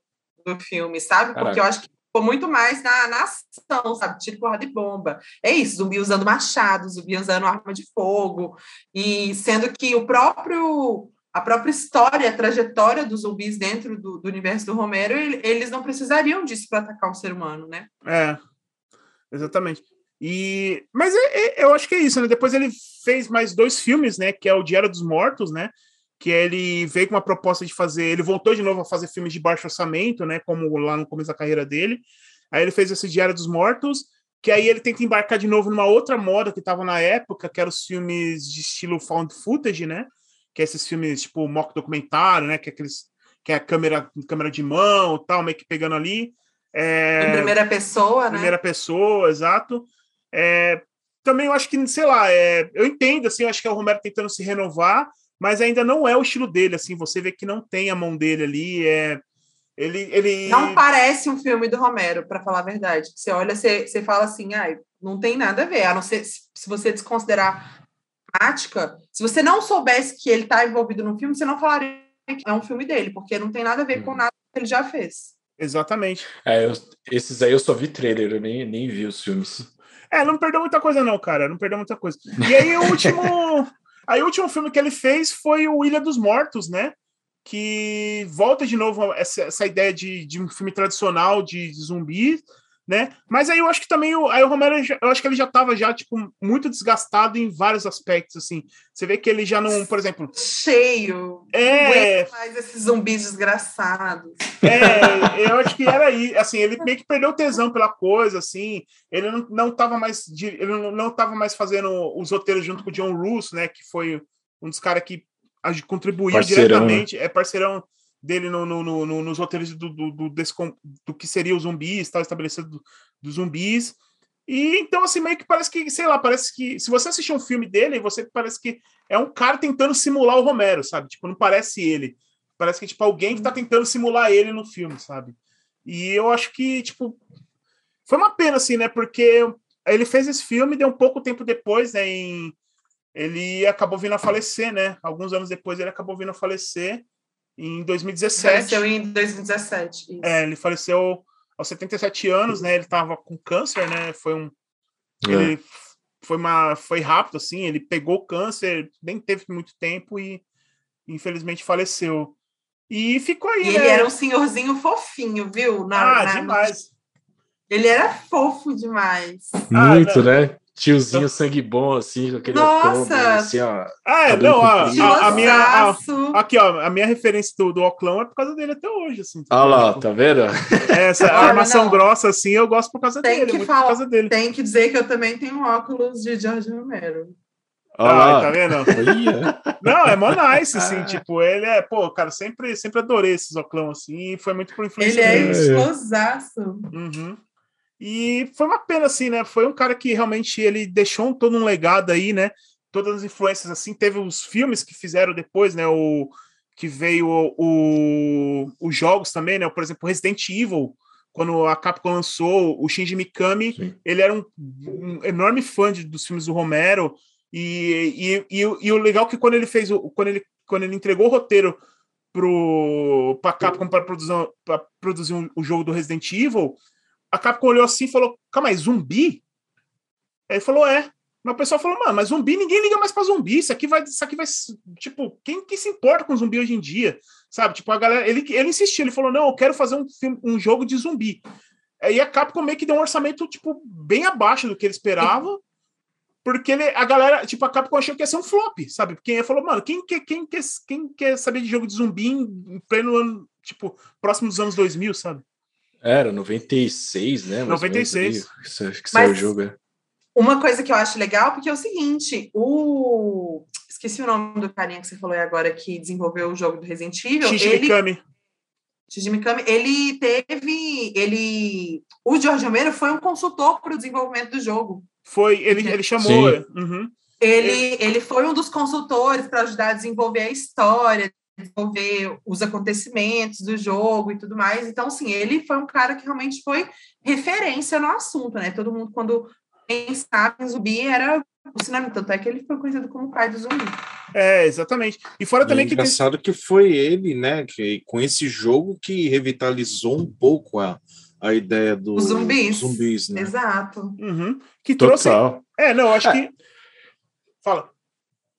do filme, sabe? Porque Caraca. eu acho que ficou muito mais na, na ação, sabe? Tiro, porra de bomba. É isso, zumbi usando machado, zumbi usando arma de fogo. E sendo que o próprio a própria história, a trajetória dos zumbis dentro do, do universo do Romero, eles não precisariam disso para atacar um ser humano, né? É, exatamente. E, mas é, é, eu acho que é isso, né? Depois ele fez mais dois filmes, né? Que é o Diário dos Mortos, né? Que ele veio com uma proposta de fazer. Ele voltou de novo a fazer filmes de baixo orçamento, né? Como lá no começo da carreira dele. Aí ele fez esse Diário dos Mortos, que aí ele tenta embarcar de novo numa outra moda que estava na época, que eram os filmes de estilo found footage, né? que é esses filmes tipo mock documentário, né? Que é aqueles que é a câmera, câmera de mão, tal, meio que pegando ali. É, em primeira pessoa, né? Primeira pessoa, exato. É, também eu acho que, sei lá, é, eu entendo, assim, eu acho que é o Romero tentando se renovar, mas ainda não é o estilo dele, assim, você vê que não tem a mão dele ali, é, ele, ele... Não parece um filme do Romero, para falar a verdade. Você olha, você, você fala assim, ah, não tem nada a ver, a não ser se você desconsiderar temática, se você não soubesse que ele está envolvido no filme, você não falaria que é um filme dele, porque não tem nada a ver com uhum. nada que ele já fez. Exatamente. É, eu, esses aí eu só vi trailer, eu nem, nem vi os filmes. É, não perdeu muita coisa, não, cara. Não perdeu muita coisa. E aí, o último. aí, o último filme que ele fez foi o Ilha dos Mortos, né? Que volta de novo essa, essa ideia de, de um filme tradicional de, de zumbi, né? Mas aí eu acho que também o, aí o Romero, eu acho que ele já estava já tipo muito desgastado em vários aspectos assim. Você vê que ele já não, por exemplo, cheio. É, mais esses zumbis desgraçados. É, eu acho que era aí, assim, ele meio que perdeu tesão pela coisa assim. Ele não, não tava mais ele não, não tava mais fazendo os roteiros junto com o John Russo, né, que foi um dos caras que contribuiu parceirão, né? diretamente, né? é parceirão dele no, no, no, nos roteiros do, do, do, desse, do que seria os zumbis, tal, estabelecido dos do zumbis. E então, assim, meio que parece que, sei lá, parece que. Se você assistir um filme dele, você parece que é um cara tentando simular o Romero, sabe? Tipo, não parece ele. Parece que, tipo, alguém que tá tentando simular ele no filme, sabe? E eu acho que, tipo. Foi uma pena, assim, né? Porque ele fez esse filme, deu um pouco tempo depois, né? Em, ele acabou vindo a falecer, né? Alguns anos depois ele acabou vindo a falecer em 2017. Faleceu em 2017. Isso. É, ele faleceu aos 77 anos, né? Ele estava com câncer, né? Foi um. É. Ele foi uma. Foi rápido, assim, ele pegou câncer, nem teve muito tempo e infelizmente faleceu. E ficou aí. E né? ele era um senhorzinho fofinho, viu? Na, ah, na, demais. Ele era fofo demais. Muito, ah, né? Tiozinho então... sangue bom, assim, com aquele Nossa! assim, ó. Ah, é, não, a, a, a, minha. A, aqui, ó, a minha referência do, do Oclão é por causa dele até hoje, assim. Olha lá, tá vendo? Essa Olha, armação não. grossa, assim, eu gosto por causa tem dele. Que falar, por causa dele. Tem que dizer que eu também tenho óculos de George Romero. Ah, tá vendo? não, é mó nice, assim, ah. tipo, ele é, pô, cara, sempre, sempre adorei esses oclão, assim, e foi muito por influência Ele é explosivaço. Uhum. E foi uma pena, assim, né? Foi um cara que realmente ele deixou todo um legado aí, né? Todas as influências, assim. Teve os filmes que fizeram depois, né? O que veio o, os jogos também, né? Por exemplo, Resident Evil, quando a Capcom lançou o Shinji Mikami, Sim. ele era um, um, enorme fã de, dos filmes do Romero. E, e, e, e o legal é que quando ele fez o. Quando ele, quando ele entregou o roteiro pro, pra Capcom para produzir, pra produzir um, o jogo do Resident Evil, a Capcom olhou assim e falou: Calma aí, zumbi? Aí falou: É. Mas o pessoal falou, mano, mas zumbi, ninguém liga mais pra zumbi. Isso aqui vai. Isso aqui vai. Tipo, quem que se importa com zumbi hoje em dia? Sabe? Tipo, a galera. Ele, ele insistiu, ele falou: não, eu quero fazer um, um jogo de zumbi. Aí a Capcom meio que deu um orçamento, tipo, bem abaixo do que ele esperava. Porque ele, a galera, tipo, a Capcom achou que ia ser um flop, sabe? Porque ele falou, mano, quem, quem, quem, quer, quem quer saber de jogo de zumbi em pleno ano, tipo, próximo dos anos 2000, sabe? Era, 96, né? 96. Que, que saiu o jogo, é. Uma coisa que eu acho legal, porque é o seguinte, o... Esqueci o nome do carinha que você falou agora que desenvolveu o jogo do Resident Evil. Shinji ele... Mikami. Shinji Mikami, ele teve... ele O George Romero foi um consultor para o desenvolvimento do jogo. Foi, ele, ele chamou... Uhum. Ele, ele foi um dos consultores para ajudar a desenvolver a história, desenvolver os acontecimentos do jogo e tudo mais. Então, assim, ele foi um cara que realmente foi referência no assunto, né? Todo mundo, quando pensava em zumbi era o sinônimo, tanto é que ele foi conhecido como o pai do zumbi. É, exatamente. E fora também e que. engraçado que foi ele, né, que com esse jogo que revitalizou um pouco a, a ideia dos do zumbis. zumbis né? Exato. Uhum. Que trouxe. É, não, acho é. que. Fala.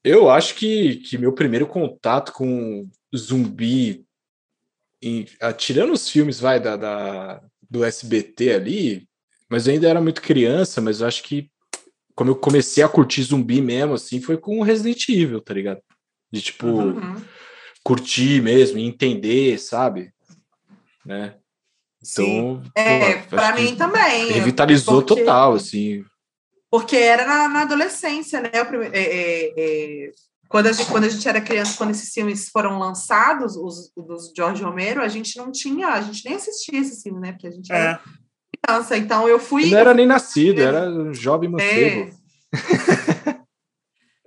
Eu acho que, que meu primeiro contato com zumbi, em, tirando os filmes, vai, da, da, do SBT ali, mas eu ainda era muito criança, mas eu acho que como eu comecei a curtir zumbi mesmo, assim, foi com Resident Evil, tá ligado? De tipo, uhum. curtir mesmo, entender, sabe? Né? Então, é, para mim também. Revitalizou porque, total, assim. Porque era na, na adolescência, né? É, é, é, quando, a gente, quando a gente era criança, quando esses filmes foram lançados, os dos George Romero, a gente não tinha, a gente nem assistia esses filmes, né? Porque a gente era é criança, então eu fui. não era nem nascido, era um jovem mancebo. É.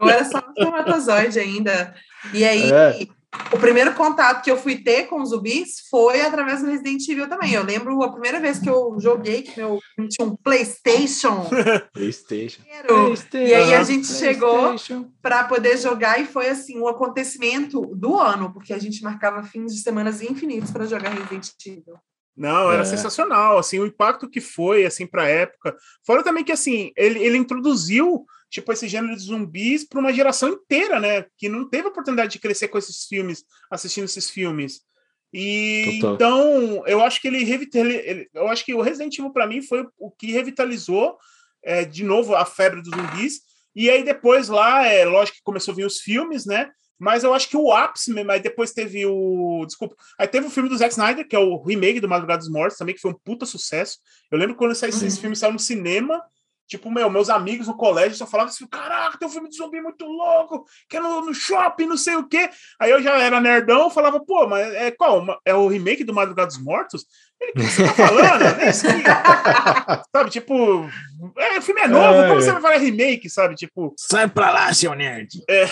eu era só um espermatozoide ainda. E aí. O primeiro contato que eu fui ter com os zumbis foi através do Resident Evil também. Eu lembro a primeira vez que eu joguei, que meu tinha um PlayStation. PlayStation. E aí a gente chegou para poder jogar e foi assim um acontecimento do ano, porque a gente marcava fins de semanas infinitos para jogar Resident Evil. Não, era é. sensacional, assim, o impacto que foi, assim, para a época. Fora também que, assim, ele, ele introduziu, tipo, esse gênero de zumbis para uma geração inteira, né? Que não teve oportunidade de crescer com esses filmes, assistindo esses filmes. E Total. então, eu acho que ele, ele, eu acho que o Resident Evil para mim foi o que revitalizou é, de novo a febre dos zumbis. E aí depois lá, é lógico que começou a vir os filmes, né? Mas eu acho que o ápice mesmo, aí depois teve o. Desculpa. Aí teve o filme do Zack Snyder, que é o remake do Madrugada dos Mortos, também, que foi um puta sucesso. Eu lembro quando esse, uhum. esse filme saiu no cinema. Tipo, meu, meus amigos no colégio só falavam assim: caraca, tem um filme de zumbi muito louco, que é no, no shopping, não sei o quê. Aí eu já era nerdão, falava, pô, mas é qual? É o remake do Madrugada dos Mortos? Ele, o que você tá falando? É sabe, tipo, é, o filme é novo, é, como você vai falar remake, sabe? Tipo. Sai pra lá, seu nerd! É.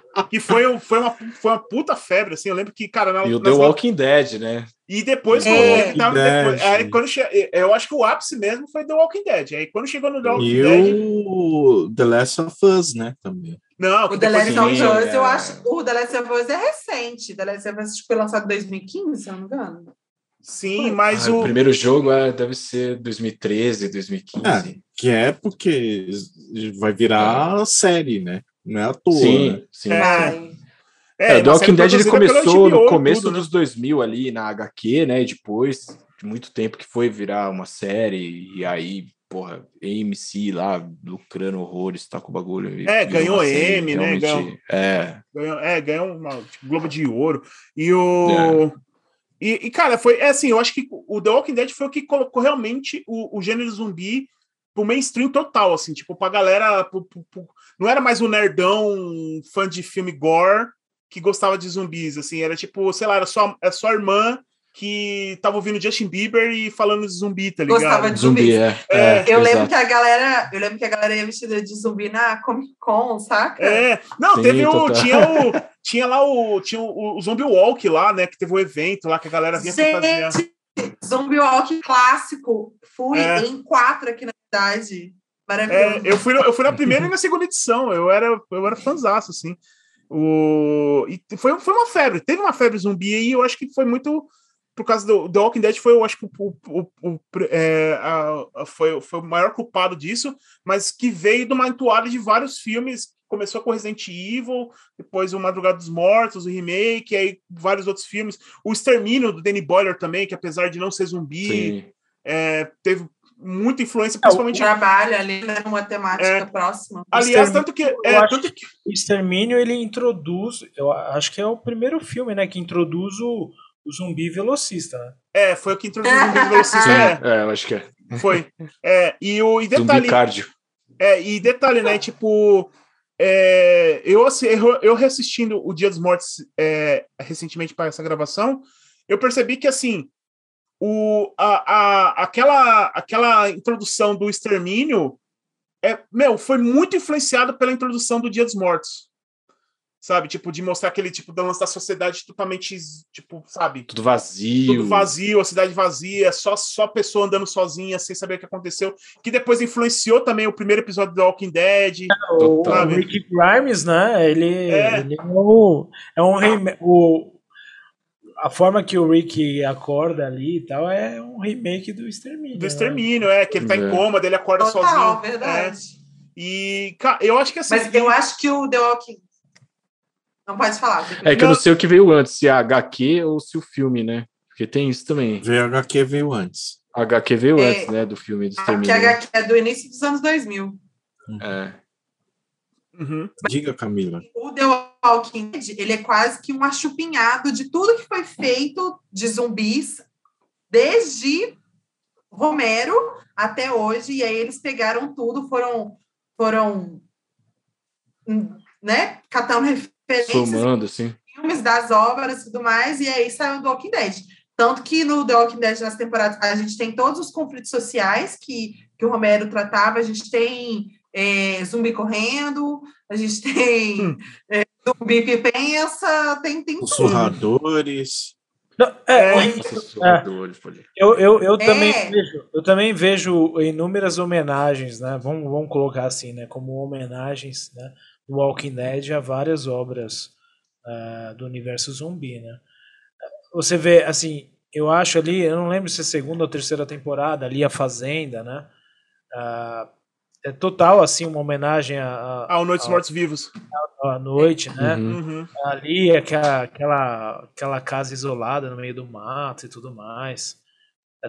que foi, foi, uma, foi uma puta febre, assim. Eu lembro que, cara. Na, e o The Walking Dead, né? E depois, é, quando, depois aí, quando che... eu acho que o ápice mesmo foi The Walking Dead. Aí quando chegou no The Walking e Dead. E o The Last of Us, né? Também. Não, o The Last of Us, eu acho. O The Last of Us é recente. The Last of Us foi lançado em 2015, se não me engano. Sim, mas ah, o... o primeiro jogo é, deve ser 2013, 2015. É, que é porque vai virar é. série, né? Não é à toa. Sim, né? sim. É, é, é The Walking Dead ele começou no começo tudo, dos né? 2000 ali na HQ, né? E depois de muito tempo que foi virar uma série e aí, porra, AMC lá lucrando horrores, tá com o bagulho. É, ganhou M, né? Ganhou, é. Ganhou, é, ganhou uma tipo, Globo de Ouro. E o. É. E, e, cara, foi é assim, eu acho que o The Walking Dead foi o que colocou realmente o, o gênero zumbi pro mainstream total, assim, tipo, pra galera. Pro, pro, pro, não era mais o nerdão fã de filme gore que gostava de zumbis, assim, era tipo, sei lá, era sua, era sua irmã que tava ouvindo Justin Bieber e falando de zumbi, tá ligado? Gostava de zumbi, é. é, é eu exato. lembro que a galera, eu lembro que a galera ia vestida de zumbi na Comic Con, saca? É, não, Sim, teve o, tinha o, tinha lá o, tinha o, o Zombie Walk lá, né, que teve o um evento lá que a galera vinha Gente, fazer. Zombie Walk clássico, fui é. em quatro aqui na cidade. É, eu, fui, eu fui na primeira e na segunda edição. Eu era, eu era fãzaço, assim. O, e foi, foi uma febre. Teve uma febre zumbi e eu acho que foi muito por causa do The Walking Dead foi, eu acho que o, o, o é, a, a, foi, foi o maior culpado disso, mas que veio de uma entoada de vários filmes. Começou com Resident Evil, depois o Madrugada dos Mortos, o remake, aí vários outros filmes. O Extermínio do Danny Boyle também, que apesar de não ser zumbi, é, teve muita influência, principalmente. É, o trabalho ali, né? Uma temática é, próxima. Aliás, tanto que. É, tanto que... O Extermínio ele introduz, eu acho que é o primeiro filme, né? Que introduz o, o zumbi velocista, né? É, foi o que introduziu o zumbi velocista. Sim, é. é, eu acho que é. Foi. É, e o e detalhe. Zumbi cardio. É, e detalhe, né? Tipo. É, eu, assim, eu, eu reassistindo o Dia dos Mortos é, recentemente para essa gravação, eu percebi que assim o, a, a, aquela, aquela introdução do extermínio é, meu, foi muito influenciado pela introdução do Dia dos Mortos. Sabe? Tipo, de mostrar aquele tipo da lance da sociedade totalmente, tipo, sabe? Tudo vazio. Tudo vazio, a cidade vazia, só, só pessoa andando sozinha, sem saber o que aconteceu. Que depois influenciou também o primeiro episódio do Walking Dead. É, o, o Rick Grimes, né? Ele é, ele é um, é um o, a forma que o Rick acorda ali e tal é um remake do Extermínio. Do né? Extermínio, né? é, que ele tá é. em coma, dele acorda Total, sozinho. verdade. É. E, cara, eu acho que assim. Mas eu acho que o The Walking. Não pode falar. É que eu não sei o que veio antes, se é HQ ou se o filme, né? Porque tem isso também. VHQ veio antes. HQ veio é, antes, né? Do filme do Extermínio. A HQ é do início dos anos 2000. É. Uhum. Diga, Camila. O The Walking Dead, ele é quase que um achupinhado de tudo que foi feito de zumbis desde Romero até hoje, e aí eles pegaram tudo, foram, foram né, catando referências Somando, sim. filmes das obras e tudo mais, e aí saiu do Walking Dead. Tanto que no The Walking Dead, nas temporadas, a gente tem todos os conflitos sociais que, que o Romero tratava, a gente tem é, zumbi correndo, a gente tem hum. é, zumbi que pensa, tem, tem Sussurradores. Não, é, é, é. eu, eu, eu, também é. vejo, eu também vejo inúmeras homenagens, né? Vamos, vamos colocar assim, né? Como homenagens, né? Do Walking Dead a várias obras uh, do universo zumbi, né? Você vê, assim, eu acho ali, eu não lembro se é segunda ou terceira temporada, ali a Fazenda, né? Uh, é total assim uma homenagem a, ao Noites Mortos Vivos. À noite, né? Uhum. uhum. Ali aquela, aquela, aquela casa isolada no meio do mato e tudo mais.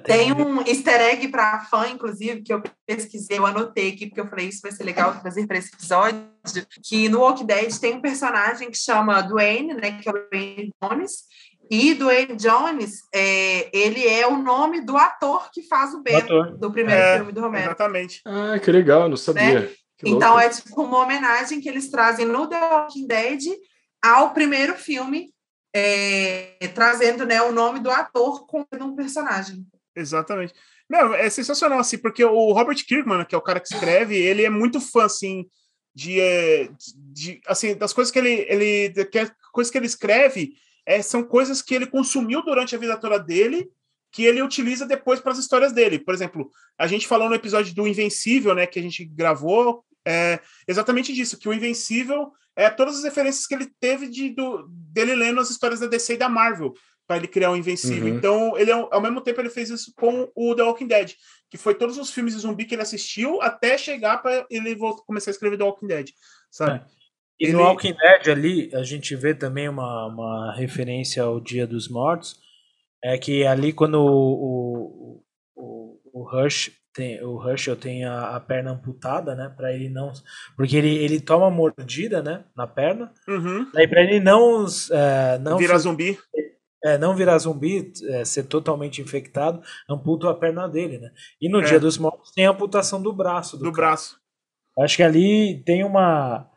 Tem um easter egg para fã, inclusive, que eu pesquisei, eu anotei aqui, porque eu falei isso vai ser legal trazer para esse episódio, que no Walk Dead tem um personagem que chama Dwayne, né, que é o Dwayne Jones, e Dwayne Jones, é, ele é o nome do ator que faz o Ben do primeiro é, filme do Romero. Exatamente. Ah, que legal, não sabia. Né? Então é tipo uma homenagem que eles trazem no The Walking Dead ao primeiro filme, é, trazendo né, o nome do ator com um personagem. Exatamente. Não, é sensacional, assim, porque o Robert Kirkman, que é o cara que escreve, ele é muito fã, assim, de, é, de assim, das coisas que ele, ele que, coisas que ele escreve, é, são coisas que ele consumiu durante a vida toda dele, que ele utiliza depois para as histórias dele. Por exemplo, a gente falou no episódio do Invencível, né, que a gente gravou, é exatamente disso, que o Invencível é todas as referências que ele teve de, do, dele lendo as histórias da DC e da Marvel para ele criar o Invencível. Uhum. Então, ele ao mesmo tempo ele fez isso com o The Walking Dead, que foi todos os filmes de zumbi que ele assistiu até chegar para ele começar a escrever The Walking Dead, sabe? É. E ele... no Walking Dead ali, a gente vê também uma, uma referência ao Dia dos Mortos, é que ali quando o, o, o, Rush tem, o Herschel tem a, a perna amputada, né, para ele não, porque ele, ele toma mordida, né, na perna, uhum. daí para ele não é, não virar zumbi, é, não virar zumbi, é, ser totalmente infectado, amputa a perna dele, né? E no é. Dia dos Mortos tem a amputação do braço. Do, do braço. Acho que ali tem uma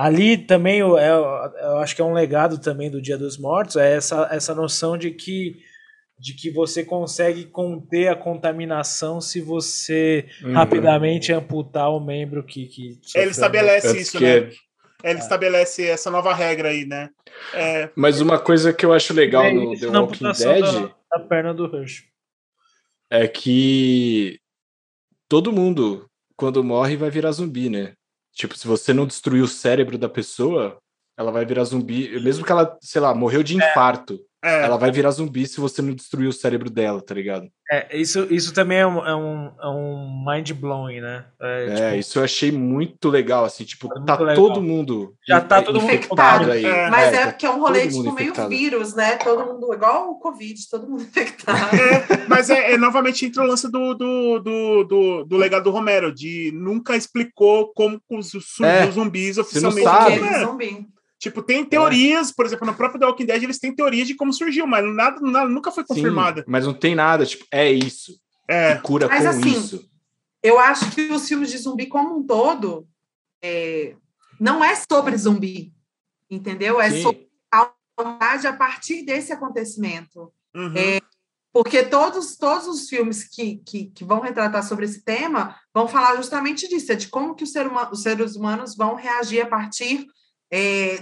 Ali também eu, eu, eu, acho que é um legado também do Dia dos Mortos, é essa, essa noção de que, de que você consegue conter a contaminação se você uhum. rapidamente amputar o membro que. que Ele estabelece isso, que... né? Ele é. estabelece essa nova regra aí, né? É... Mas uma coisa que eu acho legal é no The Walking Dead. Da, da perna do Rush. É que todo mundo quando morre, vai virar zumbi, né? Tipo, se você não destruir o cérebro da pessoa, ela vai virar zumbi. Mesmo que ela, sei lá, morreu de é. infarto. É. Ela vai virar zumbi se você não destruir o cérebro dela, tá ligado? É, isso, isso também é um, é um, é um mind blowing, né? É, é tipo, isso eu achei muito legal, assim, tipo, tá legal. todo mundo. Já tá todo mundo infectado aí. É. Mas é, porque é um rolê, tipo, meio vírus, né? Todo mundo, igual o Covid, todo mundo infectado. É, mas é, novamente entra o lance do, do, do, do, do legado do Romero, de nunca explicou como os, os zumbis oficialmente. Você não sabe. Zumbi. Tipo, tem teorias, é. por exemplo, no próprio The Walking Dead eles têm teorias de como surgiu, mas nada, nada nunca foi confirmada. mas não tem nada, tipo, é isso. É. E cura mas, com assim, isso. Eu acho que os filmes de zumbi como um todo é, não é sobre zumbi, entendeu? É Sim. sobre a humanidade a partir desse acontecimento. Uhum. É, porque todos, todos os filmes que, que, que, vão retratar sobre esse tema vão falar justamente disso, é de como que ser os seres humanos vão reagir a partir é,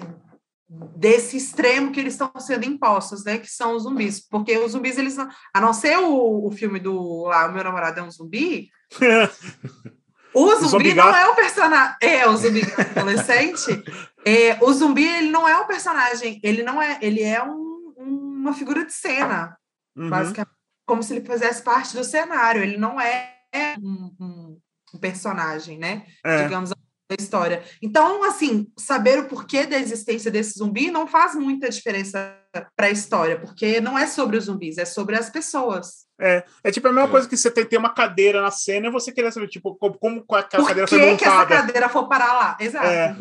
desse extremo que eles estão sendo impostos, né? Que são os zumbis. Porque os zumbis, eles não. A não ser o, o filme do lá, O Meu Namorado é um Zumbi. o zumbi o não é o personagem. É, o zumbi adolescente. É, o zumbi, ele não é um personagem, ele não é. Ele é um, uma figura de cena. Uhum. Basicamente. Como se ele fizesse parte do cenário. Ele não é um, um, um personagem, né? É. Digamos assim da história. Então, assim, saber o porquê da existência desse zumbi não faz muita diferença para a história, porque não é sobre os zumbis, é sobre as pessoas. É, é tipo a mesma é. coisa que você tem, tem uma cadeira na cena e você querer saber, tipo, como, como aquela Por cadeira foi montada. que essa cadeira for parar lá? Exato. É,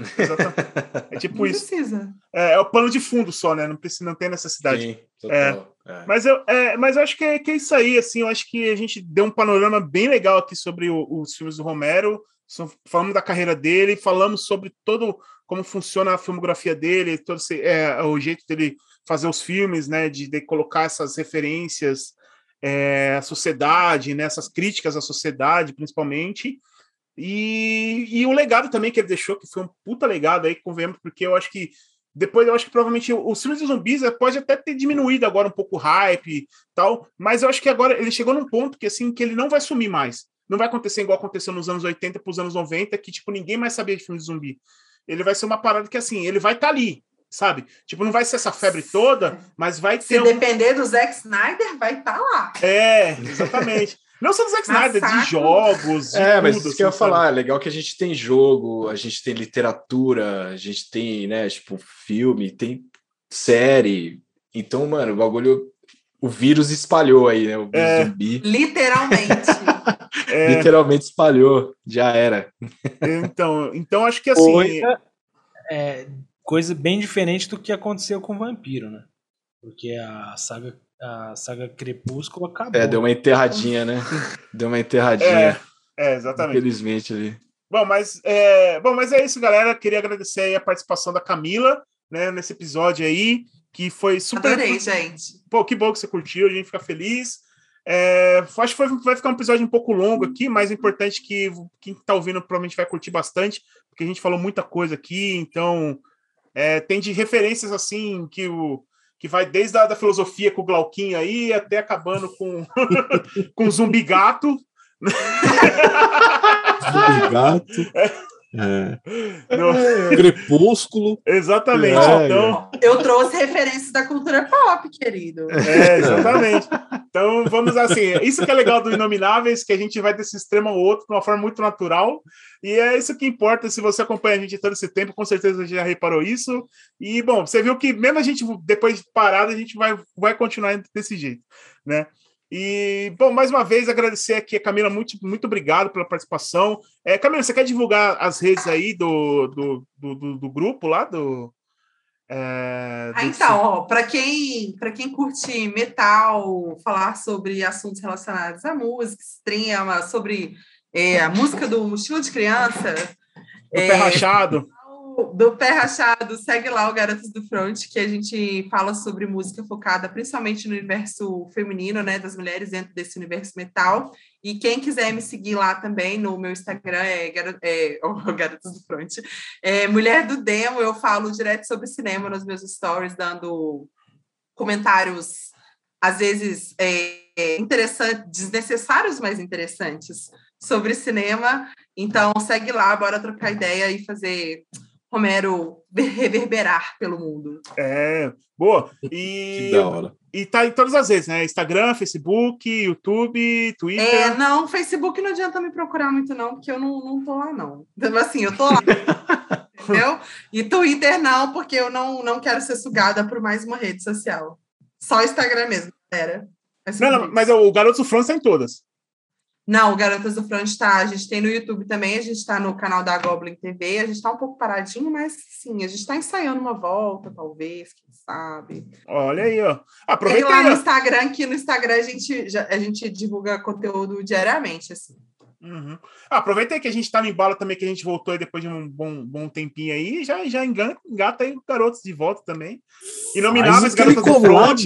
é tipo não isso. precisa. É, é, o plano de fundo só, né? Não, precisa, não tem necessidade. Sim, total. É. é. Mas, eu, é, mas eu acho que é, que é isso aí, assim, eu acho que a gente deu um panorama bem legal aqui sobre o, os filmes do Romero, falamos da carreira dele, falamos sobre todo como funciona a filmografia dele, todo esse, é, o jeito dele fazer os filmes, né, de, de colocar essas referências é, à sociedade, né, essas críticas à sociedade, principalmente, e, e o legado também que ele deixou, que foi um puta legado aí, convenhamos, porque eu acho que depois eu acho que provavelmente os filmes de zumbis eh, pode até ter diminuído agora um pouco o hype e tal, mas eu acho que agora ele chegou num ponto que assim que ele não vai sumir mais não vai acontecer igual aconteceu nos anos 80 para os anos 90, que, tipo, ninguém mais sabia de filme de zumbi. Ele vai ser uma parada que, assim, ele vai estar tá ali, sabe? Tipo, não vai ser essa febre toda, mas vai ter. Se um... depender do Zack Snyder, vai estar tá lá. É, exatamente. Não só do Zack Snyder, de jogos. De é, tudo, mas isso assim, que eu ia assim, falar, é legal que a gente tem jogo, a gente tem literatura, a gente tem, né, tipo, filme, tem série. Então, mano, o bagulho. O vírus espalhou aí, né? O é, zumbi. Literalmente. É... Literalmente espalhou, já era. Então, então acho que assim. Coisa, é, coisa bem diferente do que aconteceu com o Vampiro, né? Porque a saga, a saga Crepúsculo acabou. É, deu uma enterradinha, né? Deu uma enterradinha. É, é exatamente. Infelizmente ali. Bom, mas é, bom, mas é isso, galera. Queria agradecer a participação da Camila, né, nesse episódio aí, que foi super. Adorei, gente. Pô, que bom que você curtiu, a gente fica feliz. É, acho que vai ficar um episódio um pouco longo aqui, mas é importante que quem está ouvindo provavelmente vai curtir bastante, porque a gente falou muita coisa aqui, então é, tem de referências assim que o que vai desde a da filosofia com o Glauquinho aí até acabando com com zumbi gato. zumbi gato. É. É. Crepúsculo. Exatamente. É, então... Eu trouxe referências da cultura pop, querido. É, exatamente. Então, vamos assim. Isso que é legal do Inomináveis, que a gente vai desse extremo ao outro de uma forma muito natural. E é isso que importa. Se você acompanha a gente todo esse tempo, com certeza já reparou isso. E, bom, você viu que mesmo a gente, depois de parada, a gente vai, vai continuar desse jeito, né? E, bom, mais uma vez agradecer aqui a Camila, muito, muito obrigado pela participação. É, Camila, você quer divulgar as redes aí do, do, do, do grupo lá? Do, é, ah, então, para quem, quem curte metal, falar sobre assuntos relacionados à música, extrema, sobre é, a música do Mochila de Criança. Do é, Pé Rachado do Pé Rachado, segue lá o Garotos do Front, que a gente fala sobre música focada principalmente no universo feminino, né, das mulheres dentro desse universo metal. E quem quiser me seguir lá também no meu Instagram é, é oh, do Front, é Mulher do Demo. Eu falo direto sobre cinema nos meus stories, dando comentários às vezes é, interessantes, desnecessários, mas interessantes sobre cinema. Então segue lá, bora trocar ideia e fazer Romero reverberar pelo mundo. É, boa. E, que da hora. E tá em todas as redes, né? Instagram, Facebook, YouTube, Twitter. É, não, Facebook não adianta me procurar muito, não, porque eu não, não tô lá, não. Então, assim, eu tô lá. entendeu? E Twitter não, porque eu não, não quero ser sugada por mais uma rede social. Só Instagram mesmo, galera. Não, não, mas o Garoto do Front tá em todas. Não, o Garotas do Front está. A gente tem no YouTube também, a gente está no canal da Goblin TV. A gente está um pouco paradinho, mas sim, a gente está ensaiando uma volta, talvez, quem sabe. Olha aí, ó. Aproveita tem lá aí, no Instagram, que no Instagram a gente, a gente divulga conteúdo diariamente, assim. Uhum. Ah, aproveita aí que a gente está no embalo também, que a gente voltou aí depois de um bom, bom tempinho aí, já, já engana, engata aí o Garotos de volta também. Inomináveis Garotas do Front.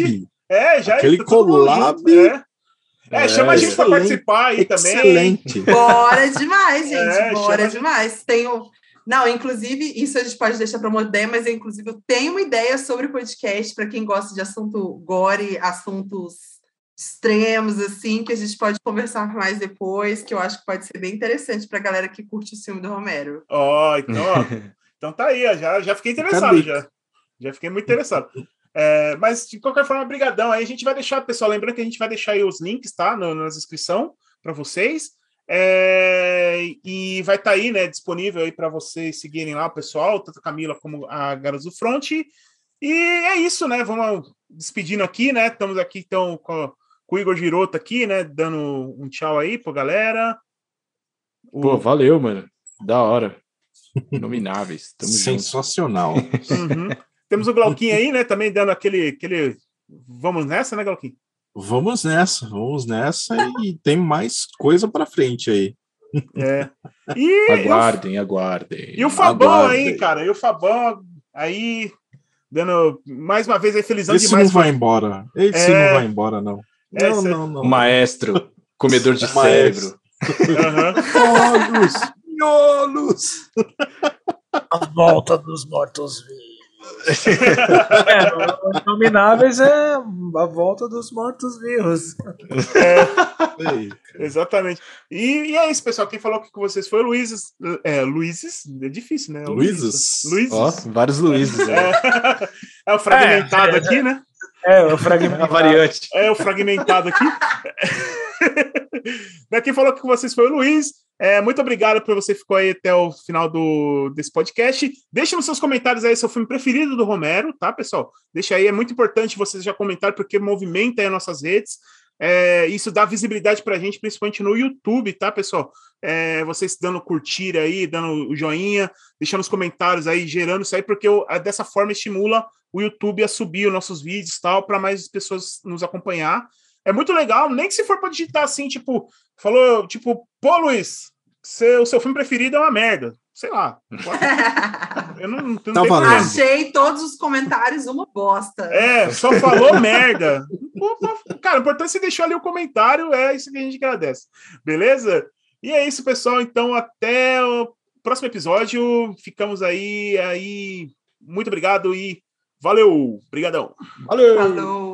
É, já Aquele collab. Junto, é. É, chama a gente para participar aí também. Excelente. Bora demais, gente. É, Bora demais. Tenho. Não, inclusive, isso a gente pode deixar para uma ideia, mas inclusive eu tenho uma ideia sobre o podcast para quem gosta de assunto gore, assuntos extremos, assim, que a gente pode conversar mais depois, que eu acho que pode ser bem interessante para a galera que curte o filme do Romero. Ó, oh, então, ó, então tá aí, já, já fiquei interessado, já. Já fiquei muito interessado. É, mas, de qualquer forma, brigadão. Aí a gente vai deixar, pessoal, lembrando que a gente vai deixar aí os links, tá? No, na descrição para vocês. É, e vai estar tá aí, né, disponível aí para vocês seguirem lá o pessoal, tanto a Camila como a Garotos do Front. E é isso, né? Vamos despedindo aqui, né? Estamos aqui então com, com o Igor Giroto aqui, né? Dando um tchau aí pra galera. O... Pô, valeu, mano. Da hora. Inomináveis. Sensacional. Uhum. Temos o Glauquinho aí, né? Também dando aquele, aquele. Vamos nessa, né, Glauquinho? Vamos nessa, vamos nessa e tem mais coisa para frente aí. É. E aguardem, eu... aguardem. E o Fabão aguardem. aí, cara, e o Fabão aí dando mais uma vez aí felizão Esse demais. Esse não vai embora. Esse é... não vai embora não. Não, Esse... não, não. Maestro, comedor de cérebro. Miolos, miolos. A volta dos mortos-vivos é, os Inomináveis é a volta dos mortos-vivos. É, exatamente. E, e, é isso, pessoal. Quem falou que com vocês foi o Luizes. É, Luizes, é difícil, né? Luizes. Luizes. Ó, vários Luizes. É, é o fragmentado é, aqui, né? É, o fragmentado. A variante. É o fragmentado aqui. Quem falou que com vocês foi o Luiz. É, muito obrigado por você ficou aí até o final do, desse podcast. Deixe nos seus comentários aí seu filme preferido do Romero, tá, pessoal? Deixa aí, é muito importante vocês já comentar, porque movimenta aí as nossas redes. É, isso dá visibilidade para a gente, principalmente no YouTube, tá, pessoal? É, vocês dando curtir aí, dando o joinha, deixando os comentários aí, gerando isso aí, porque eu, dessa forma estimula o YouTube a subir os nossos vídeos tal, para mais pessoas nos acompanhar. É muito legal, nem que se for para digitar assim, tipo, falou, tipo, pô, Luiz, seu, o seu filme preferido é uma merda. Sei lá. Eu não, não, tá Achei todos os comentários uma bosta. É, só falou merda. Cara, o importante é você deixou ali o comentário, é isso que a gente agradece. Beleza? E é isso, pessoal. Então, até o próximo episódio. Ficamos aí, aí. Muito obrigado e valeu. Obrigadão. Valeu. Falou.